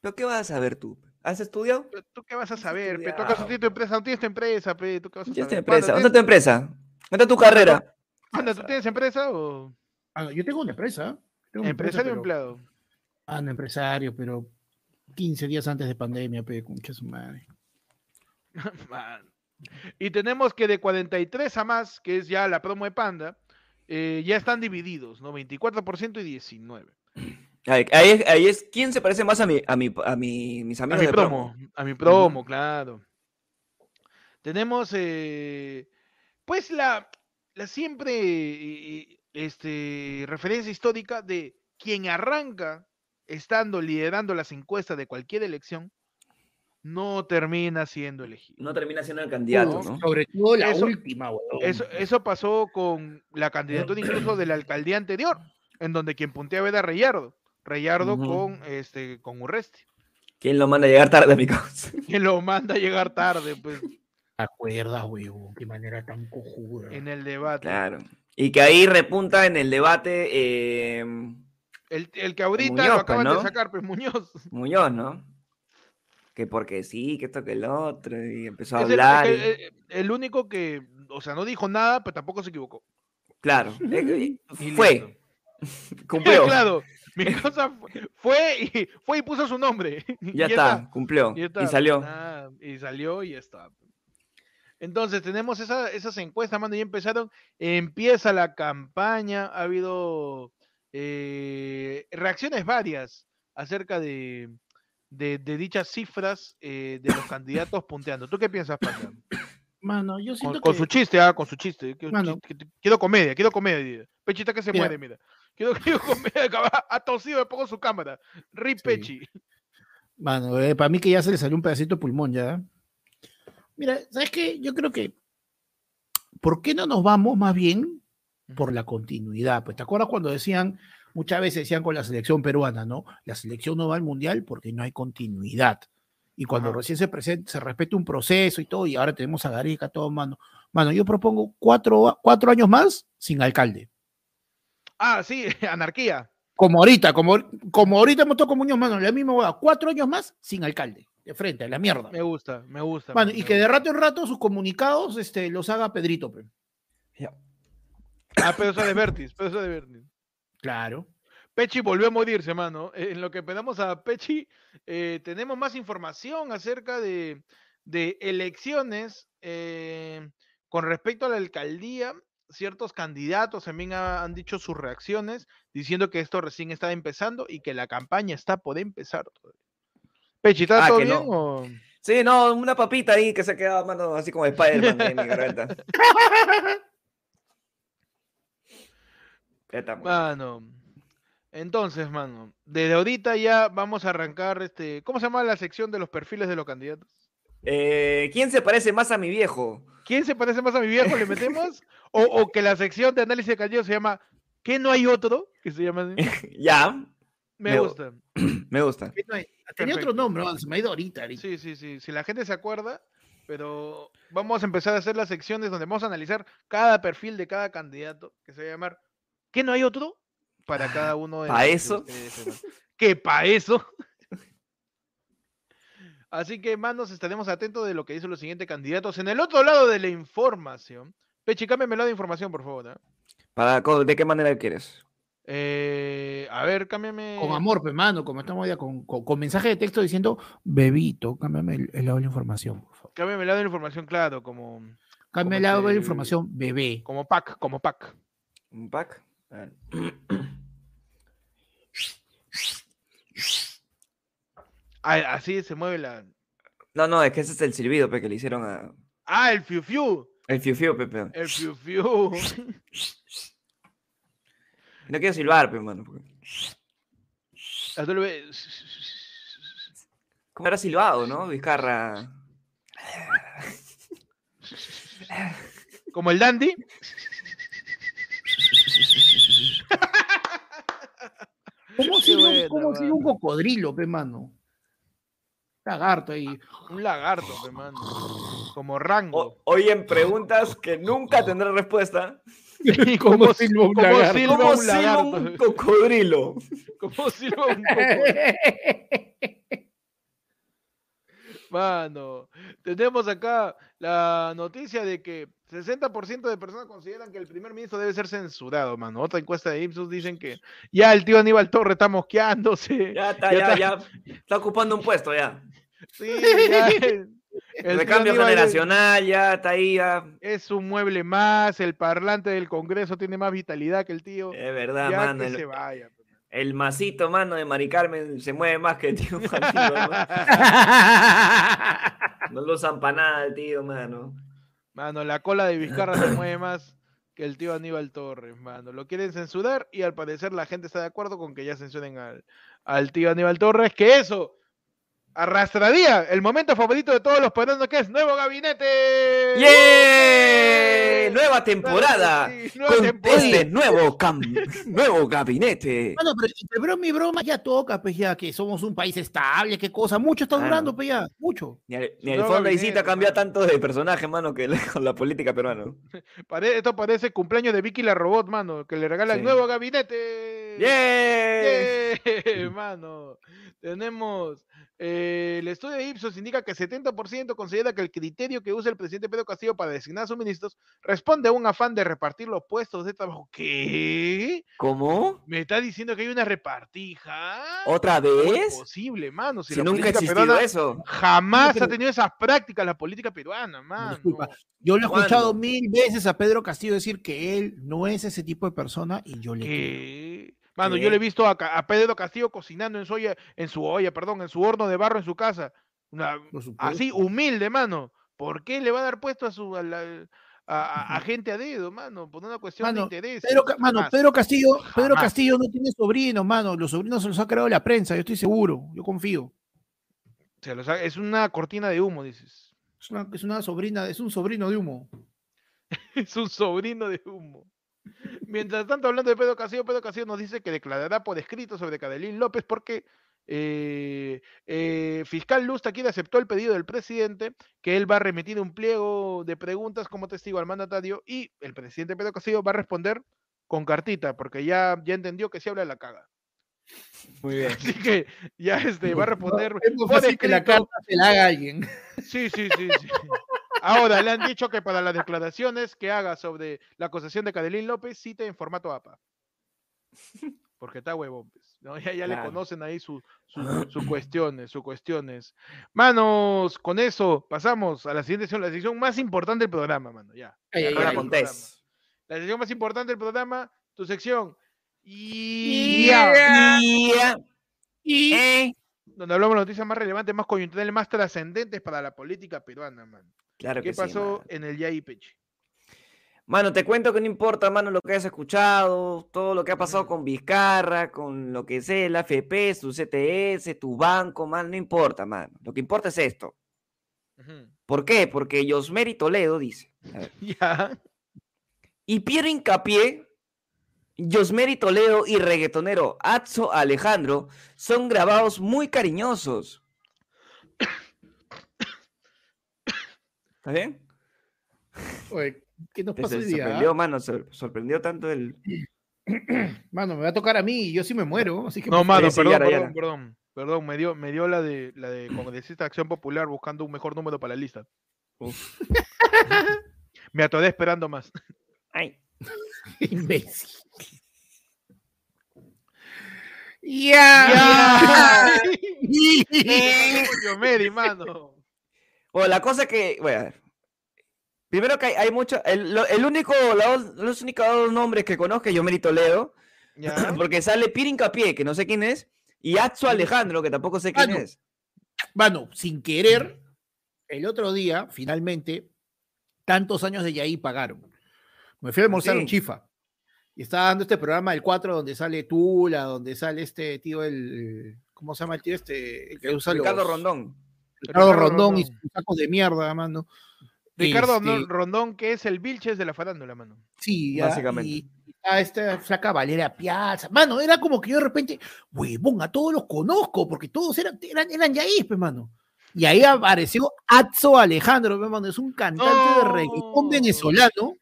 [SPEAKER 2] ¿Pero qué vas a saber tú? ¿Has estudiado?
[SPEAKER 1] ¿Tú qué vas a saber? ¿Tú acaso tienes tu empresa? ¿No tienes tu empresa? Pe? ¿Tú qué vas a
[SPEAKER 2] ¿Ya
[SPEAKER 1] saber?
[SPEAKER 2] empresa? ¿Dónde está tu empresa? ¿Dónde está tu carrera?
[SPEAKER 1] ¿tú tienes empresa o
[SPEAKER 3] Ah, yo tengo una empresa. tengo una empresa,
[SPEAKER 1] empresario
[SPEAKER 3] pero-
[SPEAKER 1] empleado?
[SPEAKER 3] Ah, no, empresario, pero 15 días antes de pandemia, pe, concha su madre.
[SPEAKER 1] Man. Y tenemos que de 43 a más, que es ya la promo de Panda, eh, ya están divididos, ¿no? 24% y 19.
[SPEAKER 2] Ahí, ahí es, ahí es quién se parece más a mi, a mi, a mi, mis
[SPEAKER 1] A
[SPEAKER 2] amigos
[SPEAKER 1] mi
[SPEAKER 2] de
[SPEAKER 1] promo, a mi promo, claro. Tenemos, eh, pues, la, la siempre eh, este, referencia histórica de quien arranca estando liderando las encuestas de cualquier elección, no termina siendo elegido.
[SPEAKER 2] No termina siendo el candidato,
[SPEAKER 1] No.
[SPEAKER 2] ¿no?
[SPEAKER 3] Sobre todo la
[SPEAKER 1] Eso-
[SPEAKER 3] última, weón.
[SPEAKER 1] Eso, eso pasó con la candidatura incluso de la alcaldía anterior, en donde quien punteaba era Reyardo. Reyardo con, este, con Urresti.
[SPEAKER 2] ¿Quién lo manda a llegar tarde, amigos?
[SPEAKER 1] Quien lo manda a llegar tarde, pues,
[SPEAKER 3] acuerdas, weón? Qué manera tan cojuda.
[SPEAKER 1] en el debate.
[SPEAKER 2] Claro. Y que ahí repunta en el debate eh,
[SPEAKER 1] El, el que ahorita
[SPEAKER 2] Muñoz,
[SPEAKER 1] lo
[SPEAKER 2] pues,
[SPEAKER 1] acaban
[SPEAKER 2] ¿no?
[SPEAKER 1] de sacar, pues Muñoz.
[SPEAKER 2] Muñoz, ¿no? Que porque sí, que esto que el otro, y empezó a
[SPEAKER 1] Es el,
[SPEAKER 2] hablar.
[SPEAKER 1] el-
[SPEAKER 2] y-
[SPEAKER 1] el- el único que, o sea, no dijo nada, pero tampoco se equivocó.
[SPEAKER 2] Claro, eh, fue, cumplió.
[SPEAKER 1] claro, mi cosa fue, fue y, fue y puso su nombre. y
[SPEAKER 2] Ya está, cumplió.
[SPEAKER 1] Y,
[SPEAKER 2] salió.
[SPEAKER 1] nada, y salió y ya está. Entonces tenemos esa- esas encuestas, mano, ya empezaron. Empieza la campaña, ha habido eh, reacciones varias acerca de, de- de dichas cifras eh, de los candidatos punteando. ¿Tú qué piensas, Panda?
[SPEAKER 3] Mano, yo siento
[SPEAKER 1] Con, con
[SPEAKER 3] que...
[SPEAKER 1] su chiste, ah, con su chiste. Quiero,
[SPEAKER 3] Mano.
[SPEAKER 1] chiste, quiero comedia, quiero comedia. Pechita que se
[SPEAKER 3] Mira.
[SPEAKER 1] muere, mira. Quiero, quiero comedia, ha- tosido, me pongo su cámara. Rip
[SPEAKER 3] Sí. Mano, eh, para mí que ya se le salió un pedacito de pulmón ya. Mira, ¿sabes qué? Yo creo que. ¿Por qué no nos vamos más bien por la continuidad? Pues te acuerdas cuando decían, muchas veces decían con la selección peruana, ¿no? La selección no va al mundial porque no hay continuidad. Y cuando
[SPEAKER 1] Ajá.
[SPEAKER 3] recién se, presenta, se respeta un proceso y todo, y ahora tenemos a Gareca, todo, mano. Mano, yo propongo cuatro, cuatro años más sin alcalde.
[SPEAKER 1] Ah, sí, anarquía.
[SPEAKER 3] Como ahorita, como, como ahorita hemos tocado Muñoz, mano, la misma cuatro años más sin alcalde, de frente, a la mierda.
[SPEAKER 1] Me gusta, me gusta.
[SPEAKER 3] Mano, y
[SPEAKER 1] me
[SPEAKER 3] que de rato en rato sus comunicados este, los haga Pedrito. pe.
[SPEAKER 1] Ah, pero eso de Vertis, pero eso de Vertis.
[SPEAKER 3] Claro.
[SPEAKER 1] Pechi volvió a morirse, mano. Eh, En lo que pedamos a Pechi, eh, tenemos más información acerca de, de elecciones eh, con respecto a la alcaldía. Ciertos candidatos también ha- han dicho sus reacciones, diciendo que esto recién está empezando y que la campaña está por empezar. todavía. Pechi, ¿está
[SPEAKER 2] Ah,
[SPEAKER 1] todo bien?
[SPEAKER 2] no.
[SPEAKER 1] o-
[SPEAKER 2] Sí, no, una papita ahí que se quedaba, mano, así como Spider-Man en mi garganta. Estamos.
[SPEAKER 1] Mano. Entonces, mano, desde ahorita ya vamos a arrancar este. ¿Cómo se llama la sección de los perfiles de los candidatos?
[SPEAKER 2] Eh, ¿Quién se parece más a mi viejo?
[SPEAKER 1] ¿Quién se parece más a mi viejo? ¿Le metemos? O, o que la sección de análisis de candidatos se llama ¿Qué no hay otro? Que se llama así.
[SPEAKER 2] ya,
[SPEAKER 1] Me
[SPEAKER 2] Me-
[SPEAKER 1] gusta.
[SPEAKER 2] me gusta.
[SPEAKER 3] Tenía otro nombre, se me ha ido ahorita. ahorita.
[SPEAKER 1] Sí, sí, sí. Si la gente se acuerda, pero vamos a empezar a hacer las secciones donde vamos a analizar cada perfil de cada candidato, que se va a llamar ¿Qué no hay otro? Para cada uno de
[SPEAKER 2] ¿Pa'
[SPEAKER 1] los que
[SPEAKER 2] eso?
[SPEAKER 1] ¿Qué pa' eso? Así que, manos, estaremos atentos de lo que dicen los siguientes candidatos. En el otro lado de la información. Pechi, cámbiame el lado de información, por favor. ¿ah?
[SPEAKER 2] Para, ¿De qué manera quieres?
[SPEAKER 1] Eh, a ver, cámbiame.
[SPEAKER 3] Con amor, pues, mano, como estamos ya con, con, con mensaje de texto diciendo, bebito, cámbiame el, el lado de la información, por favor.
[SPEAKER 1] Cámbiame el lado de la información, claro, como,
[SPEAKER 3] Cámbiame el lado de la
[SPEAKER 1] este-
[SPEAKER 3] información, bebé.
[SPEAKER 1] como pack, como pack.
[SPEAKER 2] ¿Un pack? A ver.
[SPEAKER 1] Ah, Así se mueve la.
[SPEAKER 2] No, no, es que ese es el silbido pe, que le hicieron a.
[SPEAKER 1] Ah, el fiu fiu.
[SPEAKER 2] El fiu fiu, Pepe.
[SPEAKER 1] El fiu fiu.
[SPEAKER 2] No quiero silbar, pe, mano. porque-. ¿Cómo era silbado, no? Vizcarra.
[SPEAKER 1] Como el dandy.
[SPEAKER 3] ¿Cómo
[SPEAKER 1] Qué
[SPEAKER 3] si
[SPEAKER 1] buena,
[SPEAKER 3] cómo si
[SPEAKER 1] mano.
[SPEAKER 3] un cocodrilo, pe, mano? Lagarto ahí.
[SPEAKER 1] Un lagarto, hermano. Como rango.
[SPEAKER 2] O- hoy en preguntas que nunca tendré respuesta.
[SPEAKER 3] ¿Cómo
[SPEAKER 1] Como
[SPEAKER 3] silba un
[SPEAKER 1] como
[SPEAKER 3] lagarto?
[SPEAKER 1] silba
[SPEAKER 2] ¿Cómo
[SPEAKER 1] un
[SPEAKER 2] silba
[SPEAKER 1] lagarto.
[SPEAKER 2] un cocodrilo?
[SPEAKER 1] Como silba un cocodrilo. Mano, tenemos acá la noticia de que 60% de personas consideran que el primer ministro debe ser censurado, mano. Otra encuesta de Ipsos dicen que ya el tío Aníbal Torre está mosqueándose.
[SPEAKER 2] Ya está,
[SPEAKER 1] Ya
[SPEAKER 2] ya,
[SPEAKER 1] está.
[SPEAKER 2] ya. Está ocupando un puesto ya.
[SPEAKER 1] Sí, ya el- el
[SPEAKER 2] De
[SPEAKER 1] tío
[SPEAKER 2] cambio
[SPEAKER 1] Aníbal es-
[SPEAKER 2] generacional, ya está ahí, ya.
[SPEAKER 1] Es un mueble más, el parlante del Congreso tiene más vitalidad que el tío.
[SPEAKER 2] Es verdad,
[SPEAKER 1] ya
[SPEAKER 2] mano.
[SPEAKER 1] que
[SPEAKER 2] El,
[SPEAKER 1] se vaya. pues.
[SPEAKER 2] el masito, mano, de Mari Carmen se mueve más que el tío Martino, ¿no? No lo usan para nada el tío, mano.
[SPEAKER 1] Mano, la cola de Vizcarra se mueve más que el tío Aníbal Torres, mano. Lo quieren censurar y al parecer la gente está de acuerdo con que ya censuren al, al tío Aníbal Torres, que eso arrastraría el momento favorito de todos los peruanos, que es Nuevo Gabinete.
[SPEAKER 2] ¡Yeah! Nueva temporada.
[SPEAKER 1] Sí, nueva
[SPEAKER 2] con
[SPEAKER 1] temporada.
[SPEAKER 2] este nuevo, cam- nuevo gabinete.
[SPEAKER 3] Mano, pero, pero mi broma ya toca, pues ya que somos un país estable, qué cosa. Mucho está durando, pues ya, mucho.
[SPEAKER 2] Ni, el-
[SPEAKER 1] Su
[SPEAKER 2] ni el
[SPEAKER 1] nuevo
[SPEAKER 2] fondo de visita
[SPEAKER 1] gabinete,
[SPEAKER 2] cambia tanto de personaje, mano, que la- con la política peruana.
[SPEAKER 1] Pare- esto parece cumpleaños de Vicky la Robot, mano, que le regala el
[SPEAKER 2] Sí.
[SPEAKER 1] nuevo gabinete.
[SPEAKER 2] ¡Yeah!
[SPEAKER 1] ¡Yeah! Mano, tenemos. Eh, el estudio de Ipsos indica que 70% considera que el criterio que usa el presidente Pedro Castillo para designar a sus ministros responde a un afán de repartir los puestos de trabajo. ¿Qué?
[SPEAKER 2] ¿Cómo?
[SPEAKER 1] ¿Me está diciendo que hay una repartija?
[SPEAKER 2] ¿Otra
[SPEAKER 1] ¿Cómo es
[SPEAKER 2] vez?
[SPEAKER 1] posible, mano? Si,
[SPEAKER 2] Si
[SPEAKER 1] la
[SPEAKER 2] nunca existido
[SPEAKER 1] peruana
[SPEAKER 2] eso.
[SPEAKER 1] jamás
[SPEAKER 3] pero-
[SPEAKER 1] ha tenido esas prácticas la política peruana, mano.
[SPEAKER 3] disculpa. Yo lo he escuchado
[SPEAKER 2] ¿Cuándo?
[SPEAKER 3] mil veces a Pedro Castillo decir que él no es ese tipo de persona y yo le creo.
[SPEAKER 1] Mano,
[SPEAKER 2] ¿Qué?
[SPEAKER 1] yo le he visto a, Pedro Castillo cocinando en su olla, en su olla, perdón, en su horno de barro en su casa. Una- así, humilde, mano. ¿Por qué le va a dar puesto a su a, la- a- a- a gente a dedo, mano? Por una cuestión
[SPEAKER 3] Mano,
[SPEAKER 1] de interés.
[SPEAKER 3] Pedro, mano. Pedro Castillo, Pedro
[SPEAKER 1] Jamás.
[SPEAKER 3] Castillo no tiene sobrinos, mano. Los sobrinos se los ha creado la prensa, yo estoy seguro, yo confío.
[SPEAKER 1] Se los ha- es una cortina de humo, dices.
[SPEAKER 3] Es una, es una sobrina, es un sobrino de humo.
[SPEAKER 1] Es un sobrino de humo. Mientras tanto, hablando de Pedro Castillo, Pedro Castillo nos dice que declarará por escrito sobre Cadelín López porque eh, eh, Fiscal Luz Taquira aceptó el pedido del presidente que él va a remitir un pliego de preguntas como testigo al mandatario y el presidente Pedro Castillo va a responder con cartita porque ya, ya entendió que si habla la caga.
[SPEAKER 2] Muy bien.
[SPEAKER 1] Así que ya este, va a responder
[SPEAKER 3] No, es muy fácil que la carta se la haga alguien.
[SPEAKER 1] Sí, sí, sí, sí. Ahora le han dicho que para las declaraciones que haga sobre la acusación de Cadelín López cite en formato APA. Porque está huevón, pues, ¿no? Ya, ya le conocen ahí sus su, sus cuestiones, sus cuestiones. Manos, con eso pasamos a la siguiente sección, la sección más importante del programa, mano, ya.
[SPEAKER 3] Ay, ay.
[SPEAKER 1] La sección más importante del programa, tu sección. Y
[SPEAKER 2] Yeah.
[SPEAKER 3] Y
[SPEAKER 2] Eh.
[SPEAKER 1] Donde hablamos de noticias más relevantes, más coyunturales, más trascendentes para la política peruana, man.
[SPEAKER 2] Claro
[SPEAKER 1] ¿Qué
[SPEAKER 2] que sí,
[SPEAKER 1] pasó en el Peche?
[SPEAKER 2] Mano, te cuento que no importa, mano, lo que hayas escuchado, todo lo que ha pasado con Vizcarra, con lo que sea, el AFP, su CTS, tu banco, mano, no importa, mano. Lo que importa es esto. ¿Por qué? Porque Yosmeri Toledo dice. a ver,
[SPEAKER 1] Ya.
[SPEAKER 2] Y Piero Hincapié, Yosmeri Toledo y reggaetonero Atzo Alejandro son grabados muy cariñosos. ¿Está bien?
[SPEAKER 3] Oye, ¿qué nos pasa hoy día?
[SPEAKER 2] sorprendió,
[SPEAKER 3] ah?
[SPEAKER 2] mano, sor- sorprendió tanto el...
[SPEAKER 3] Mano, me va a tocar a mí y yo sí me muero. Así que
[SPEAKER 1] No,
[SPEAKER 3] por
[SPEAKER 1] mano, perdón,
[SPEAKER 2] Yara,
[SPEAKER 1] perdón,
[SPEAKER 2] Yara.
[SPEAKER 1] perdón. Perdón, me dio, me dio la de la de congresista Acción Popular buscando un mejor número para la lista. me atoré esperando más.
[SPEAKER 2] Ay,
[SPEAKER 3] Imbécil. Ya.
[SPEAKER 1] Coño, Mary, mano.
[SPEAKER 2] Bueno, la cosa que, bueno, a ver. Primero que hay, hay mucho, el, el único, la los únicos dos nombres que conozco es Yomeri Toledo,
[SPEAKER 1] Ya.
[SPEAKER 2] porque sale Piero Hincapié, que no sé quién es, y Atzo Alejandro, que tampoco sé quién
[SPEAKER 3] Mano.
[SPEAKER 2] es.
[SPEAKER 3] Mano, sin querer, el otro día, finalmente, tantos años de Yaí pagaron. Me fui a almorzar
[SPEAKER 2] sí?
[SPEAKER 3] un chifa. Y estaba dando este programa del 4 donde sale Tula, donde sale este tío, el. ¿Cómo se llama el tío este? El que usa
[SPEAKER 2] Ricardo
[SPEAKER 3] los-
[SPEAKER 2] Rondón.
[SPEAKER 3] Ricardo
[SPEAKER 1] Ricardo
[SPEAKER 3] Rondón, y
[SPEAKER 1] Rondón.
[SPEAKER 3] sus sacos de mierda, mano.
[SPEAKER 1] Ricardo
[SPEAKER 3] Este,
[SPEAKER 1] Rondón- Rondón, que es el Vilches de la farándula, mano.
[SPEAKER 3] Sí, ya,
[SPEAKER 2] Básicamente.
[SPEAKER 3] Y, a esta flaca Valera Piazza. Mano, era como que yo de repente, huevón, a todos los conozco, porque todos eran, eran, eran yaís, pues, mano. Y ahí apareció Atzo Alejandro, pues, mano. Es un cantante de reggaetón
[SPEAKER 1] No.
[SPEAKER 3] venezolano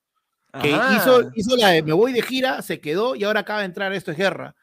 [SPEAKER 3] que
[SPEAKER 2] Ajá.
[SPEAKER 3] hizo, hizo la de Me voy de gira, se quedó y ahora acaba de entrar Esto es Guerra.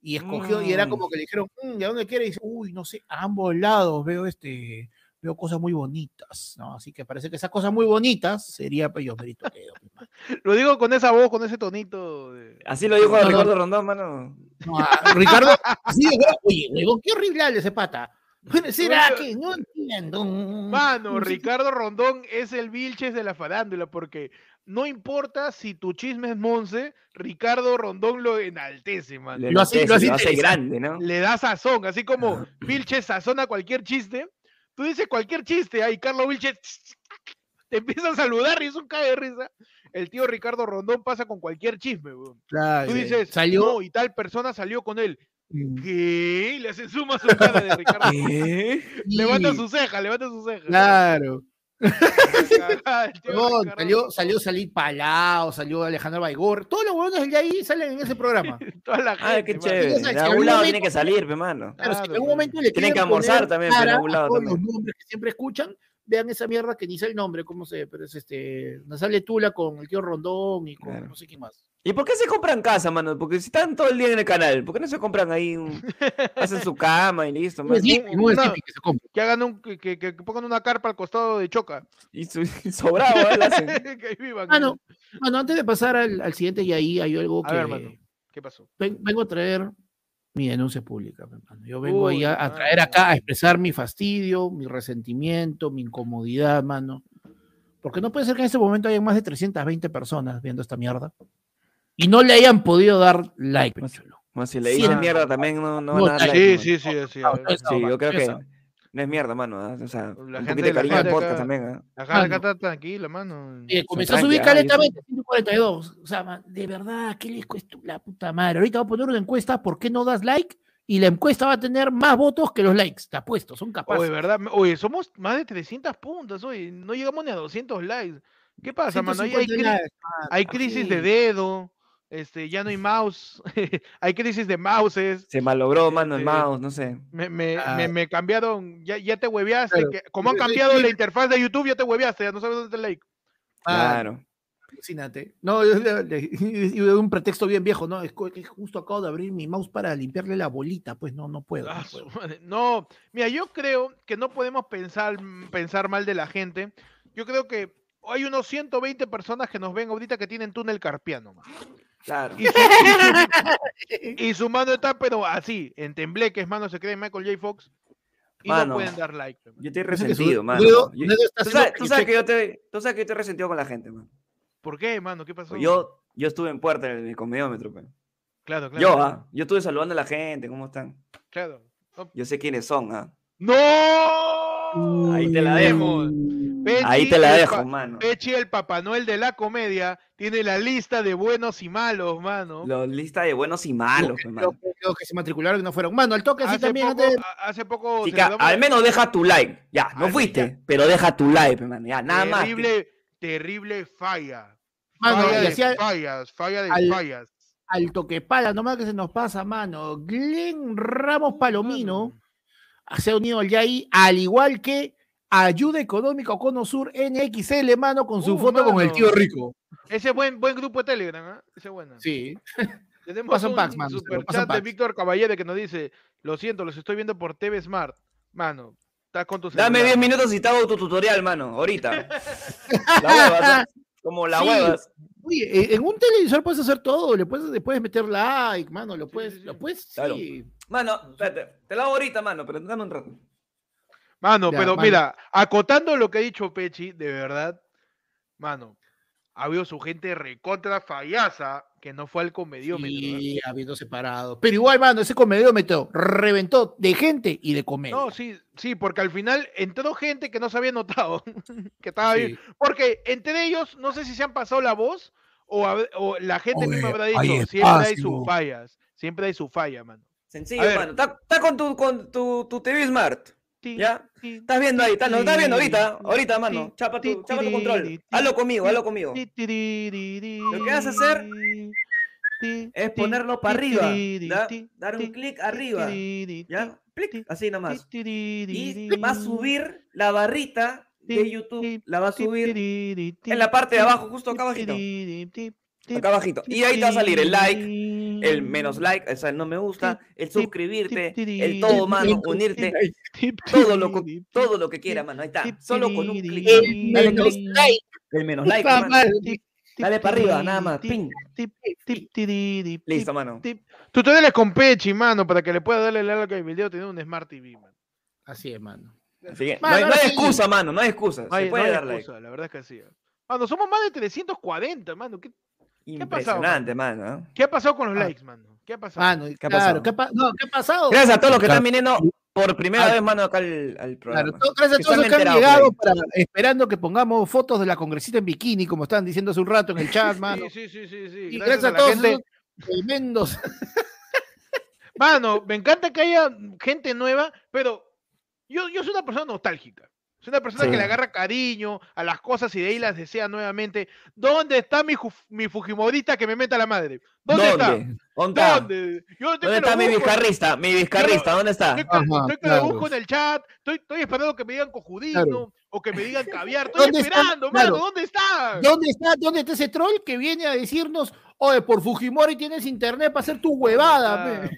[SPEAKER 3] Y escogió, y era
[SPEAKER 2] Mm.
[SPEAKER 3] como que le dijeron, "Mm, ¿de dónde quiere? Y dice, uy, no sé, a ambos lados veo este, veo cosas muy bonitas, ¿no? Así que parece que esas cosas muy bonitas sería pues yo Merito mano.
[SPEAKER 1] Lo digo con esa voz, con ese tonito. de-
[SPEAKER 2] Así lo dijo
[SPEAKER 3] No, no.
[SPEAKER 2] Ricardo Rondón, mano.
[SPEAKER 3] No, a Ricardo, así de oye, huevón, qué horrible habla ese pata. Bueno, ¿Será
[SPEAKER 1] Bueno,
[SPEAKER 3] que no entiendo?
[SPEAKER 1] Mano,
[SPEAKER 3] No
[SPEAKER 1] Ricardo Rondón es el Vilches de la farándula, porque no importa si tu chisme es Monse, Ricardo Rondón lo enaltece, mano.
[SPEAKER 2] Le
[SPEAKER 3] Lo hace-
[SPEAKER 2] enaltece,
[SPEAKER 3] lo hace
[SPEAKER 2] lo hace
[SPEAKER 3] interesante.
[SPEAKER 2] grande, ¿no?
[SPEAKER 1] Le da sazón, así como Vilches sazona cualquier chiste. Tú dices cualquier chiste, ahí Carlos Vilches te empieza a saludar y es un cae de risa. El tío Ricardo Rondón pasa con cualquier chisme, weón.
[SPEAKER 3] Claro,
[SPEAKER 1] Tú dices,
[SPEAKER 3] salió.
[SPEAKER 1] no, y tal persona salió con él.
[SPEAKER 3] Mm,
[SPEAKER 1] ¿Qué? Le hacen suma a su cara de Ricardo.
[SPEAKER 2] ¿Qué?
[SPEAKER 1] Levanta su ceja, levanta su ceja.
[SPEAKER 3] Claro. No, salió, salió salir Palao, salió Alejandro Baigor. Todos los huevones de ahí salen en ese programa.
[SPEAKER 1] Toda la gente.
[SPEAKER 2] Ah, qué chévere. De algún lado tiene que salir, pe, mano.
[SPEAKER 3] Claro, si en algún momento le
[SPEAKER 2] Tienen que almorzar también, pero algún lado
[SPEAKER 3] los nombres que siempre escuchan, vean esa mierda que ni sé el nombre, ¿cómo se? Pero es este, nos sale Tula con el tío Rondón y con
[SPEAKER 2] Claro.
[SPEAKER 3] no sé quién más.
[SPEAKER 2] ¿Y por qué se compran casa, mano? Porque si están todo el día en el canal, ¿por qué no se compran ahí un... hacen su cama y listo, mano?
[SPEAKER 3] Lipi, no es
[SPEAKER 1] una-
[SPEAKER 3] que se.
[SPEAKER 1] Que hagan un, que, que- que pongan una carpa al costado de Choca.
[SPEAKER 2] Y su- sobrado, ¿eh?
[SPEAKER 1] Que ahí vivan.
[SPEAKER 3] Ah, no. Bueno, antes de pasar al, al siguiente y ahí hay algo
[SPEAKER 1] A
[SPEAKER 3] que
[SPEAKER 1] ver, mano. ¿Qué pasó?
[SPEAKER 3] ven- vengo a traer mi denuncia pública. pe, mano. Yo vengo ahí
[SPEAKER 1] Uy,
[SPEAKER 3] a, a traer acá a expresar mi fastidio, mi resentimiento, mi incomodidad, mano. Porque no puede ser que en este momento haya más de 320 personas viendo esta mierda y no le hayan podido dar like.
[SPEAKER 2] Si le dicen mierda también, no, no
[SPEAKER 3] No,
[SPEAKER 2] van a dar
[SPEAKER 3] sí,
[SPEAKER 2] like,
[SPEAKER 1] Sí, sí, sí,
[SPEAKER 2] yo creo que no es mierda, mano. ¿ah? O sea,
[SPEAKER 1] La
[SPEAKER 2] un
[SPEAKER 1] gente-
[SPEAKER 2] de
[SPEAKER 1] la
[SPEAKER 2] cariño al podcast
[SPEAKER 1] acá-
[SPEAKER 2] también, ¿ah?
[SPEAKER 1] Ajá, acá
[SPEAKER 3] Mano.
[SPEAKER 1] está tranquila, mano.
[SPEAKER 3] Eh, comenzó a subir
[SPEAKER 2] ah,
[SPEAKER 3] calentamente, 142. O sea, man, de verdad, ¿qué les cuesta la puta madre? Ahorita voy a poner una encuesta, ¿por qué no das like? Y la encuesta va a tener más votos que los likes, te apuesto, son capaces.
[SPEAKER 1] Oye, ¿verdad? Oye, somos más de 300 puntos, oye. No llegamos ni a 200 likes. ¿Qué pasa, mano? Hay, hay
[SPEAKER 3] 150
[SPEAKER 1] cri-
[SPEAKER 3] likes, mano,
[SPEAKER 1] hay crisis de dedo. Este, ya no hay mouse. hay crisis de mouses.
[SPEAKER 2] Se malogró, mano, el
[SPEAKER 1] Eh,
[SPEAKER 2] mouse, no sé.
[SPEAKER 1] Me, me,
[SPEAKER 3] Ah.
[SPEAKER 1] me, me cambiaron. Ya, ya te hueveaste.
[SPEAKER 3] Claro.
[SPEAKER 1] que- como han cambiado la interfaz de YouTube, ya te hueveaste. Ya no sabes dónde está el like.
[SPEAKER 3] Ah,
[SPEAKER 2] Claro.
[SPEAKER 3] Alucínate. No, yo le- le- y de un pretexto bien viejo, ¿no? Es que justo acabo de abrir mi mouse para limpiarle la bolita, pues no, no puedo.
[SPEAKER 1] Ah,
[SPEAKER 3] no puedo.
[SPEAKER 1] No, mira, yo creo que no podemos pensar, pensar mal de la gente. Yo creo que hay unos 120 personas que nos ven ahorita que tienen túnel carpiano. man.
[SPEAKER 2] Claro.
[SPEAKER 1] Y su, y su- y su mano está, pero así, en tembleques, mano, se cree Michael J. Fox. Y
[SPEAKER 2] Mano,
[SPEAKER 1] no pueden dar like. man.
[SPEAKER 2] Yo estoy resentido, mano. Tú sabes, tú sabes que yo te, tú sabes que yo estoy resentido con la gente, man.
[SPEAKER 1] ¿Por qué, mano? ¿Qué pasó?
[SPEAKER 2] Yo, yo estuve en puerta en el comediómetro, pe.
[SPEAKER 1] Claro, claro.
[SPEAKER 2] Yo,
[SPEAKER 1] claro,
[SPEAKER 2] ah, yo estuve saludando a la gente, ¿cómo están?
[SPEAKER 1] Claro.
[SPEAKER 2] Yo sé quiénes son, ah.
[SPEAKER 1] ¡No!
[SPEAKER 2] Ahí te la
[SPEAKER 1] demos. Pechi,
[SPEAKER 2] Ahí te la dejo, mano.
[SPEAKER 1] Pechi, el Papá Noel de la comedia, tiene la lista de buenos y malos, mano.
[SPEAKER 2] La lista de buenos y malos,
[SPEAKER 3] Los,
[SPEAKER 2] mano.
[SPEAKER 3] los que se matricularon que no fueron. Mano, al toque así
[SPEAKER 1] Hace
[SPEAKER 3] también.
[SPEAKER 1] poco,
[SPEAKER 3] antes-
[SPEAKER 1] a- hace poco
[SPEAKER 2] Chica, al menos deja tu like. Ya, no
[SPEAKER 1] Al-
[SPEAKER 2] fuiste,
[SPEAKER 1] ya.
[SPEAKER 2] pero deja tu like, mano. Ya, nada más.
[SPEAKER 1] terrible, terrible falla.
[SPEAKER 3] Mano,
[SPEAKER 1] falla
[SPEAKER 3] y
[SPEAKER 1] de
[SPEAKER 3] hacía-
[SPEAKER 1] fallas, falla de
[SPEAKER 3] al-
[SPEAKER 1] fallas.
[SPEAKER 3] al toque pala, nomás que se nos pasa, mano. Glenn Ramos Palomino
[SPEAKER 1] Mano.
[SPEAKER 3] se ha unido al YAI, al igual que Ayuda Económica Cono Sur NXL, mano, con su
[SPEAKER 1] Uh,
[SPEAKER 3] foto con el tío rico.
[SPEAKER 1] Ese buen, buen grupo de Telegram, ¿ah? Ese bueno.
[SPEAKER 3] Sí.
[SPEAKER 1] Tenemos
[SPEAKER 3] pasan
[SPEAKER 1] un
[SPEAKER 3] packs, lo
[SPEAKER 1] superchat de. Víctor Caballero que nos dice, lo siento, los estoy viendo por TV Smart. Mano, estás con tu
[SPEAKER 2] Dame
[SPEAKER 1] celular,
[SPEAKER 2] 10
[SPEAKER 1] mano.
[SPEAKER 2] minutos y te hago tu tutorial, mano. Ahorita. la huevas, ¿eh? Como la
[SPEAKER 3] Sí.
[SPEAKER 2] huevas.
[SPEAKER 3] Oye, eh, en un televisor puedes hacer todo, le puedes, le puedes meter like, mano, lo puedes,
[SPEAKER 1] sí, sí.
[SPEAKER 3] lo puedes,
[SPEAKER 2] Claro.
[SPEAKER 3] sí.
[SPEAKER 2] Mano, espérate, te la hago ahorita, mano, pero dame un rato.
[SPEAKER 1] Mano,
[SPEAKER 3] Ya,
[SPEAKER 1] pero
[SPEAKER 3] mano.
[SPEAKER 1] mira, acotando lo que ha dicho Pechi, de verdad, mano, ha habido su gente recontra fallasa que no fue al comediómetro. ¿ah?
[SPEAKER 3] Sí, habiendo separado. Pero igual, mano, ese comediómetro reventó de gente y de comedia.
[SPEAKER 1] No, sí, sí, porque al final entró gente que no se había notado que estaba
[SPEAKER 3] Sí.
[SPEAKER 1] bien. Porque entre ellos, no sé si se han pasado la voz o, a- o la gente misma habrá dicho, siempre hay sus fallas, siempre hay su falla, mano.
[SPEAKER 2] Sencillo,
[SPEAKER 1] ver.
[SPEAKER 2] mano. Está está con tu, con tu, tu TV Smart. ¿Ya? Estás viendo ahí, estás, estás viendo ahorita, ahorita, mano. Chapa tu, chapa tu control. Hazlo conmigo, hazlo conmigo. Lo que vas a hacer Es ponerlo para arriba. ¿ya? Dar un clic arriba. ¿Ya? Clic, así nomás. Y va a subir la barrita de YouTube. La va a subir en la parte de abajo, justo acá abajito. Acá abajito. Y ahí te va a salir el like, el menos like, o sea, el no me gusta, el suscribirte, el todo, mano, unirte, todo lo, todo lo que quiera, mano. Ahí está. Solo con un clic.
[SPEAKER 1] ti,
[SPEAKER 2] clic.
[SPEAKER 3] like.
[SPEAKER 2] El menos like, mano. Dale para arriba, nada más. Ping. Listo, mano.
[SPEAKER 1] Tutoriales con Pechi, mano, para que le pueda darle like al video teniendo un Smart TV, man.
[SPEAKER 3] Así es, mano.
[SPEAKER 2] Así que, no
[SPEAKER 3] Mano,
[SPEAKER 2] hay, no excusa, mano, no hay excusa.
[SPEAKER 1] No hay,
[SPEAKER 2] Se puede
[SPEAKER 1] no hay
[SPEAKER 2] dar like.
[SPEAKER 1] excusa, la verdad es que sí. Mano, somos más de 340, mano. ¿Qué,
[SPEAKER 2] Impresionante, mano. ¿eh?
[SPEAKER 1] qué ha pasado con los
[SPEAKER 3] Ah.
[SPEAKER 1] likes, mano? ¿Qué ha pasado?
[SPEAKER 3] Mano,
[SPEAKER 2] ¿Qué ha
[SPEAKER 3] claro,
[SPEAKER 2] pasado?
[SPEAKER 3] ¿qué, ha pa- no, ¿qué ha pasado?
[SPEAKER 2] Gracias a todos los que
[SPEAKER 3] Claro.
[SPEAKER 2] están viniendo por primera vez, mano, acá al, al programa.
[SPEAKER 3] Claro, gracias a todos los que han llegado para- esperando que pongamos fotos de la congresista en bikini, como estaban diciendo hace un rato en el chat, mano.
[SPEAKER 1] Sí, sí, sí, sí, sí.
[SPEAKER 3] Y
[SPEAKER 1] Gracias,
[SPEAKER 3] gracias, a, todos
[SPEAKER 1] gente.
[SPEAKER 3] tremendos.
[SPEAKER 1] Mano, me encanta que haya gente nueva, pero yo, yo soy una persona nostálgica. Soy una persona
[SPEAKER 2] Sí.
[SPEAKER 1] que le agarra cariño a las cosas y de ahí las desea nuevamente. ¿Dónde está mi, mi Fujimorista que me meta la madre? ¿Dónde, está?
[SPEAKER 2] ¿Dónde? ¿Dónde está?
[SPEAKER 1] ¿Dónde? Yo estoy
[SPEAKER 2] ¿Dónde
[SPEAKER 1] que lo
[SPEAKER 2] está mi vizcarrista? Mi vizcarrista, ¿dónde está?
[SPEAKER 1] Estoy que,
[SPEAKER 3] Ajá,
[SPEAKER 1] estoy que lo
[SPEAKER 3] claro.
[SPEAKER 1] busco en el chat, estoy, estoy esperando que me digan cojudino
[SPEAKER 3] Claro.
[SPEAKER 1] o que me digan caviar. Estoy
[SPEAKER 3] ¿Dónde está?
[SPEAKER 1] esperando,
[SPEAKER 3] Claro.
[SPEAKER 1] mano, ¿dónde está?
[SPEAKER 3] ¿Dónde está, ¿Dónde está ese troll que viene a decirnos, oye, por Fujimori tienes internet para hacer tu huevada?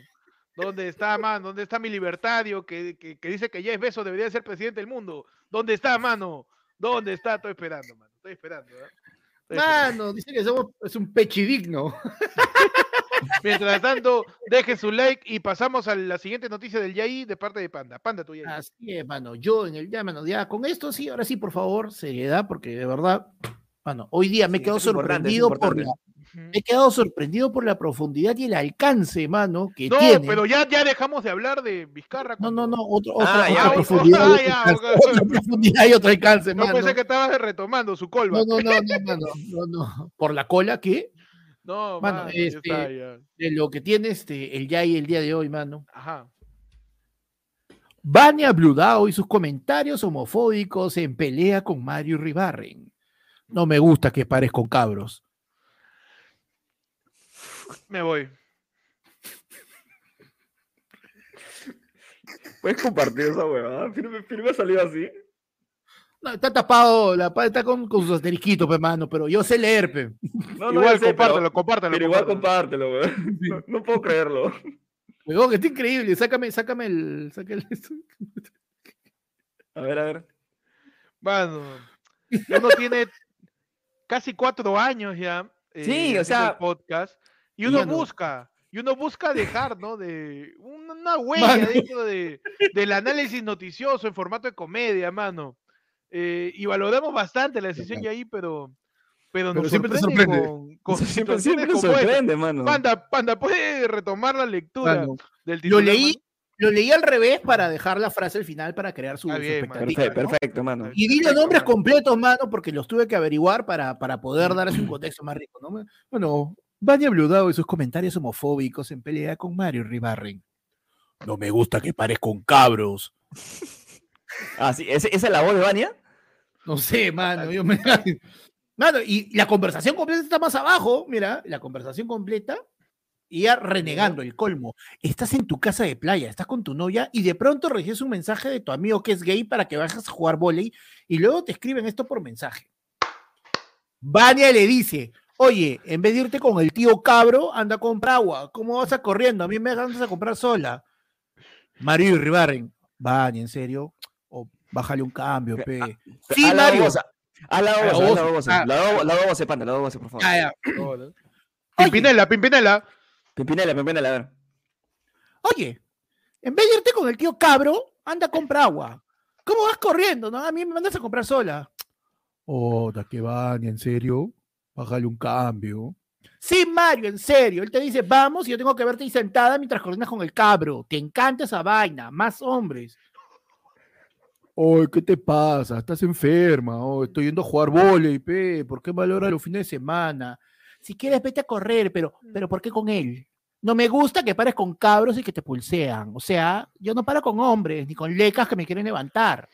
[SPEAKER 1] Ah,
[SPEAKER 3] pe"?
[SPEAKER 1] ¿Dónde está, mano? ¿Dónde está mi libertario que, que, que dice que Jeff Bezos debería ser presidente del mundo? ¿Dónde está, mano? ¿Dónde está? Estoy esperando, mano. Estoy esperando. Estoy esperando.
[SPEAKER 3] Mano, dice que somos, es un pechidigno.
[SPEAKER 1] Mientras tanto, deje su like y pasamos a la siguiente noticia del Yai de parte de Panda. Panda, tu Yai.
[SPEAKER 3] Así es, mano. Yo en el ya, mano, ya con esto sí, ahora sí, por favor, seriedad, porque de verdad, mano, hoy día me
[SPEAKER 2] Sí, es
[SPEAKER 3] sorprendido por la, me he quedado sorprendido por la profundidad y el alcance, mano, que
[SPEAKER 1] No,
[SPEAKER 3] tiene.
[SPEAKER 1] pero ya, ya dejamos de hablar de Vizcarra.
[SPEAKER 3] No, no, no, otro,
[SPEAKER 2] Ah,
[SPEAKER 3] otra,
[SPEAKER 2] ya,
[SPEAKER 3] otra profundidad.
[SPEAKER 1] Ah,
[SPEAKER 3] y
[SPEAKER 1] ya,
[SPEAKER 3] otra profundidad y otro alcance,
[SPEAKER 1] No
[SPEAKER 3] mano.
[SPEAKER 1] pensé que estabas retomando su colva.
[SPEAKER 3] No, no, no, no, mano, no, no. Por la cola que
[SPEAKER 1] No,
[SPEAKER 3] Mano, este-
[SPEAKER 1] está, ya.
[SPEAKER 3] de lo que tiene este el Yai el día de hoy, mano.
[SPEAKER 1] Ajá.
[SPEAKER 3] Vania Bludao y sus comentarios homofóbicos en pelea con Mario Ribarren. No me gusta que pares con cabros.
[SPEAKER 1] Me voy.
[SPEAKER 2] ¿Puedes compartir esa huevada? Firme, firme ha salido así.
[SPEAKER 3] No, está tapado, la está con, con sus asterisquitos, pe, mano, pero yo sé leer, pe.
[SPEAKER 2] No, no,
[SPEAKER 1] igual
[SPEAKER 2] pero-
[SPEAKER 1] compártelo, compártelo.
[SPEAKER 2] Pero igual
[SPEAKER 1] compártelo.
[SPEAKER 2] compártelo, weón. No, no puedo creerlo.
[SPEAKER 3] Que está increíble. Sácame, sácame el. sácame el-
[SPEAKER 2] A ver, a ver.
[SPEAKER 1] Mano, uno tiene casi cuatro años ya. eh,
[SPEAKER 2] Sí, o sea,
[SPEAKER 1] el podcast. Y uno
[SPEAKER 3] mano.
[SPEAKER 1] busca, y uno busca dejar, ¿no? De un- una huella
[SPEAKER 3] Mano.
[SPEAKER 1] dentro de, del análisis noticioso en formato de comedia, mano. Eh, y valoramos bastante la decisión ya ahí, pero, pero,
[SPEAKER 3] Pero
[SPEAKER 1] nos
[SPEAKER 3] siempre te
[SPEAKER 1] sorprende
[SPEAKER 3] sorprende.
[SPEAKER 1] con, con
[SPEAKER 2] siempre siempre
[SPEAKER 1] esta.
[SPEAKER 2] sorprende, mano.
[SPEAKER 1] Panda, Panda, puede retomar la lectura
[SPEAKER 3] Mano,
[SPEAKER 1] del
[SPEAKER 3] Lo
[SPEAKER 1] titular,
[SPEAKER 3] leí,
[SPEAKER 1] mano?
[SPEAKER 3] lo leí al revés para dejar la frase al final para crear su,
[SPEAKER 1] bien,
[SPEAKER 3] expectativa.
[SPEAKER 2] Perfecto,
[SPEAKER 3] ¿no?
[SPEAKER 2] perfecto, mano.
[SPEAKER 3] Y di los nombres completos, mano, porque los tuve que averiguar para, para poder darles un contexto más rico, ¿no? Bueno, Vania Bludao y sus comentarios homofóbicos en pelea con Mario Ribarren. No me gusta que pares con cabros.
[SPEAKER 2] Ah, sí, ¿ese- ¿esa es la voz de Vania?
[SPEAKER 3] No sé, mano. yo me- Mano, y la conversación completa está más abajo, mira, la conversación completa, y ya renegando el colmo. Estás en tu casa de playa, estás con tu novia, y de pronto recibes un mensaje de tu amigo que es gay para que vayas a jugar volei, y luego te escriben esto por mensaje. Vania le dice, oye, en vez de irte con el tío cabro, anda a comprar agua. ¿Cómo vas a corriendo? A mí me andas a comprar sola. Mario y Ribarren, Vania, ¿en serio? O bájale un cambio, pe. Sí,
[SPEAKER 2] Haz la
[SPEAKER 3] Mario.
[SPEAKER 2] Haz la
[SPEAKER 3] la
[SPEAKER 2] babosa, haz la
[SPEAKER 3] babosa. Ah.
[SPEAKER 2] La babosa, la babosa, panda, la babosa, por favor.
[SPEAKER 3] Ya, ya.
[SPEAKER 1] Joder.
[SPEAKER 3] Oye,
[SPEAKER 1] Pimpinela, Pimpinela.
[SPEAKER 2] Pimpinela, Pimpinela, a ver.
[SPEAKER 3] Oye, en vez de irte con el tío cabro, anda a comprar agua. ¿Cómo vas corriendo? No? A mí me mandas a comprar sola. Oh, da que van, ¿en serio? Bájale un cambio. Sí, Mario, en serio. Él te dice, vamos, y yo tengo que verte ahí sentada mientras coordinas con el cabro. Te encanta esa vaina, más hombres. Oye, ¿qué te pasa? Estás enferma. Oh, estoy yendo a jugar vóley, pe. ¿Por qué valora los fines de semana? Si quieres, vete a correr, pero, pero ¿por qué con él? No me gusta que pares con cabros y que te pulsean. O sea, yo no paro con hombres ni con lecas que me quieren levantar.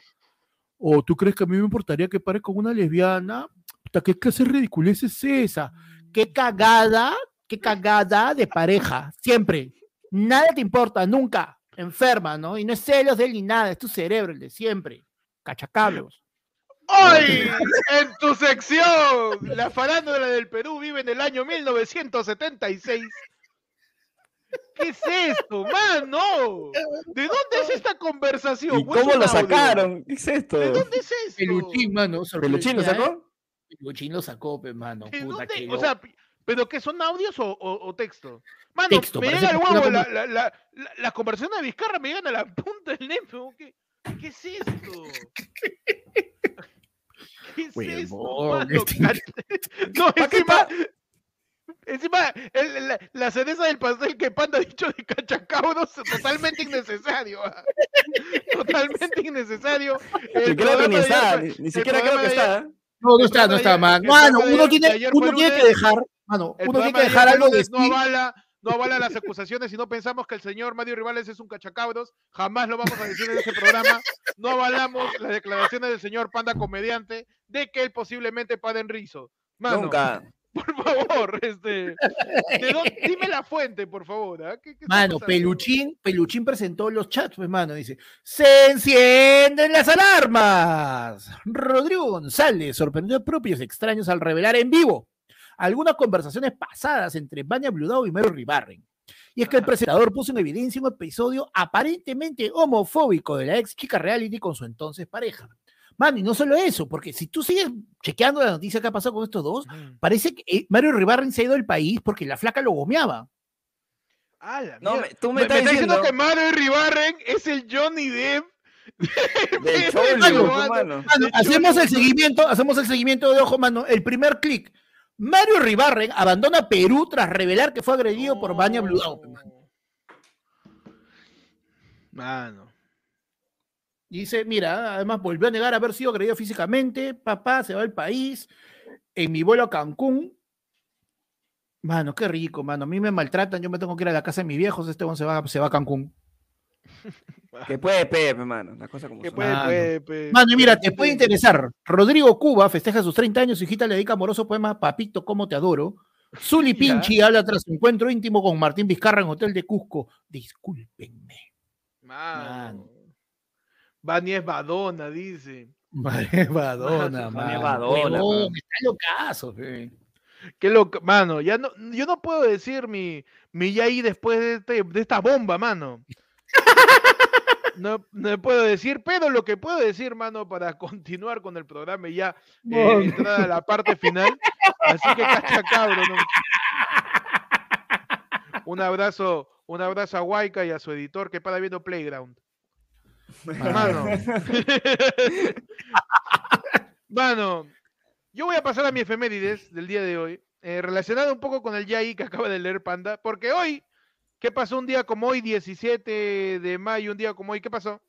[SPEAKER 3] ¿O tú crees que a mí me importaría que pares con una lesbiana? Puta, ¿Qué clase de ridiculez es esa? Qué cagada, qué cagada de pareja. Siempre. Nada te importa, nunca. Enferma, ¿no? Y no es celos de él ni nada, es tu cerebro, el de siempre. Cachacabros.
[SPEAKER 1] Hoy, en tu sección, la farándula del Perú vive en el año 1976. ¿Qué es esto, mano? ¿De dónde es esta conversación?
[SPEAKER 2] ¿Y
[SPEAKER 1] ¿O es
[SPEAKER 2] cómo
[SPEAKER 1] un
[SPEAKER 2] lo sacaron? ¿Qué es esto?
[SPEAKER 1] ¿De dónde es esto?
[SPEAKER 3] Peluchín, mano.
[SPEAKER 2] ¿Peluchín lo
[SPEAKER 3] ¿eh?
[SPEAKER 2] sacó?
[SPEAKER 3] Peluchín lo sacó, pe, mano.
[SPEAKER 1] ¿De
[SPEAKER 3] Puta,
[SPEAKER 1] dónde?
[SPEAKER 3] que
[SPEAKER 1] O sea, ¿pero qué son audios o, o- o texto? Mano,
[SPEAKER 3] Texto,
[SPEAKER 1] me llega
[SPEAKER 3] una
[SPEAKER 1] huevo, la, la, la, la, las conversaciones de Vizcarra me llegan a la punta del nepe. ¿Qué, ¿Qué es esto? ¿Qué es esto, mano?
[SPEAKER 3] este-
[SPEAKER 1] No,
[SPEAKER 2] ¿Pa' qué
[SPEAKER 1] encima, encima el- la, la cereza del pastel que Panda ha dicho de cachacabros totalmente innecesario. ah. Totalmente innecesario. El
[SPEAKER 2] creo que ni está, ni,
[SPEAKER 1] el
[SPEAKER 2] siquiera creo que está.
[SPEAKER 3] No, no está, no está, man. Mano, uno tiene, uno tiene que dejar, mano, uno tiene que
[SPEAKER 1] de
[SPEAKER 3] dejar algo de
[SPEAKER 1] no
[SPEAKER 3] sí.
[SPEAKER 1] avala, no avala las acusaciones y no pensamos que el señor Mario Rivales es un cachacabros. Jamás lo vamos a decir en este programa. No avalamos las declaraciones del señor Panda Comediante de que él posiblemente paga en rizo. Mano,
[SPEAKER 2] Nunca.
[SPEAKER 1] Por favor, este, ¿de dónde- dime la fuente, por favor. ¿ah? ¿Qué- qué está
[SPEAKER 3] Mano? Peluchín, Peluchín presentó los chats, pues, mano, dice, ¡se encienden las alarmas! Rodrigo González sorprendió a propios extraños al revelar en vivo algunas conversaciones pasadas entre Vania Bludao y Mario Ribarren. Y es que el presentador puso en evidencia un episodio aparentemente homofóbico de la ex chica reality con su entonces pareja. Mano, y no solo eso, porque si tú sigues chequeando la noticia que ha pasado con estos dos, parece que eh, Mario Ribarren se ha ido del país porque la flaca lo gomeaba.
[SPEAKER 1] Ah, la
[SPEAKER 2] No, me- tú me
[SPEAKER 1] Me,
[SPEAKER 2] estás
[SPEAKER 1] está diciendo
[SPEAKER 2] diciendo
[SPEAKER 1] que Mario Ribarren es el Johnny Depp.
[SPEAKER 2] de Cholo,
[SPEAKER 1] mano.
[SPEAKER 2] mano.
[SPEAKER 3] Mano,
[SPEAKER 1] De
[SPEAKER 3] hacemos
[SPEAKER 1] Cholo.
[SPEAKER 3] el seguimiento, hacemos el seguimiento de ojo, mano. El primer clic. Mario Ribarren abandona Perú tras revelar que fue agredido por Baña Bludao. pe, mano. Dice, mira, además volvió a negar haber sido agredido físicamente. Papá se va al país. En mi vuelo a Cancún. Mano, qué rico, mano. A mí me maltratan. Yo me tengo que ir a la casa de mis viejos. Este se va, se va a Cancún.
[SPEAKER 2] Que puede, Pepe, mano. Las cosas como
[SPEAKER 1] Que
[SPEAKER 2] son.
[SPEAKER 1] puede,
[SPEAKER 3] Mano. Mano, y mira, te
[SPEAKER 1] puede-
[SPEAKER 3] interesar. Rodrigo Cuba festeja sus 30 años. Su hijita le dedica amoroso poema Papito, cómo te adoro. Zuli. Pinchi habla tras su encuentro íntimo con Martín Vizcarra en Hotel de Cusco. Discúlpenme.
[SPEAKER 1] Mano. Bani es Badona, dice.
[SPEAKER 3] Madre Badona,
[SPEAKER 1] Mano,
[SPEAKER 3] mano.
[SPEAKER 2] Badona, mano.
[SPEAKER 3] Está locazo, fe.
[SPEAKER 1] Qué loco, mano. Ya no, yo no puedo decir mi, mi ya ahí después de, este- de esta bomba, mano. No, no puedo decir, pero lo que puedo decir, mano, para continuar con el programa y ya eh,
[SPEAKER 3] No.
[SPEAKER 1] entrar a la parte final. Así que cacha cabro, ¿no? Un abrazo, un abrazo a Waika y a su editor que para viendo Playground. Mano. Mano, yo voy a pasar a mi efemérides del día de hoy, eh, relacionado un poco con el Yai que acaba de leer Panda, porque hoy ¿Qué pasó un día como hoy, 17 de mayo, un día como hoy? ¿Qué pasó?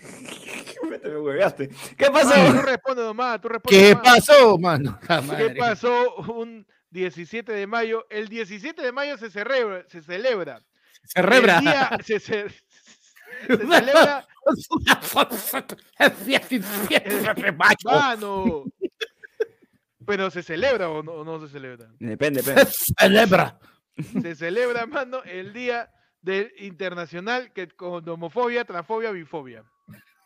[SPEAKER 2] Me hueveaste. ¿Qué pasó?
[SPEAKER 1] Tú responde nomás, tú responde
[SPEAKER 3] ¿Qué
[SPEAKER 1] nomás.
[SPEAKER 3] pasó, mano?
[SPEAKER 1] ¿Qué pasó un 17 de mayo? El 17 de mayo se celebra, se celebra.
[SPEAKER 3] Se rebra.
[SPEAKER 1] El día- se, ce- se celebra, mano. Pero se celebra o no, o no se celebra.
[SPEAKER 2] Depende, depende.
[SPEAKER 3] Celebra.
[SPEAKER 1] Se celebra, mano, el día del internacional que con homofobia, transfobia, bifobia.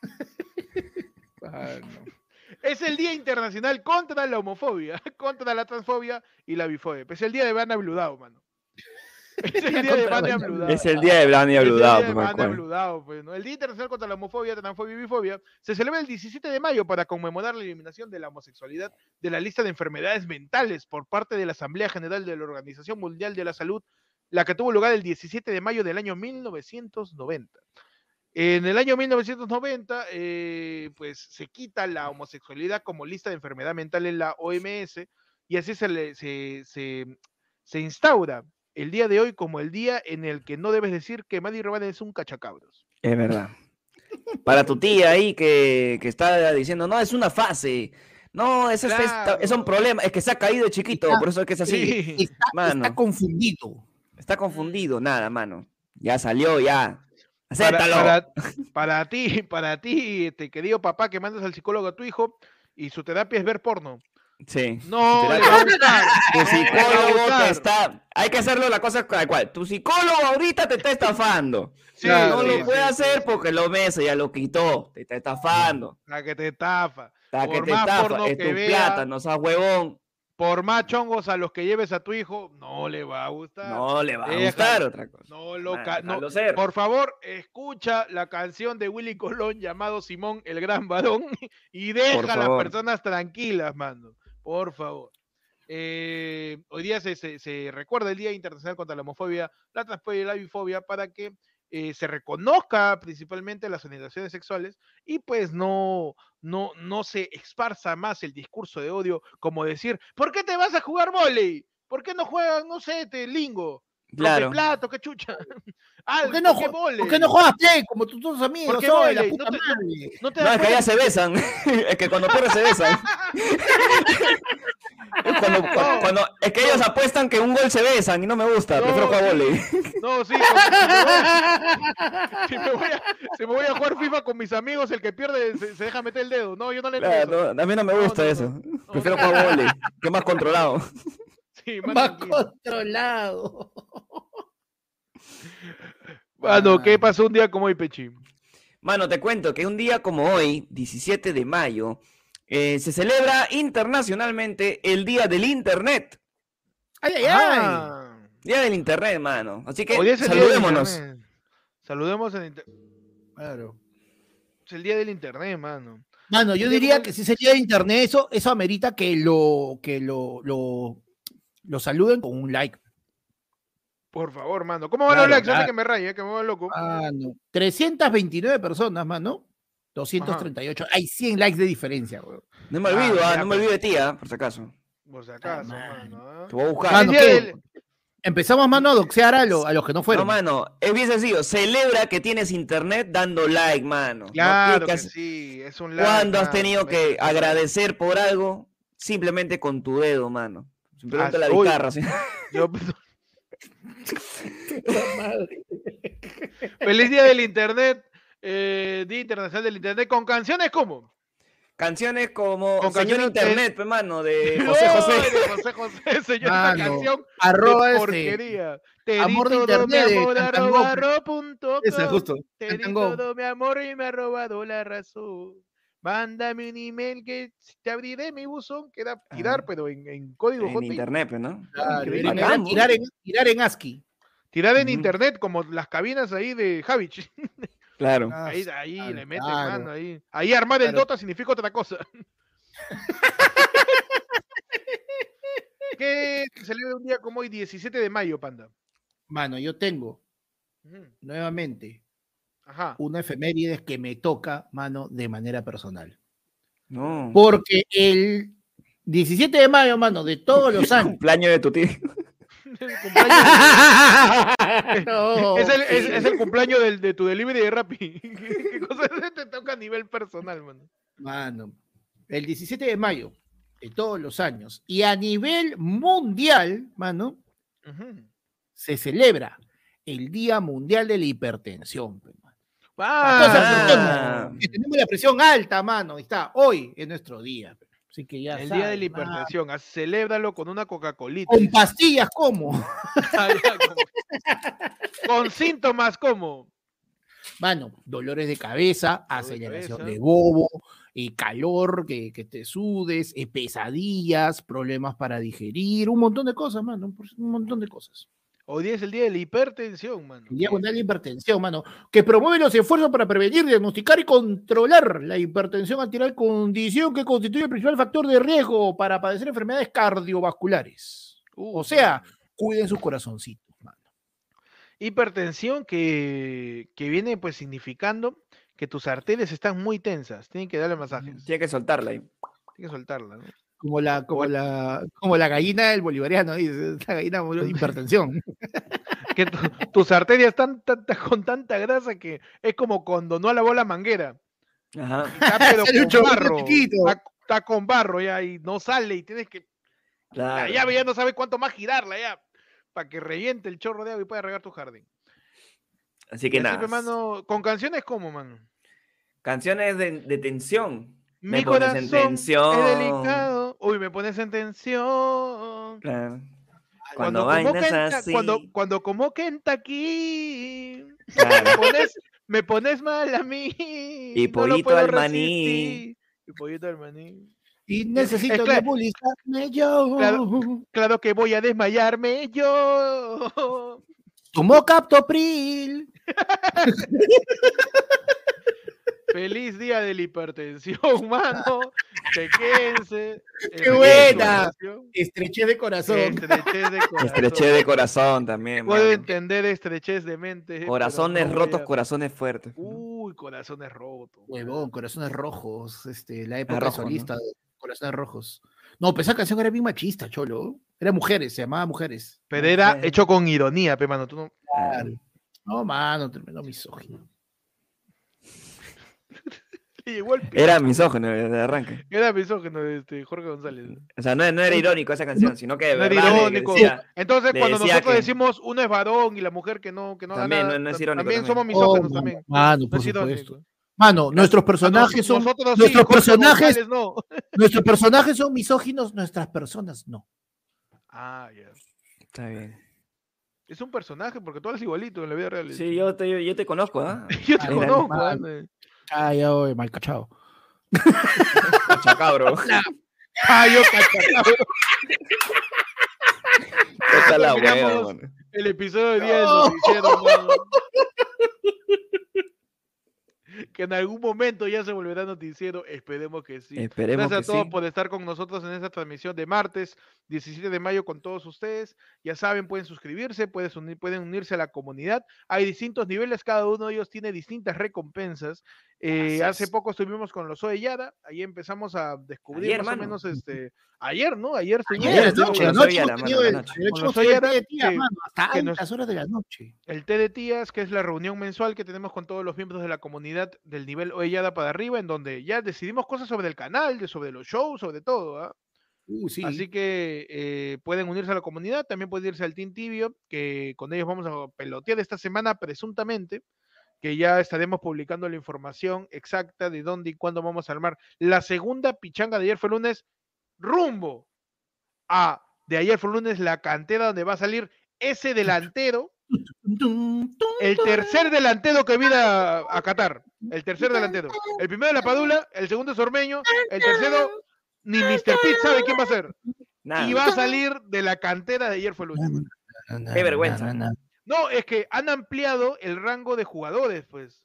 [SPEAKER 1] Es el día internacional contra la homofobia, contra la transfobia y la bifobia. Es el día de Vania Bludao, mano. Es el día de.
[SPEAKER 2] Es el día
[SPEAKER 1] Es el día
[SPEAKER 2] Bludado,
[SPEAKER 1] de
[SPEAKER 2] pues,
[SPEAKER 1] pues, ¿no? El Día Internacional contra la Homofobia, Transfobia y Bifobia se celebra el 17 de mayo para conmemorar la eliminación de la homosexualidad de la lista de enfermedades mentales por parte de la Asamblea General de la Organización Mundial de la Salud, la que tuvo lugar el 17 de mayo del año 1990. En el año 1990, eh, pues se quita la homosexualidad como lista de enfermedad mental en la OMS y así se, le- se, se, se instaura el día de hoy como el día en el que no debes decir que Manny Robán es un cachacabros.
[SPEAKER 2] Es verdad. Para tu tía ahí que, que está diciendo, no, es una fase. No, es, es, es- es un problema. Es que se ha caído de chiquito,
[SPEAKER 3] Está-
[SPEAKER 2] por eso es que es así.
[SPEAKER 1] Sí.
[SPEAKER 3] Está,
[SPEAKER 2] Mano.
[SPEAKER 3] está confundido.
[SPEAKER 2] Está confundido, nada, mano. Ya salió, ya.
[SPEAKER 1] Para,
[SPEAKER 2] Acéptalo.
[SPEAKER 1] para, para ti, para ti, este querido papá que mandas al psicólogo a tu hijo y su terapia es ver porno.
[SPEAKER 2] Sí.
[SPEAKER 1] No.
[SPEAKER 2] Tu psicólogo te está. Hay que hacerlo la cosa tal cual. Tu psicólogo ahorita te está estafando.
[SPEAKER 1] Sí,
[SPEAKER 2] no
[SPEAKER 1] sí,
[SPEAKER 2] lo
[SPEAKER 1] sí,
[SPEAKER 2] puede
[SPEAKER 1] sí,
[SPEAKER 2] hacer
[SPEAKER 1] sí.
[SPEAKER 2] porque lo mesa ya lo quitó. Te está estafando.
[SPEAKER 1] La que te estafa.
[SPEAKER 2] La que
[SPEAKER 1] Por
[SPEAKER 2] te
[SPEAKER 1] más
[SPEAKER 2] estafa. Es
[SPEAKER 1] que
[SPEAKER 2] tu
[SPEAKER 1] vea,
[SPEAKER 2] plata, no seas huevón.
[SPEAKER 1] Por más chongos a los que lleves a tu hijo, no le va a gustar.
[SPEAKER 2] No le va a gustar otra cosa.
[SPEAKER 1] No lo ca- no-. Por favor, escucha la canción de Willy Colón llamado Simón el Gran Varón y deja a las personas tranquilas, mano. Por favor. Eh, hoy día se, se- se recuerda el Día Internacional contra la Homofobia, la Transfobia y la Bifobia para que eh, se reconozca principalmente las orientaciones sexuales y pues no, no, no se esparza más el discurso de odio como decir, ¿por qué te vas a jugar volei? ¿Por qué no juegas, no sé, te lingo?
[SPEAKER 2] Claro.
[SPEAKER 1] plato, qué chucha.
[SPEAKER 3] ¿Por qué no,
[SPEAKER 1] ¿por qué?
[SPEAKER 3] ¿por qué no juegas play como tus tus amigos?
[SPEAKER 1] qué
[SPEAKER 3] Soy la
[SPEAKER 1] vóley?
[SPEAKER 3] puta
[SPEAKER 1] No te- no-
[SPEAKER 3] madre.
[SPEAKER 1] No te
[SPEAKER 2] No,
[SPEAKER 1] das
[SPEAKER 2] es que ya
[SPEAKER 1] cuenta?
[SPEAKER 2] se besan. es que cuando pierden se besan. Es cuando, cu- cuando- es que ellos apuestan que un gol se besan y no me gusta.
[SPEAKER 1] No,
[SPEAKER 2] prefiero jugar volei.
[SPEAKER 1] No, sí. Si me, voy, si, me voy a, si me voy a jugar FIFA con mis amigos, el que pierde se, se deja meter el dedo. No, yo no le.
[SPEAKER 2] Claro, no, a mí no me gusta
[SPEAKER 1] no,
[SPEAKER 2] eso.
[SPEAKER 1] no.
[SPEAKER 2] Prefiero jugar volei, que es más controlado.
[SPEAKER 1] Sí, más
[SPEAKER 3] Más controlado.
[SPEAKER 1] Mano, ¿qué
[SPEAKER 3] Ah.
[SPEAKER 1] pasó un día como hoy, Pechi?
[SPEAKER 2] Mano, te cuento que un día como hoy, 17 de mayo, eh, se celebra internacionalmente el Día del Internet.
[SPEAKER 3] Ay, ay, ay.
[SPEAKER 1] Ah,
[SPEAKER 2] Día del Internet, mano. Así que
[SPEAKER 1] hoy es el día del
[SPEAKER 2] saludémonos.
[SPEAKER 1] internet. Saludemos en inter-
[SPEAKER 3] Claro.
[SPEAKER 1] Es el día del internet, mano.
[SPEAKER 3] Mano, yo diría
[SPEAKER 1] ¿cómo-
[SPEAKER 3] que si sería de internet, eso, eso amerita que lo, que lo, lo, lo saluden con un like.
[SPEAKER 1] Por favor, mano. ¿Cómo van
[SPEAKER 3] Claro,
[SPEAKER 1] los likes?
[SPEAKER 3] Claro.
[SPEAKER 1] que me raye, que me voy loco.
[SPEAKER 3] Mano, 329 personas, mano. 238. Hay 100 likes de diferencia, weón.
[SPEAKER 2] No me
[SPEAKER 1] Ah,
[SPEAKER 2] olvido, ah,
[SPEAKER 1] ya,
[SPEAKER 2] no me olvido de ti, ah, por si acaso.
[SPEAKER 1] Por si acaso,
[SPEAKER 3] mano.
[SPEAKER 1] mano. ¿ah?
[SPEAKER 2] Te voy a buscar.
[SPEAKER 3] Empezamos, mano, a doxear a, lo- a los que no fueron.
[SPEAKER 2] No, mano, es bien sencillo. Celebra que tienes internet dando like, mano. No
[SPEAKER 1] Claro que
[SPEAKER 2] tienes que hacer-
[SPEAKER 1] sí, es un like.
[SPEAKER 2] ¿Cuándo has tenido
[SPEAKER 1] me-
[SPEAKER 2] que agradecer por algo? Simplemente con tu dedo, mano. Simplemente
[SPEAKER 1] Ah,
[SPEAKER 2] la guitarra. ¿sí?
[SPEAKER 1] Feliz día del internet, eh, Día Internacional del Internet, con canciones como.
[SPEAKER 2] Canciones como
[SPEAKER 1] Con
[SPEAKER 2] Señor
[SPEAKER 1] de-
[SPEAKER 2] Internet, pe, mano, de José
[SPEAKER 1] ¡Ay,
[SPEAKER 2] José.
[SPEAKER 1] de José José, señor, esta canción
[SPEAKER 3] Arroba
[SPEAKER 1] de
[SPEAKER 3] este.
[SPEAKER 1] porquería. Te
[SPEAKER 3] amor
[SPEAKER 1] di
[SPEAKER 3] de internet
[SPEAKER 1] mi amor, arroba, arroba punto
[SPEAKER 3] Esa,
[SPEAKER 1] com.
[SPEAKER 3] justo.
[SPEAKER 1] Te di todo mi amor y me ha robado la razón. Mándame un email que te abriré mi buzón, que era tirar,
[SPEAKER 2] Ah.
[SPEAKER 1] pero en, en código
[SPEAKER 2] En
[SPEAKER 1] Hotmail.
[SPEAKER 2] internet, pe, ¿no?
[SPEAKER 3] Claro,
[SPEAKER 2] Bacán,
[SPEAKER 3] tirar, en, tirar en ASCII.
[SPEAKER 1] Tirar en internet, como las cabinas ahí de Javich.
[SPEAKER 2] Claro.
[SPEAKER 3] Ah,
[SPEAKER 1] Ahí, ahí
[SPEAKER 3] claro,
[SPEAKER 1] le meten,
[SPEAKER 3] claro.
[SPEAKER 1] mano, ahí. Ahí armar el
[SPEAKER 3] Claro.
[SPEAKER 1] Dota significa otra cosa. ¿Qué se celebra un día como hoy, 17 de mayo, panda?
[SPEAKER 3] Mano, yo tengo nuevamente
[SPEAKER 1] Ajá.
[SPEAKER 3] una efeméride que me toca, mano, de manera personal.
[SPEAKER 2] No.
[SPEAKER 3] Porque el 17 de mayo, mano, de todos los años,
[SPEAKER 2] Cumpleaños de tu tío.
[SPEAKER 1] El cumpleaños de-
[SPEAKER 3] No,
[SPEAKER 1] es, el, es- es el cumpleaños del, de tu delivery de Rappi. ¿Qué, cosa te toca a nivel personal, mano?
[SPEAKER 3] Mano, el 17 de mayo de todos los años y a nivel mundial, mano, se celebra el Día Mundial de la Hipertensión.
[SPEAKER 1] Ah,
[SPEAKER 3] Entonces,
[SPEAKER 2] Ah.
[SPEAKER 3] tenemos la presión alta, mano, ahí está, hoy es nuestro día. Así que ya
[SPEAKER 1] el día de la hipertensión. ah, Celébralo con una Coca-Colita.
[SPEAKER 3] Con pastillas, ¿cómo?
[SPEAKER 1] con síntomas como
[SPEAKER 3] Mano, dolores de cabeza,
[SPEAKER 1] Dolor de
[SPEAKER 3] aceleración
[SPEAKER 1] cabeza.
[SPEAKER 3] de bobo, eh, calor, que, que te sudes, eh, pesadillas, problemas para digerir, un montón de cosas, mano, un montón de cosas.
[SPEAKER 1] Hoy día es el día de la hipertensión, mano.
[SPEAKER 3] El Día Mundial de la Hipertensión, mano, que promueve los esfuerzos para prevenir, diagnosticar y controlar la hipertensión arterial, condición que constituye el principal factor de riesgo para padecer enfermedades cardiovasculares.
[SPEAKER 1] Uh,
[SPEAKER 3] O sea,
[SPEAKER 1] mano.
[SPEAKER 3] cuiden sus corazoncitos, mano.
[SPEAKER 1] hipertensión que, que viene pues significando que tus arterias están muy tensas. Tienen que darle masajes.
[SPEAKER 2] Tiene que soltarla ahí.
[SPEAKER 1] Tienen que soltarla, ¿no?
[SPEAKER 3] Como la, como la, como la gallina del bolivariano, dice, la gallina murió de hipertensión.
[SPEAKER 1] Que tu- tus arterias están tan- tan- con tanta grasa que es como cuando no lavó la manguera.
[SPEAKER 2] Ajá.
[SPEAKER 1] Está pero con barro. Está, está con barro ya y no sale y tienes que... La
[SPEAKER 2] Claro.
[SPEAKER 1] llave ya no sabe cuánto más girarla ya. Para que reviente el chorro de agua y pueda regar tu jardín.
[SPEAKER 2] Así que nada.
[SPEAKER 1] mano, con canciones como, mano.
[SPEAKER 2] Canciones de, de tensión. Me
[SPEAKER 1] Mi
[SPEAKER 2] pones
[SPEAKER 1] corazón
[SPEAKER 2] en tensión.
[SPEAKER 1] es delicado. Uy, me pones en tensión.
[SPEAKER 2] Claro.
[SPEAKER 1] Cuando,
[SPEAKER 2] Cuando
[SPEAKER 1] como Kenta-
[SPEAKER 2] así.
[SPEAKER 1] cuando, cuando como Kentucky, me
[SPEAKER 2] Claro.
[SPEAKER 1] pones, me pones mal a mí.
[SPEAKER 2] Y
[SPEAKER 1] no
[SPEAKER 2] pollito al maní.
[SPEAKER 1] Y pollito al maní.
[SPEAKER 3] Y necesito
[SPEAKER 1] claro.
[SPEAKER 3] nebulizarme yo.
[SPEAKER 1] Claro. Claro que voy a desmayarme yo.
[SPEAKER 3] Tomó Captopril.
[SPEAKER 1] Feliz día de la hipertensión, mano. Chequense.
[SPEAKER 3] ¡Qué buena! Estrechez de corazón.
[SPEAKER 1] Estrechez de corazón.
[SPEAKER 2] Estrechez de corazón también.
[SPEAKER 1] Puedo
[SPEAKER 2] mano.
[SPEAKER 1] entender estrechez de mente. pero
[SPEAKER 2] Corazones
[SPEAKER 1] no
[SPEAKER 2] rotos, corazones fuertes.
[SPEAKER 1] Uy, corazones rotos.
[SPEAKER 3] Huevón, corazones rojos. Este, la época
[SPEAKER 2] rojo, ¿no?
[SPEAKER 3] solista de Corazones Rojos. No, pero esa canción era bien machista, cholo. Era mujeres, se llamaba mujeres.
[SPEAKER 1] Pero era hecho con ironía, pe, mano. Tú no...
[SPEAKER 3] No, mano, tremendo misógino.
[SPEAKER 2] Era misógino de arranque.
[SPEAKER 1] Era misógino este, Jorge González.
[SPEAKER 2] O sea, no, no era irónico esa canción, sino que de
[SPEAKER 1] No era
[SPEAKER 2] verdad
[SPEAKER 1] irónico.
[SPEAKER 2] decía,
[SPEAKER 1] Entonces,
[SPEAKER 2] le
[SPEAKER 1] cuando
[SPEAKER 2] decía
[SPEAKER 1] nosotros
[SPEAKER 2] que-
[SPEAKER 1] decimos uno es varón y la mujer que no, que no haga
[SPEAKER 2] También,
[SPEAKER 1] nada,
[SPEAKER 2] no- no es
[SPEAKER 1] ta-
[SPEAKER 2] irónico
[SPEAKER 1] también
[SPEAKER 2] también.
[SPEAKER 1] somos misóginos
[SPEAKER 3] Oh,
[SPEAKER 1] también.
[SPEAKER 3] Mano,
[SPEAKER 1] No
[SPEAKER 3] por
[SPEAKER 1] es irónico.
[SPEAKER 3] supuesto. Mano, nuestros
[SPEAKER 1] Ah,
[SPEAKER 3] personajes
[SPEAKER 1] nos-
[SPEAKER 3] son.
[SPEAKER 1] nosotros sí,
[SPEAKER 3] nuestros
[SPEAKER 1] Jorge
[SPEAKER 3] personajes-
[SPEAKER 1] González no.
[SPEAKER 3] Nuestros personajes son misóginos, nuestras personas no.
[SPEAKER 1] Ah, ya.
[SPEAKER 2] Está bien.
[SPEAKER 1] Es un personaje porque tú eres igualito en la vida real.
[SPEAKER 2] Sí, yo te, yo, te conozco, ¿ah?
[SPEAKER 1] Yo te conozco.
[SPEAKER 3] Ah, ya, oye, mal cachado.
[SPEAKER 2] Chacabro.
[SPEAKER 1] Ah, yo cachacabro.
[SPEAKER 2] Está la mano.
[SPEAKER 1] El episodio de día del
[SPEAKER 3] No.
[SPEAKER 1] noticiero, mano. Que en algún momento ya se volverá noticiero, esperemos que sí.
[SPEAKER 2] Esperemos
[SPEAKER 1] Gracias
[SPEAKER 2] que
[SPEAKER 1] a todos
[SPEAKER 2] sí.
[SPEAKER 1] por estar con nosotros en esta transmisión de martes 17 de mayo con todos ustedes. Ya saben, pueden suscribirse, pueden, unir- pueden unirse a la comunidad. Hay distintos niveles, cada uno de ellos tiene distintas recompensas. Eh, hace poco estuvimos con los Yara, ahí empezamos a descubrir
[SPEAKER 2] Ayer,
[SPEAKER 1] más
[SPEAKER 2] mano.
[SPEAKER 1] o menos este. Ayer, ¿no? Ayer estuvimos
[SPEAKER 3] hasta
[SPEAKER 1] que nos-
[SPEAKER 3] altas horas de la noche.
[SPEAKER 1] el té de tías, que es la reunión mensual que tenemos con todos los miembros de la comunidad del nivel Oellada para arriba, en donde ya decidimos cosas sobre el canal, de, sobre los shows, sobre todo. ¿ah?
[SPEAKER 3] Uh, sí.
[SPEAKER 1] Así que eh, pueden unirse a la comunidad, también pueden irse al Team Tibio, que con ellos vamos a pelotear esta semana presuntamente, que ya estaremos publicando la información exacta de dónde y cuándo vamos a armar. La segunda pichanga de ayer fue lunes, rumbo a de ayer fue lunes la cantera donde va a salir ese delantero, el tercer delantero que viene a, a Qatar, el tercer delantero. El primero de la Padula, el segundo es Ormeño, el tercero ni Mr. Pete sabe quién va a ser.
[SPEAKER 2] Nada.
[SPEAKER 1] Y va a salir de la cantera de ayer fue lunes.
[SPEAKER 2] Qué vergüenza.
[SPEAKER 1] No, es que han ampliado el rango de jugadores, pues.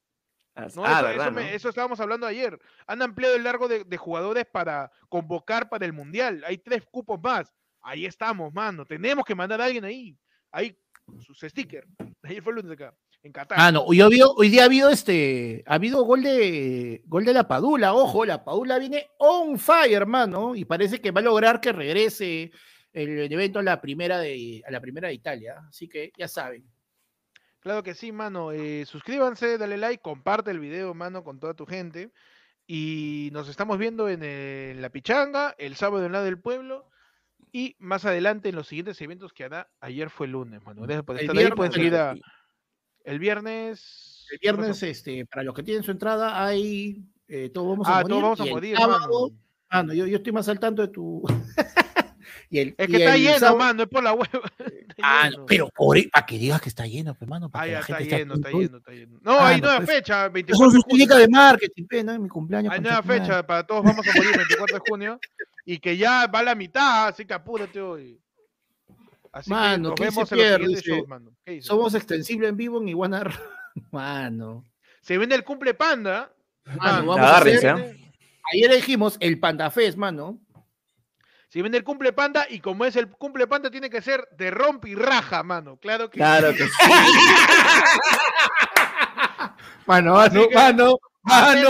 [SPEAKER 1] ¿no?
[SPEAKER 2] ah,
[SPEAKER 1] eso,
[SPEAKER 2] verdad,
[SPEAKER 1] eso me-
[SPEAKER 2] ¿no?
[SPEAKER 1] eso estábamos hablando ayer. Han ampliado el largo de, de jugadores para convocar para el Mundial. Hay tres cupos más. Ahí estamos, mano. Tenemos que mandar a alguien ahí. Ahí, sus stickers. Ayer fue el lunes acá, en Qatar.
[SPEAKER 3] Ah, no, hoy, ha habido, hoy día ha habido este, ha habido gol de gol de la Padula, ojo, la Padula viene on fire, hermano, y parece que va a lograr que regrese el evento a la primera de, a la primera de Italia. Así que ya saben.
[SPEAKER 1] Claro que sí, mano. eh, suscríbanse, dale like, comparte el video, mano, con toda tu gente. Y nos estamos viendo en, eh, en La Pichanga, el sábado en la del pueblo. Y más adelante en los siguientes eventos que hará. Ayer fue el lunes, mano. Gracias por
[SPEAKER 3] El
[SPEAKER 1] estar ahí.
[SPEAKER 3] viernes,
[SPEAKER 1] Pueden seguir a- el viernes.
[SPEAKER 3] El viernes, este, para los que tienen su entrada, hay eh, todos vamos a
[SPEAKER 1] Ah,
[SPEAKER 3] morir.
[SPEAKER 1] todos vamos a morir,
[SPEAKER 3] sábado-
[SPEAKER 1] mano.
[SPEAKER 3] Ah, no, yo, yo estoy más al tanto de tu. y el,
[SPEAKER 1] Es
[SPEAKER 3] y
[SPEAKER 1] que está
[SPEAKER 3] el
[SPEAKER 1] lleno,
[SPEAKER 3] sábado-
[SPEAKER 1] mano, es por la hueva.
[SPEAKER 3] Ah,
[SPEAKER 1] lleno.
[SPEAKER 3] no, pero por para que digas que está lleno, pues, mano. Para
[SPEAKER 1] Ah,
[SPEAKER 3] que
[SPEAKER 1] ya
[SPEAKER 3] la
[SPEAKER 1] está
[SPEAKER 3] gente
[SPEAKER 1] lleno, está lleno, está lleno. No,
[SPEAKER 3] Ah,
[SPEAKER 1] hay
[SPEAKER 3] no,
[SPEAKER 1] nueva
[SPEAKER 3] pues,
[SPEAKER 1] fecha,
[SPEAKER 3] Eso
[SPEAKER 1] 24
[SPEAKER 3] es
[SPEAKER 1] de
[SPEAKER 3] su
[SPEAKER 1] junio.
[SPEAKER 3] técnica de marketing, ¿no? En mi cumpleaños.
[SPEAKER 1] Hay nueva
[SPEAKER 3] madre.
[SPEAKER 1] fecha para todos vamos a morir el 24 de junio y que ya va a la mitad, así que apúrate hoy. Así que
[SPEAKER 3] Mano,
[SPEAKER 1] nos
[SPEAKER 3] ¿qué
[SPEAKER 1] vemos los shows, mano. ¿Qué dice?
[SPEAKER 3] Somos extensible en vivo en Iguana. Mano.
[SPEAKER 1] Se viene el cumple panda.
[SPEAKER 3] Mano,
[SPEAKER 1] Mano,
[SPEAKER 3] vamos a
[SPEAKER 2] Agárrense,
[SPEAKER 3] hacer-
[SPEAKER 2] ¿ah?
[SPEAKER 3] Ayer dijimos el Panda Fest, mano.
[SPEAKER 1] Se viene el cumple panda y como es el cumple panda tiene que ser de rompe y raja, mano. Claro que
[SPEAKER 2] Claro que sí.
[SPEAKER 3] Mano,
[SPEAKER 1] Así
[SPEAKER 3] mano,
[SPEAKER 1] que-
[SPEAKER 3] mano, mano.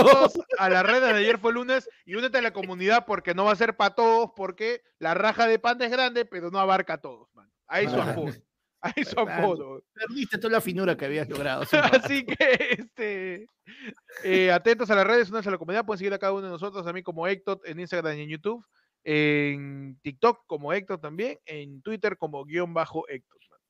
[SPEAKER 1] A las redes de ayer fue lunes y únete a la comunidad porque no va a ser para todos porque la raja de panda es grande pero no abarca a todos, mano. Ahí su apodo. Ahí su apodo.
[SPEAKER 3] Perdiste toda la finura que habías logrado. sí.
[SPEAKER 1] Así que, este, eh, atentos a las redes, únanse a la comunidad, pueden seguir a cada uno de nosotros, a mí como Héctor en Instagram y en YouTube, en TikTok como Héctor también, en Twitter como guion bajo Héctor. mano.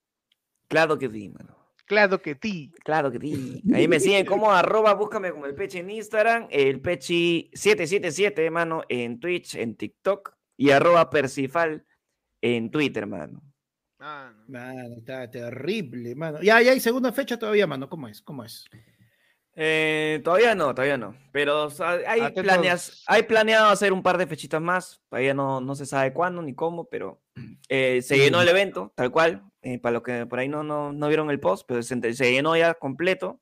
[SPEAKER 2] Claro que sí, mano.
[SPEAKER 1] Claro que ti.
[SPEAKER 2] Claro que sí. Ahí me siguen como arroba, búscame como el Pechi en Instagram, el Pechi777, mano, en Twitch, en TikTok y arroba Persifal en Twitter, mano.
[SPEAKER 1] Ah, no.
[SPEAKER 3] Mano, está terrible, mano. Ya, ya hay segunda fecha todavía, mano. ¿Cómo es? ¿Cómo es?
[SPEAKER 2] Eh, todavía no, todavía no. Pero o sea, hay, planeas, hay planeado hacer un par de fechitas más. Todavía no, no se sabe cuándo ni cómo, pero eh, se llenó el evento, tal cual. eh, para los que por ahí no, no, no vieron el post, pero se, se llenó ya completo.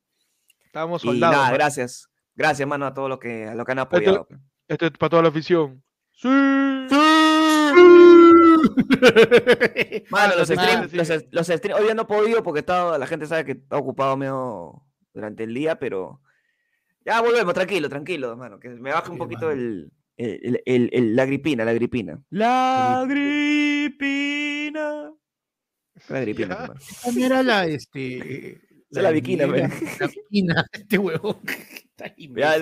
[SPEAKER 1] Estábamos
[SPEAKER 2] Y
[SPEAKER 1] soldados.
[SPEAKER 2] nada,
[SPEAKER 1] mano.
[SPEAKER 2] gracias. Gracias, mano, a todos los que, a los que han apoyado. pues.
[SPEAKER 1] Esto es para toda la afición. Sí.
[SPEAKER 2] Mano,
[SPEAKER 1] Ah,
[SPEAKER 2] los
[SPEAKER 1] los
[SPEAKER 2] streams, los,
[SPEAKER 1] sí.
[SPEAKER 2] streams, hoy ya no he podido porque estaba, la gente sabe que está ocupado medio durante el día, pero ya volvemos, tranquilo, tranquilo, hermano, que me baje un poquito el, el- el- el- la gripina, la gripina. La gripina. La gripina, hermano.
[SPEAKER 3] ¿Cómo era la, este...
[SPEAKER 2] Esa es la viquina,
[SPEAKER 3] la, la viquina, este huevo.
[SPEAKER 2] Ya,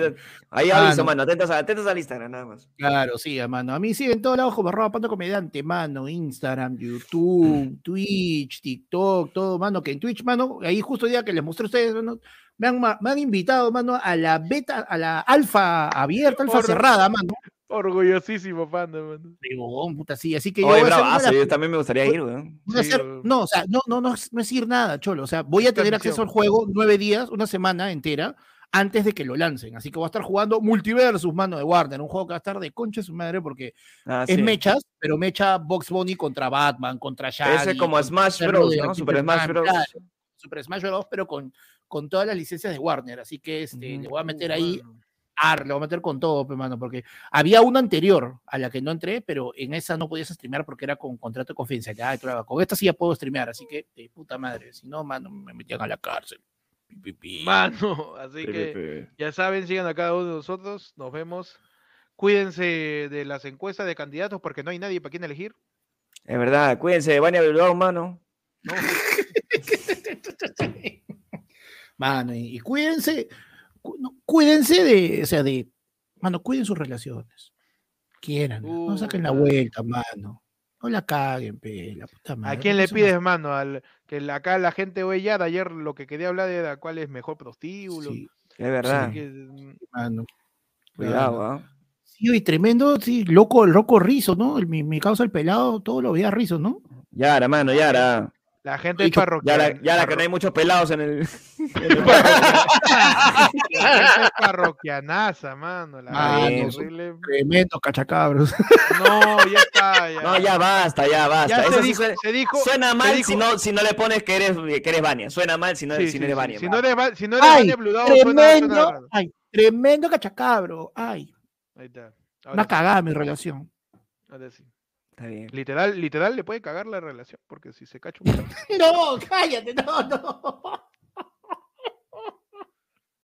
[SPEAKER 2] ahí
[SPEAKER 3] Ah,
[SPEAKER 2] aviso,
[SPEAKER 3] no.
[SPEAKER 2] mano, atentos, a- atentos al Instagram, nada más.
[SPEAKER 3] Claro, sí, mano. A mí sí, en todos lados como arroba pando comediante, mano. Instagram, YouTube, Twitch, TikTok, todo, mano. Que en Twitch, mano, ahí justo el día que les mostré a ustedes, mano, me han, ma- me han invitado, mano, a la beta, a la alfa abierta, alfa cerrada, mano.
[SPEAKER 1] Orgullosísimo, panda, mano.
[SPEAKER 3] Huevón, puta, sí. Así que yo
[SPEAKER 2] Oye,
[SPEAKER 3] voy a hacer una de
[SPEAKER 2] bravazo, yo también me gustaría ir, weón.
[SPEAKER 1] Sí,
[SPEAKER 3] hacer- no, o sea, no, no, no, es- no es ir nada, cholo. O sea, voy a tener acceso al juego nueve días, una semana entera, antes de que lo lancen. Así que voy a estar jugando Multiversus, mano, de Warner, un juego que va a estar de concha de su madre porque
[SPEAKER 2] Ah,
[SPEAKER 3] es
[SPEAKER 2] sí.
[SPEAKER 3] mechas, pero mecha Box Bunny contra Batman, contra Shaggy.
[SPEAKER 2] Ese es como Smash Bros, ¿no? Super Smash Bros.
[SPEAKER 3] claro, Super Smash Bros, pero con, con todas las licencias de Warner. Así que este, le voy a meter
[SPEAKER 1] Uh,
[SPEAKER 3] ahí
[SPEAKER 1] mano.
[SPEAKER 3] Ar, le voy a meter con todo, pe, mano, porque había una anterior a la que no entré, pero en esa no podías streamear porque era con contrato de confidencialidad y Con esta sí ya puedo streamear, así que de puta madre. Si no, mano, me metían a la cárcel.
[SPEAKER 1] Mano, así que ya saben, sigan a cada uno de nosotros. Nos vemos. Cuídense de las encuestas de candidatos porque no hay nadie para quien elegir.
[SPEAKER 2] Es verdad, cuídense, Vania Bilbao, mano.
[SPEAKER 1] ¿no?
[SPEAKER 3] Mano, y, cuídense, cuídense de, o sea, de, mano, cuiden sus relaciones. Quieran, no saquen la vuelta, mano. No la caguen, pe, la puta madre.
[SPEAKER 1] ¿A quién le pides, mano? Al, que la- acá la gente oye ya de ayer lo que quería hablar era cuál es mejor prostíbulo.
[SPEAKER 3] Sí,
[SPEAKER 2] Es verdad.
[SPEAKER 1] Así que, mm,
[SPEAKER 3] mano.
[SPEAKER 2] Cuidado. ¿ah?
[SPEAKER 3] Sí, oye, tremendo, sí, loco, loco rizo, ¿no? El- mi, mi causa el pelado, todo lo veía rizo, ¿no?
[SPEAKER 2] Yara, mano, Yara.
[SPEAKER 1] La gente
[SPEAKER 3] Dicho-
[SPEAKER 1] parroquial.
[SPEAKER 2] Yara, Yara, que no hay muchos pelados en el.
[SPEAKER 1] La gente es parroquianaza, mano. La
[SPEAKER 3] Mano,
[SPEAKER 1] horrible.
[SPEAKER 3] Tremendo cachacabros.
[SPEAKER 1] No, ya está. Ya,
[SPEAKER 2] No, ya basta, ya basta.
[SPEAKER 1] Ya
[SPEAKER 2] Eso
[SPEAKER 1] se
[SPEAKER 2] sí
[SPEAKER 1] dijo,
[SPEAKER 2] suena,
[SPEAKER 1] se dijo.
[SPEAKER 2] suena
[SPEAKER 1] se
[SPEAKER 2] mal
[SPEAKER 1] dijo-
[SPEAKER 2] si, no, si no le pones que eres, que eres Vania. Suena mal si no,
[SPEAKER 1] sí,
[SPEAKER 2] si
[SPEAKER 1] sí,
[SPEAKER 2] no eres
[SPEAKER 1] sí.
[SPEAKER 2] Vania.
[SPEAKER 1] Si no eres, Va- si no eres
[SPEAKER 3] ¡Ay!
[SPEAKER 1] Vania Bludao, suena- suena
[SPEAKER 3] Tremendo, ay, tremendo cachacabro. Ay,
[SPEAKER 1] Ahí está.
[SPEAKER 3] una
[SPEAKER 1] Ahora sí,
[SPEAKER 3] cagada mi relación.
[SPEAKER 1] ahora sí.
[SPEAKER 2] Está bien.
[SPEAKER 1] Literal, literal le puede cagar la relación, porque si se cacha un
[SPEAKER 3] No, cállate, no, no.